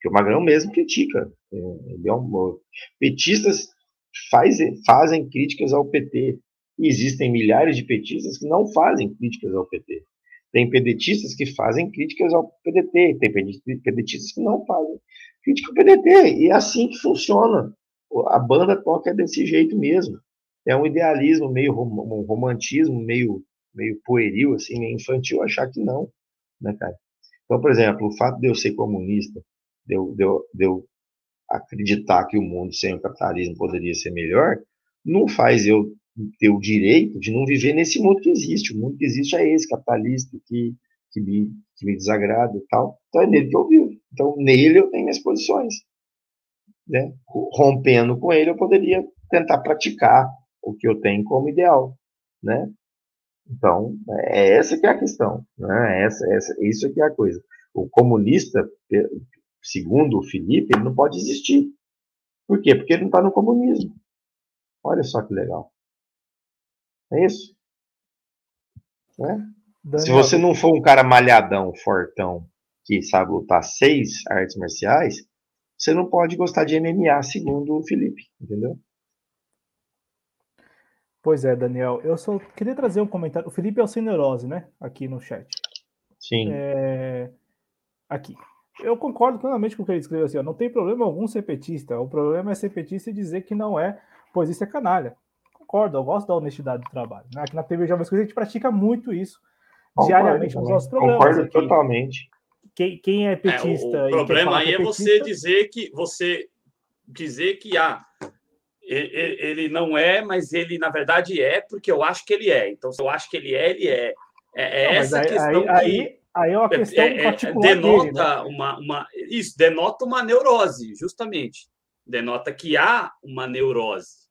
que o Magrão mesmo critica. É, é um, petistas faz, fazem críticas ao PT. E existem milhares de petistas que não fazem críticas ao PT. Tem pedetistas que fazem críticas ao PDT, tem pedetistas que não fazem crítica ao PDT. E é assim que funciona. A banda toca desse jeito mesmo. É um idealismo meio um romantismo meio meio pueril assim, meio infantil achar que não, né, cara? Então, por exemplo, o fato de eu ser comunista, de eu, de eu, de eu acreditar que o mundo sem o capitalismo poderia ser melhor, não faz eu ter o direito de não viver nesse mundo que existe. O mundo que existe é esse, capitalista, que, que, me, que me desagrada e tal. Então é nele que eu vivo. Então nele eu tenho minhas posições. Né? Rompendo com ele, eu poderia tentar praticar o que eu tenho como ideal. Né? Então, é essa que é a questão. Né? Essa, essa, isso que é a coisa. O comunista, segundo o Felipe, ele não pode existir. Por quê? Porque ele não está no comunismo. Olha só que legal. É isso. É? Se você não for um cara malhadão, fortão, que sabe lutar seis artes marciais, você não pode gostar de MMA, segundo o Felipe, entendeu? Pois é, Daniel. Eu só queria trazer um comentário. O Felipe é o sem neurose, né? Aqui no chat. Sim. É... Aqui. Eu concordo plenamente com o que ele escreveu assim, ó, não tem problema algum ser petista, o problema é ser petista e dizer que não é, pois isso é canalha. Concordo, eu gosto da honestidade do trabalho. Né? Aqui na TV Jovens Coisas a gente pratica muito isso concordo, diariamente nos nossos programas. Concordo aqui. totalmente. Quem, quem é petista... É, o problema aí é, é você dizer que você dizer que ah, ele, não é, mas ele na verdade é porque eu acho que ele é. Então, se eu acho que ele é, ele é. É, é não, essa aí, questão aí, que... Aí Aí é uma é, questão é, particular. Denota dele, né? uma, uma. Isso, denota uma neurose, justamente. Denota que há uma neurose.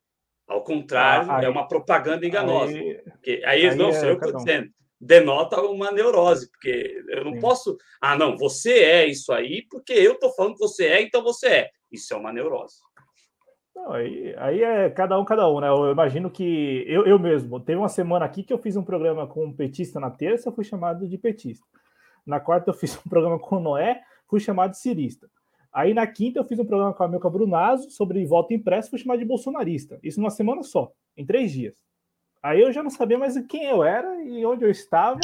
Ao contrário, ah, é uma propaganda enganosa. Aí, porque, aí, não, é, eu estou dizendo, denota uma neurose, porque eu não Sim. posso. Ah, não, você é isso aí, porque eu estou falando que você é, então você é. Isso é uma neurose. Não, aí, aí é cada um, cada um, né? Eu imagino que eu, eu mesmo, teve uma semana aqui que eu fiz um programa com um petista na terça, fui chamado de petista. Na quarta eu fiz um programa com o Noé, fui chamado de cirista. Aí na quinta eu fiz um programa com a Milka Brunazo sobre voto impresso, fui chamado de bolsonarista. Isso numa semana só, em três dias. Aí eu já não sabia mais quem eu era e onde eu estava.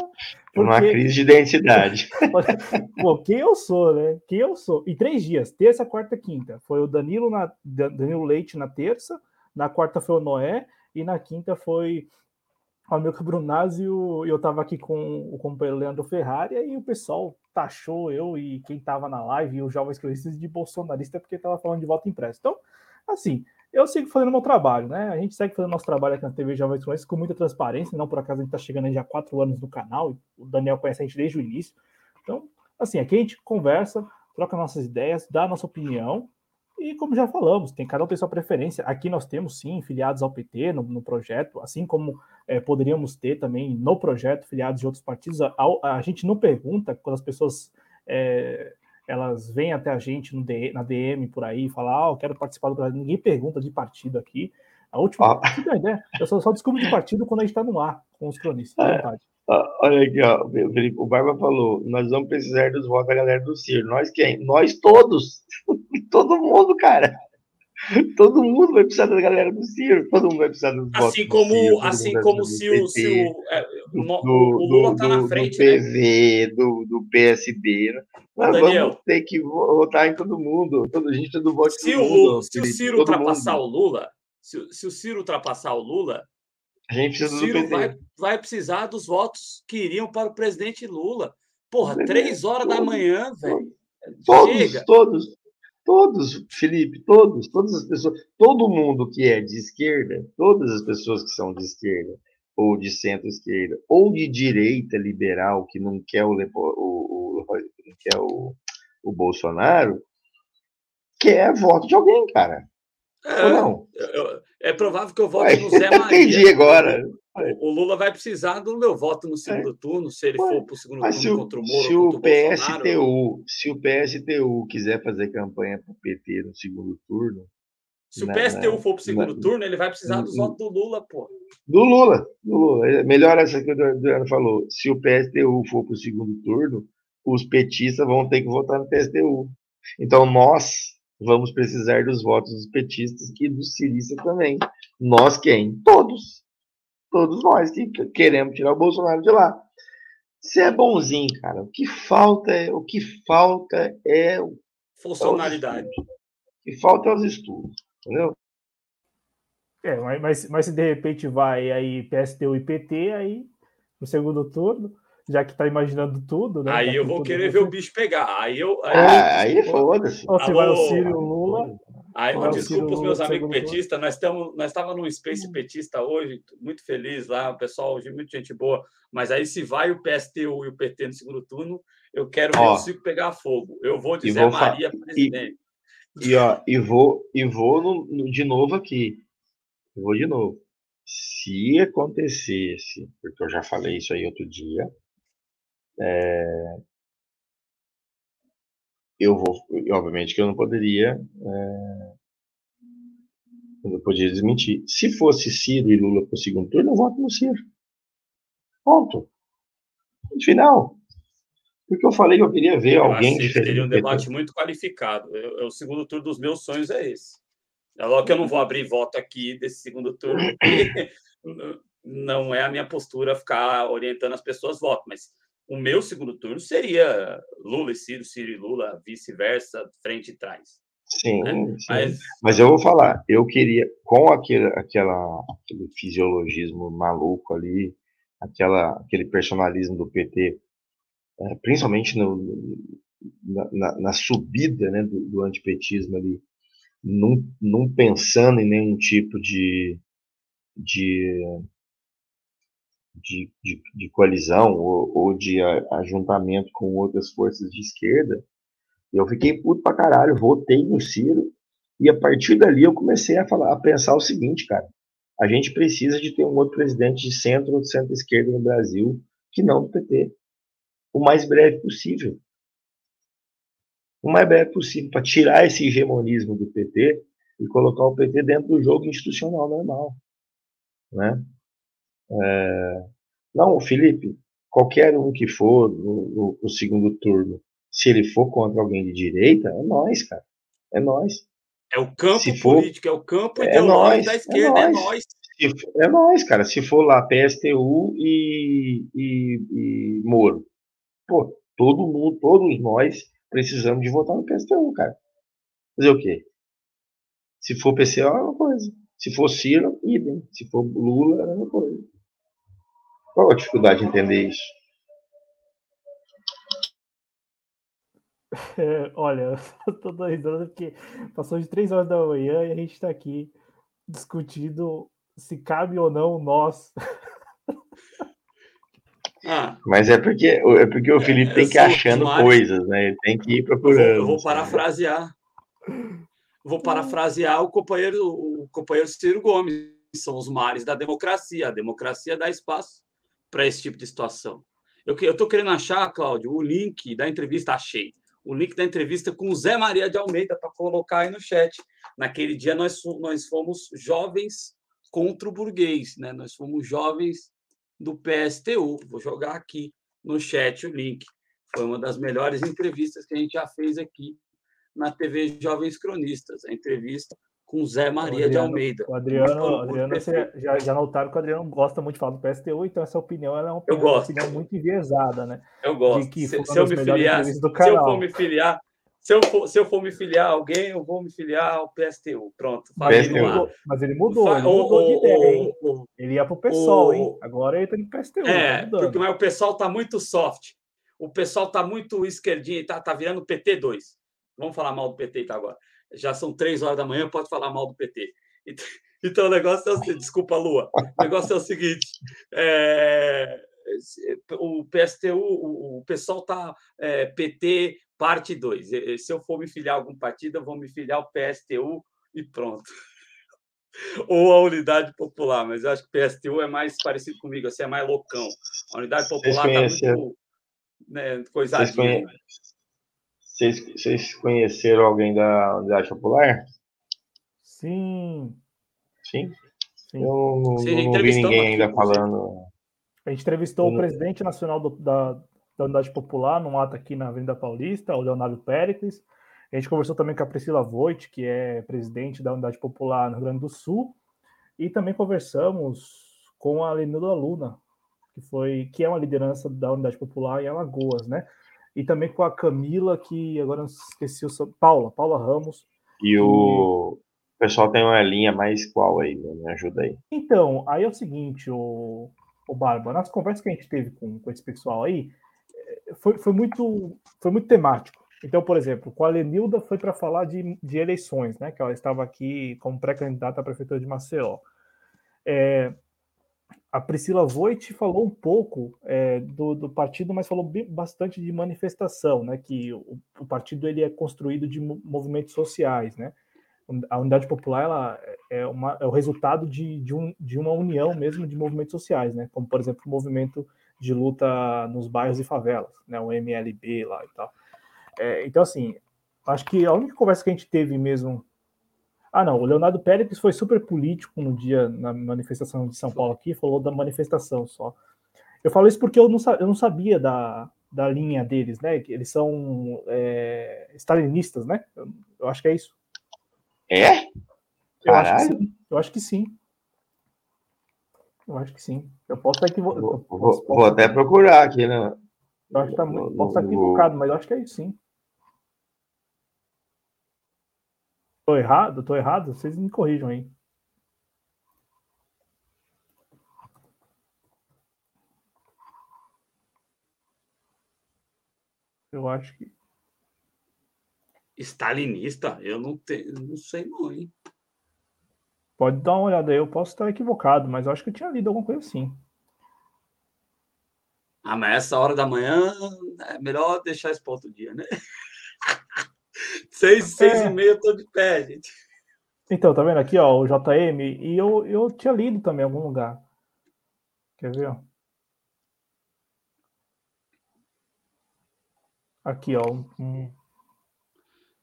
Porque... Uma crise de identidade. <laughs> Pô, quem eu sou, né? Quem eu sou? Em três dias, terça, quarta, quinta. Foi o Danilo, na... Danilo Leite na terça, na quarta foi o Noé, e na quinta foi o meu Brunazzi e eu estava aqui com o companheiro Leandro Ferrari, e o pessoal taxou eu e quem estava na live e os jovens cronistas de bolsonarista porque estava falando de voto impresso. Então, assim, eu sigo fazendo o meu trabalho, né? A gente segue fazendo nosso trabalho aqui na TV Jovens Cronistas com muita transparência, não por acaso a gente está chegando aí já há quatro anos no canal, o Daniel conhece a gente desde o início. Então, assim, aqui a gente conversa, troca nossas ideias, dá nossa opinião, e como já falamos, tem cada um tem sua preferência. Aqui nós temos sim filiados ao PT no, no projeto, assim como é, poderíamos ter também no projeto filiados de outros partidos. A, a, a gente não pergunta quando as pessoas é, elas vêm até a gente DM, na DM por aí e falam, ah, eu quero participar do projeto. Ninguém pergunta de partido aqui. A última, ah. ideia, eu só, só descubro de partido quando a gente está no ar com os cronistas. É. Olha aqui, ó, o Barba falou: nós vamos precisar dos votos da galera do Ciro. Nós quem? Nós todos. <laughs> Todo mundo, cara. Todo mundo vai precisar da galera do Ciro. Todo mundo vai precisar dos assim. Como, Ciro, assim como se o, se o, é, do, o Lula está na frente. Do PV, né? do, do PSD. Né? Nós Daniel, vamos ter que votar em todo mundo. Todo, gente do voto se o, mundo, se Felipe, o Ciro ultrapassar mundo. o Lula, se, se o Ciro ultrapassar o Lula, a gente precisa Ciro do. Vai, vai precisar dos votos que iriam para o presidente Lula. Porra, três horas todos, da manhã, velho. Todos, Chega. todos, todos, Felipe, todos, todas as pessoas, todo mundo que é de esquerda, todas as pessoas que são de esquerda, ou de centro-esquerda, ou de direita liberal, que não quer o, o, o, não quer o, o Bolsonaro, quer voto de alguém, cara. É, Ou não? é provável que eu vote no Zé <laughs> Maria. Entendi agora. O, Lula vai precisar do meu voto no segundo é. turno, se ele Ué. for para o segundo Mas turno contra o Moro. Se o, PSTU, se o PSTU quiser fazer campanha para o PT no segundo turno. Se na, o PSTU na, for para o segundo na, turno, ele vai precisar dos votos do Lula, pô. Do Lula, do Lula. É melhor essa que o Adriano falou. Se o PSTU for para o segundo turno, os petistas vão ter que votar no PSTU. Então, nós, vamos precisar dos votos dos petistas e dos ciristas também. Nós quem? Todos. Todos nós que queremos tirar o Bolsonaro de lá. Você é bonzinho, cara. O que falta é o que falta é o funcionalidade. É o que falta é os estudos, entendeu? É, mas, mas se de repente vai aí PSTU e PT, aí no segundo turno, já que tá imaginando tudo, né? Aí tá eu vou querer ver o bicho pegar. Aí eu. Aí, ah, aí foda-se. Ou se vai o Ciro e o Lula. Aí, uma desculpa os meus amigos petistas, nós estamos nós estávamos num Space hum. petista hoje, muito feliz lá, o pessoal hoje, muito gente boa. Mas aí, se vai o PSTU e o PT no segundo turno, eu quero ver Ó, o Ciro pegar fogo. Eu vou dizer vou Maria presidente. E, e, ó, e vou, e vou no, no, de novo aqui. Eu vou de novo. Se acontecesse, porque eu já falei isso aí outro dia, é, eu vou, obviamente que eu não poderia, é, eu não poderia desmentir. Se fosse Ciro e Lula para o segundo turno, eu voto no Ciro. Ponto. No final. Porque eu falei que eu queria ver eu alguém diferente. Seria um debate muito qualificado. Eu, eu, o segundo turno dos meus sonhos é esse. É logo que eu não vou abrir voto aqui desse segundo turno, <laughs> não é a minha postura ficar orientando as pessoas voto, mas o meu segundo turno seria Lula e Ciro, Ciro e Lula, vice-versa, frente e trás. Sim, né? sim. Mas... Mas eu vou falar, eu queria, com aquele, aquela, aquele fisiologismo maluco ali, aquela, aquele personalismo do PT, é, principalmente no, na, na, subida né, do, do antipetismo ali, não, não pensando em nenhum tipo de, de de, de, de coalizão ou, ou de ajuntamento com outras forças de esquerda, eu fiquei puto pra caralho, votei no Ciro, e a partir dali eu comecei a falar, a pensar o seguinte, cara, A gente precisa de ter um outro presidente de centro ou de centro-esquerda no Brasil que não do PT. O mais breve possível. O mais breve possível, para tirar esse hegemonismo do PT e colocar o PT dentro do jogo institucional normal. Né? É... Não, Felipe, qualquer um que for no, no, segundo turno, se ele for contra alguém de direita, é nós, cara. É nós. É o campo se político, for, é o campo é nós, da é esquerda, é nós. É nós. é nós, cara. Se for lá PSTU e, e, e Moro, pô, todo mundo, todos nós precisamos de votar no PSTU, cara. Fazer o quê? Se for PCO, é uma coisa. Se for Ciro, idem. Se for Lula, é uma coisa. Qual a dificuldade de entender isso? É, <laughs> olha, eu tô dando risada porque passou de três horas da manhã e a gente está aqui discutindo se cabe ou não nós. <laughs> Ah, Mas é porque, é porque o Felipe tem que ir achando coisas, né? Ele tem que ir procurando. Eu vou, eu vou parafrasear. Vou parafrasear o companheiro, o companheiro Ciro Gomes. São os mares da democracia. A democracia dá espaço para esse tipo de situação. Eu estou querendo achar, Cláudio, o link da entrevista, achei. O link da entrevista com o Zé Maria de Almeida para colocar aí no chat. Naquele dia nós, nós fomos jovens contra o burguês, né? Nós fomos jovens do PSTU. Vou jogar aqui no chat o link. Foi uma das melhores entrevistas que a gente já fez aqui na TV Jovens Cronistas. A entrevista com Zé Maria Adriano, de Almeida. O Adriano, o Adriano você já, já notaram que o Adriano gosta muito de falar do PSTU, então essa opinião é uma opinião, uma opinião muito enviesada, né? Eu gosto. se, se eu me filiar, se eu for me filiar, se eu, for, se eu for me filiar a alguém, eu vou me filiar ao PSTU. Pronto. PSTU. Mas ele mudou, ele mudou de ideia, hein? Ele ia pro PSOL, hein? Agora ele tá no PSTU. É, tá porque mas o pessoal tá muito soft. O pessoal tá muito esquerdinho, tá, tá virando PT2. Vamos falar mal do PT tá agora já são três horas da manhã, pode falar mal do PT. Então, <laughs> então o negócio é o seguinte, desculpa, Lua. O negócio é o seguinte: é, o PSTU, o, pessoal está é, PT parte 2. Se eu for me filiar a algum partido, eu vou me filiar ao PSTU e pronto. <laughs> Ou a Unidade Popular, mas eu acho que o PSTU é mais parecido comigo, assim, é mais loucão. A Unidade Popular está muito né, coisadinha. Vocês, vocês conheceram alguém da Unidade Popular? Sim. Sim? Sim. Eu não, não vi ninguém ainda falando. A gente entrevistou o presidente nacional do, da, da Unidade Popular num ato aqui na Avenida Paulista, o Leonardo Péricles. A gente conversou também com a Priscila Voit, que é presidente da Unidade Popular no Rio Grande do Sul. E também conversamos com a Lenilda Luna, que, foi, que é uma liderança da Unidade Popular em Alagoas, né? E também com a Camila, que agora esqueci o seu. Paula, Paula Ramos. E o pessoal tem uma linha mais qual aí, né? me ajuda aí. Então, aí é o seguinte, o, o Barba, nas conversas que a gente teve com, com esse pessoal aí, eh, foi, foi, muito, foi muito temático. Então, por exemplo, com a Lenilda foi para falar de, de eleições, né? Que ela estava aqui como pré-candidata à prefeitura de Maceió. É, a Priscila Voit falou um pouco é, do, do, partido, mas falou bastante de manifestação, né? Que o, o, partido ele é construído de movimentos sociais, né? A Unidade Popular ela é, uma, é o resultado de, de, um, de uma união mesmo de movimentos sociais, né? Como por exemplo o movimento de luta nos bairros e favelas, né? O MLB lá e tal. É, então assim, acho que a única conversa que a gente teve mesmo ah, não. O Leonardo Pérez foi super político no dia, na manifestação de São Paulo aqui, falou da manifestação só. Eu falo isso porque eu não, eu não sabia da, da linha deles, né? Eles são é, stalinistas, né? Eu, eu, acho que é isso. É? Eu acho que sim. Eu acho que sim. Eu acho que sim. Eu posso estar equivocado. Vou, vou, vou até procurar aqui, né? Eu acho que tá muito, posso estar equivocado, mas eu acho que é isso sim. Tô errado? Tô errado? Vocês me corrijam aí. Eu acho que. Stalinista? Eu não, tenho, não sei não, hein? Pode dar uma olhada aí, eu posso estar equivocado, mas eu acho que eu tinha lido alguma coisa assim. Ah, mas essa hora da manhã é melhor deixar esse ponto dia, né? <laughs> Seis, seis é. e meia eu tô de pé, gente. Então, tá vendo aqui, ó, o JM, e eu, eu tinha lido também em algum lugar. Quer ver, ó? Aqui, ó. Um...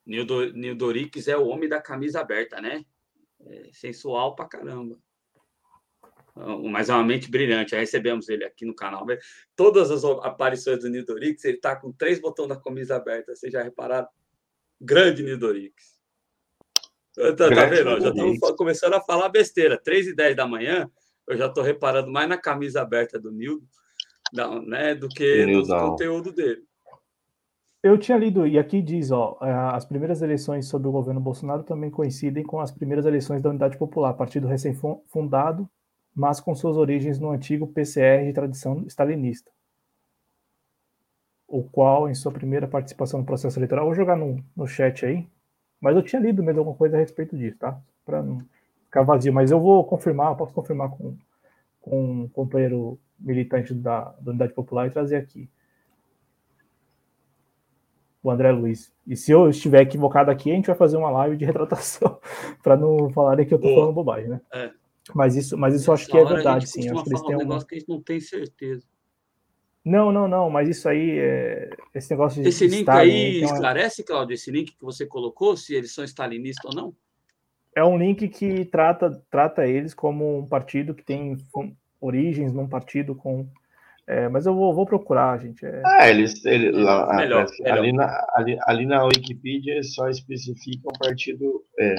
Nil Dorix é o homem da camisa aberta, né? É sensual pra caramba. Mas é uma mente brilhante. Já recebemos ele aqui no canal. Todas as aparições do Nidorix, ele tá com três botões da camisa aberta. Vocês já repararam? Grande Nidorix. Tá, tá vendo? Já estamos começando a falar besteira. 3 e 10 da manhã, eu já estou reparando mais na camisa aberta do Nildo né, do que no conteúdo dele. Eu tinha lido, e aqui diz, ó, é, as primeiras eleições sobre o governo Bolsonaro também coincidem com as primeiras eleições da Unidade Popular, partido recém-fundado, mas com suas origens no antigo PCR de tradição stalinista, o qual, em sua primeira participação no processo eleitoral, vou jogar no, no chat aí, mas eu tinha lido mesmo alguma coisa a respeito disso, tá? Para não ficar vazio, mas eu vou confirmar, posso confirmar com, com um companheiro militante da, da Unidade Popular e trazer aqui o André Luiz. E se eu estiver equivocado aqui, a gente vai fazer uma live de retratação <laughs> para não falarem que eu estou falando bobagem, né? É. Mas isso, mas isso eu acho que é verdade, sim. Acho que eles têm um negócio que a gente não tem certeza. Não, não, não, mas isso aí, é... esse negócio de. Esse link aí uma... esclarece, Claudio, esse link que você colocou, se eles são stalinistas ou não? É um link que trata, trata eles como um partido que tem origens num partido com é, mas eu vou, vou procurar, gente. É... Ah, eles. Ele, lá, melhor, melhor. Ali, na, ali, ali, na Wikipedia só especifica um partido, é,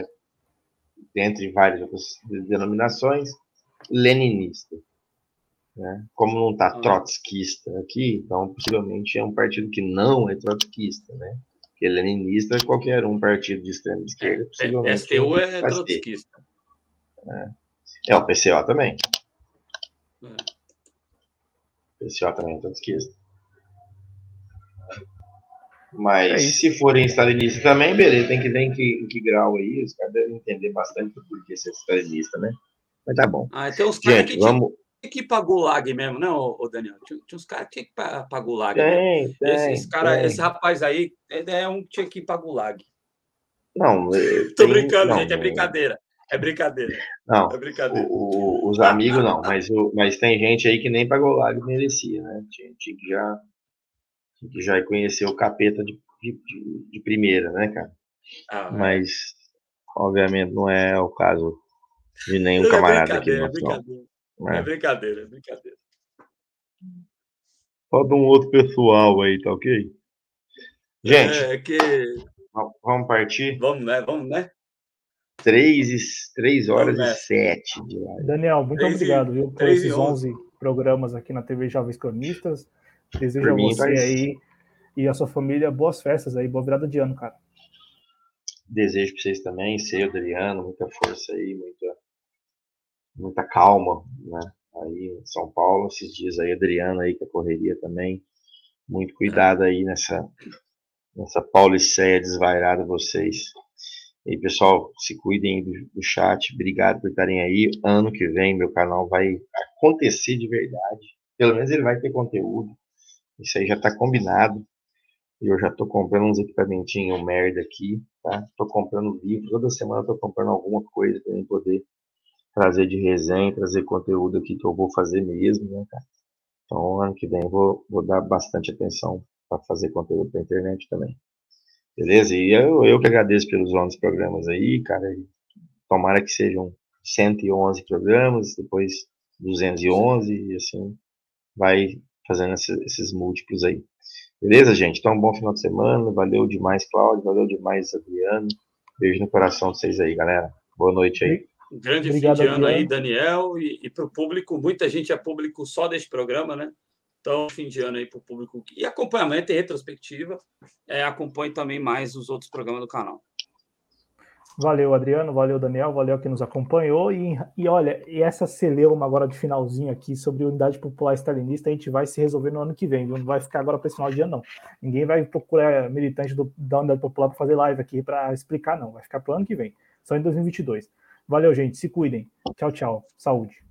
dentre várias outras denominações, leninista. Né? Como não está ah. trotskista aqui, então possivelmente é um partido que não é trotskista, né? Porque leninista é qualquer um partido de extrema esquerda. É, possivelmente STU é trotskista. É. é o PCO também. É. PCO também é esquerda. Mas é se forem stalinistas também, beleza, tem que ver em que, em que grau aí, os caras devem entender bastante por que ser stalinista, né? Mas tá bom. Ah, tem uns caras que, vamos... que ir pra Gulag mesmo, né, ô, Daniel? Tinha, tinha uns caras que ir pra, pra Gulag. Tem, tem, esse, esse, cara, tem. esse rapaz aí é um que tinha que ir pra Gulag. Não, <laughs> Tô tem, brincando, não, gente, é brincadeira. É brincadeira. Não, é brincadeira. O, o, os amigos não, mas, o, mas tem gente aí que nem pagou lá que merecia, né? Tinha, tinha, que já, tinha que já conhecer o capeta de, de, de primeira, né, cara? Ah, é. mas, obviamente, não é o caso de nenhum é camarada aqui. É brincadeira, é. é brincadeira, é brincadeira. Falta um outro pessoal aí, tá ok? Gente, é que... vamos partir? Vamos, né? Vamos, né? 3, 3 horas e 7 de live. Daniel, muito 3 obrigado, viu, por esses 11 programas aqui na TV Jovens Cronistas. Desejo a você vai... aí e a sua família boas festas aí, boa virada de ano, cara. Desejo para vocês também, seu Adriano, muita força aí, muita, muita calma, né? Aí em São Paulo, esses dias aí, Adriano aí com a correria também. Muito cuidado aí nessa, nessa pauliceia desvairada vocês. E aí, pessoal, se cuidem do, do, chat. Obrigado por estarem aí. Ano que vem, meu canal vai acontecer de verdade. Pelo menos ele vai ter conteúdo. Isso aí já está combinado. Eu já estou comprando uns equipamentinhos merda aqui, tá? Estou comprando livro. Toda semana estou comprando alguma coisa para poder trazer de resenha, trazer conteúdo aqui que eu vou fazer mesmo, né, cara? Então, ano que vem eu vou, vou dar bastante atenção para fazer conteúdo para internet também. Beleza? E eu, eu que agradeço pelos 11 programas aí, cara. Tomara que sejam 111 programas, depois 211 e assim vai fazendo esses, esses múltiplos aí. Beleza, gente? Então, um bom final de semana. Valeu demais, Cláudio. Valeu demais, Adriano. Beijo no coração de vocês aí, galera. Boa noite aí. Um grande Obrigado, fim de ano aí, Daniel. E, e para o público, muita gente é público só desse programa, né? Então, fim de ano aí para o público. E acompanhamento e retrospectiva. É, acompanhe também mais os outros programas do canal. Valeu, Adriano. Valeu, Daniel. Valeu que nos acompanhou. E, e olha, e essa celeuma agora de finalzinho aqui sobre unidade popular stalinista, a gente vai se resolver no ano que vem. Não vai ficar agora para esse final de ano, não. Ninguém vai procurar militante do, da unidade popular para fazer live aqui para explicar, não. Vai ficar para o ano que vem. Só em 2022. Valeu, gente. Se cuidem. Tchau, tchau. Saúde.